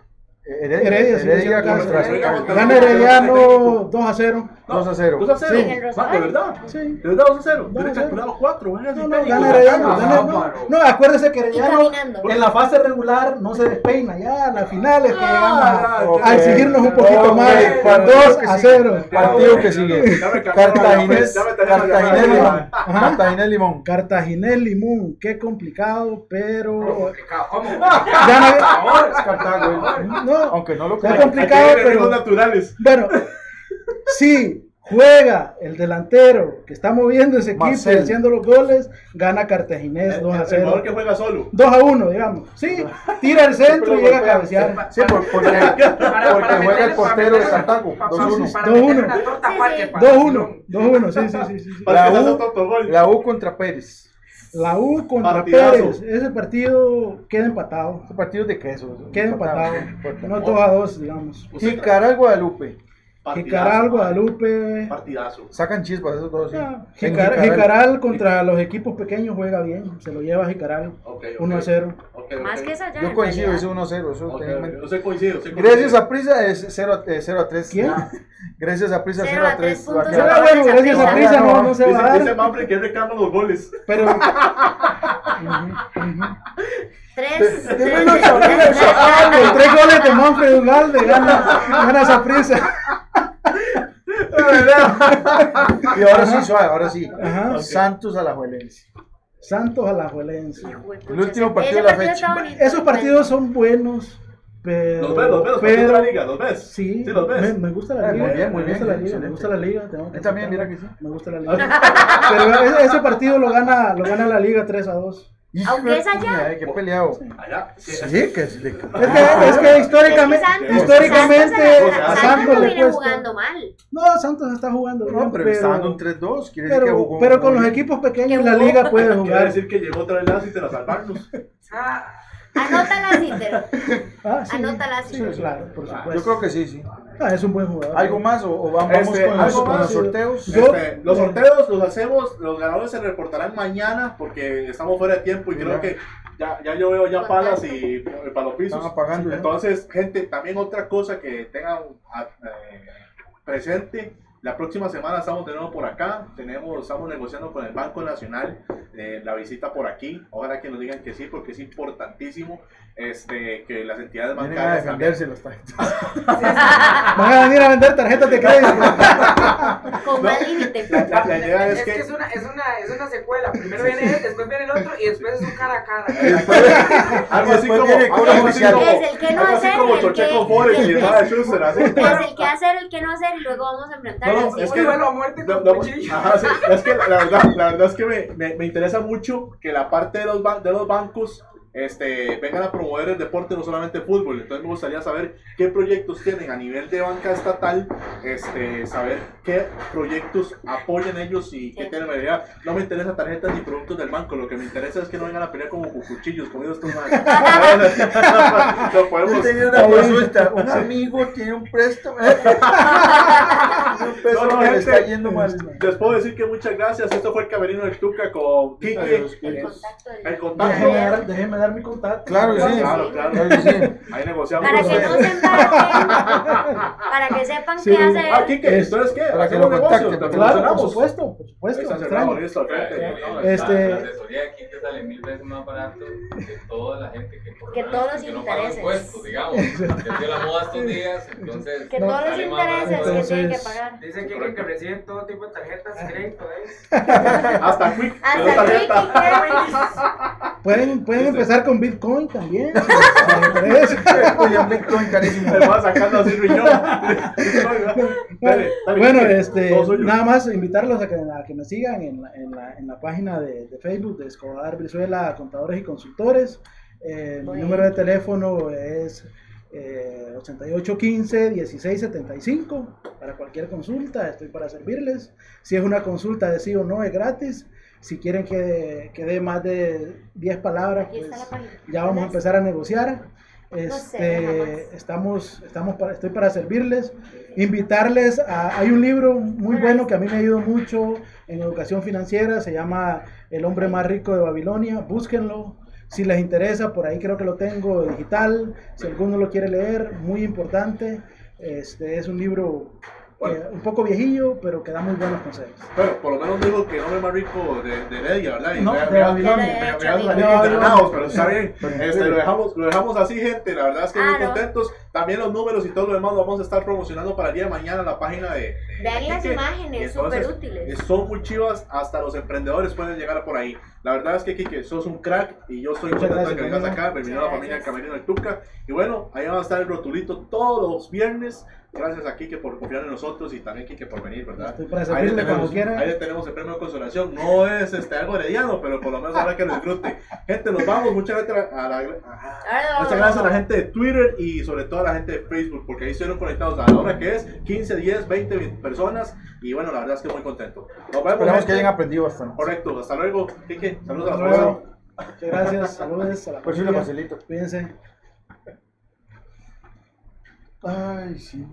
Heredia, Heredia, Heredia contra Carlos. Gana Herediano 2 a 0. 2 a 0. 2 a 0. Sí. En. ¿De verdad? Sí. ¿De verdad 2 a 0? Dos a Yo he cero. calculado 4. No, no, gana Herediano. gana- no, no, acuérdese que Herediano en la fase regular no se despeina. Ya, la final es que llegamos Ah, a, exigirnos un poquito más. partido 2 que a sigue. 0. Partido que sigue. Cartaginés, Cartaginés Limón. Cartaginés Limón. Cartaginés Limón, qué complicado, pero. Complicado, ¿Cómo? Ya Es no, no, Aunque no lo Está crean. complicado, pero- los naturales. Bueno, si juega el delantero que está moviendo ese equipo y Marcel. haciendo los goles, gana Cartaginés 2 a El jugador 0. que juega solo. 2 a 1, digamos. Sí, tira el centro y llega a cabecear. Sí, por- porque, porque juega el portero de Cartago. 2-1. 2-1. 2-1. 2-1, 2-1, sí, sí, sí, sí, sí. Para que La U, la U contra Pérez. La U contra Partidazo. Pérez, ese partido queda empatado. Este partido de queso. Queda empatado. Empatado. No 2 a 2, digamos. Jicaral Guadalupe. Jicaral. Guadalupe. Partidazo. Sacan chispas esos dos. sí. Ah, En Jicar- Jicaral contra los equipos pequeños juega bien. Se lo lleva Jicaral Ok, ok. 1 a 0. Ok, ok. Más que esa ya. Yo coincido, es realidad. 1-0. Eso Ok, tengan en ok. mente. Usted coincide, usted Gracias a Prisa es 0 a, 0 a 3. ¿Quién? Gracias a Prisa 0 Cero a a 3. tres puntos. Pero Pero bueno, esa gracias a prisa. No, no se va Dice, a dice dar. Manfred que reclama los goles. Pero. Tres. De- tres- goles de Manfred Ugalde gana, gana esa prisa. Y ahora sí, suave, ahora sí. Ajá. Santos a la Juelense. Santos a la Juelense. El último partido de la fecha. Esos partidos son buenos, pero. Los ves, los ves, los pero la liga, los ves. Sí, Sí, los ves. Me, me gusta la Eh, liga. muy bien, muy me bien, gusta la liga, me gusta la liga. tengo que Yo también, mira que sí. Me gusta la liga. Pero ese, ese partido lo gana, lo gana la liga 3 a 2. Aunque es allá. Ay, qué peleado. Allá. Sí, Sí, que es de- Es que, es que históricamente, Es que Santos- históricamente Santos, a Santos Santos no le viene jugando mal. No, Santos está jugando bien, No, pero está dando un 3-2. Quiere decir que pero, jugó. pero con los equipos pequeños Que la liga puede Quiere jugar. decir que llegó otra vez Lázaro para salvarnos. Ah, Anótala, Cítero. Ah, sí, Anótala, sí, sí. claro, por supuesto. Yo creo que sí, sí. Ah, es un buen jugador. ¿Algo más o, o vamos Este, con, los, con sorteos? Yo- Este, los sorteos los hacemos, los ganadores se reportarán mañana porque estamos fuera de tiempo y Mira. creo que ya, ya yo veo ya palas y eh, para los pisos. Están apagando. Entonces, gente, también otra cosa que tengan a- eh, presente. La próxima semana estamos de nuevo por acá. Tenemos, estamos negociando con el Banco Nacional eh, la visita por aquí. Ojalá que nos digan que sí, porque es importantísimo este, que las entidades a bancarias también defenderse los tarjetas. Van a venir a vender tarjetas de crédito. Con más límite. La, la- la idea es, es que que es una, es, una, es una secuela. Primero viene él, después viene el otro y después es un cara a cara. algo así como, algo así como- Es el que no hacer como que- Forest y Nada Schuster, así. Es el que hacer, el que no hacer y luego vamos a enfrentarlo. No, no, es que- duelo a muerte No, con no, ajá, sí, es que la verdad, la verdad es que me, me, me interesa mucho que la parte de los, ban- de los bancos este, vengan a promover el deporte, no solamente el fútbol. Entonces me gustaría saber qué proyectos tienen a nivel de banca estatal, este, saber qué proyectos apoyan ellos y qué tienen realidad. No me interesa tarjetas ni productos del banco, lo que me interesa es que no vengan a pelear como con cuchillos, como. No podemos... Yo tenía una consulta. Un amigo tiene un préstamo. un peso No, no, que le está yendo mal. Les puedo decir que muchas gracias. Esto fue el camerino del Tuca con. Adiós, El contacto El contacto. Déjeme dar, déjeme dar mi contacto. Claro sí. Claro, claro. Claro sí. Ahí negociamos. Para que no se embarquen, para que sepan Sí. qué hacer. Ah, Es- ¿entonces qué? para que ¿Hacemos lo contacten. ¿Te Claro, por supuesto, por supuesto. frente. Este- La asesoría de aquí te sale mil veces más barato que toda la gente que Que todos los intereses. impuestos, digamos. Que dio la moda estos días, entonces. Que todos los intereses que tienen que pagar. Dice que, que recibe todo tipo de tarjetas de crédito, ¿eh? Hasta Quick. Hasta tarjeta. Pueden, pueden Con Bitcoin también. Oye, un Bitcoin carísimo. Me va sacando así riñón. Dale, dale, Bueno, este, nada más invitarlos a que, a que me sigan en la, en la, en la página de, de Facebook de Escobar Brizuela Contadores y Consultores. Eh, mi número de teléfono es eh, 8815-1675 para cualquier consulta, estoy para servirles. Si es una consulta de sí o no, es gratis. Si quieren que, que dé más de 10 palabras, pues ya vamos a empezar a negociar. Este, estamos, estamos para, estoy para servirles. Invitarles a, hay un libro muy bueno que a mí me ayudó mucho en educación financiera, se llama El hombre más rico de Babilonia, búsquenlo. Si les interesa, por ahí creo que lo tengo digital. Si alguno lo quiere leer, muy importante. Este es un libro Bueno. eh, un poco viejillo, pero que da muy buenos consejos. Bueno, por lo menos dijo que el hombre más rico de, de Heredia, ¿verdad? Y No, me- de Babilonia. pero está bien. Pero en Este, lo, dejamos, lo dejamos así, gente. La verdad es que Ah, muy no. contentos. También los números y todo lo demás lo vamos a estar promocionando para el día de mañana en la página de. de- Vean las imágenes, súper útiles. eh, Son muy chivas, hasta los emprendedores pueden llegar por ahí. La verdad es que Kike, sos un crack y yo estoy contento de que vengas acá. Bienvenido a la familia. Camerino del Tuca. Y bueno, ahí va a estar el rotulito todos los viernes. Gracias a Kike por confiar en nosotros y también Kike por venir, ¿verdad? Estoy para Ahí le, tenemos, cuando quiera. ahí le tenemos el premio de consolación. No es este, algo herediano, pero por lo menos ahora que lo disfrute. Gente, nos vamos. Muchas gracias a la, a- Ahora muchas gracias a la gente de Twitter y sobre todo a la gente de Facebook, porque ahí estuvieron conectados a la hora que es 15, 10, 20 personas. Y bueno, la verdad es que muy contento. Nos vemos. Esperamos gente. que hayan aprendido bastante. Correcto, hasta luego. Kike, saludos a la luego. Muchas gracias. Saludos a la Pues sí, lo facilito. Cuídense. Ay, sí.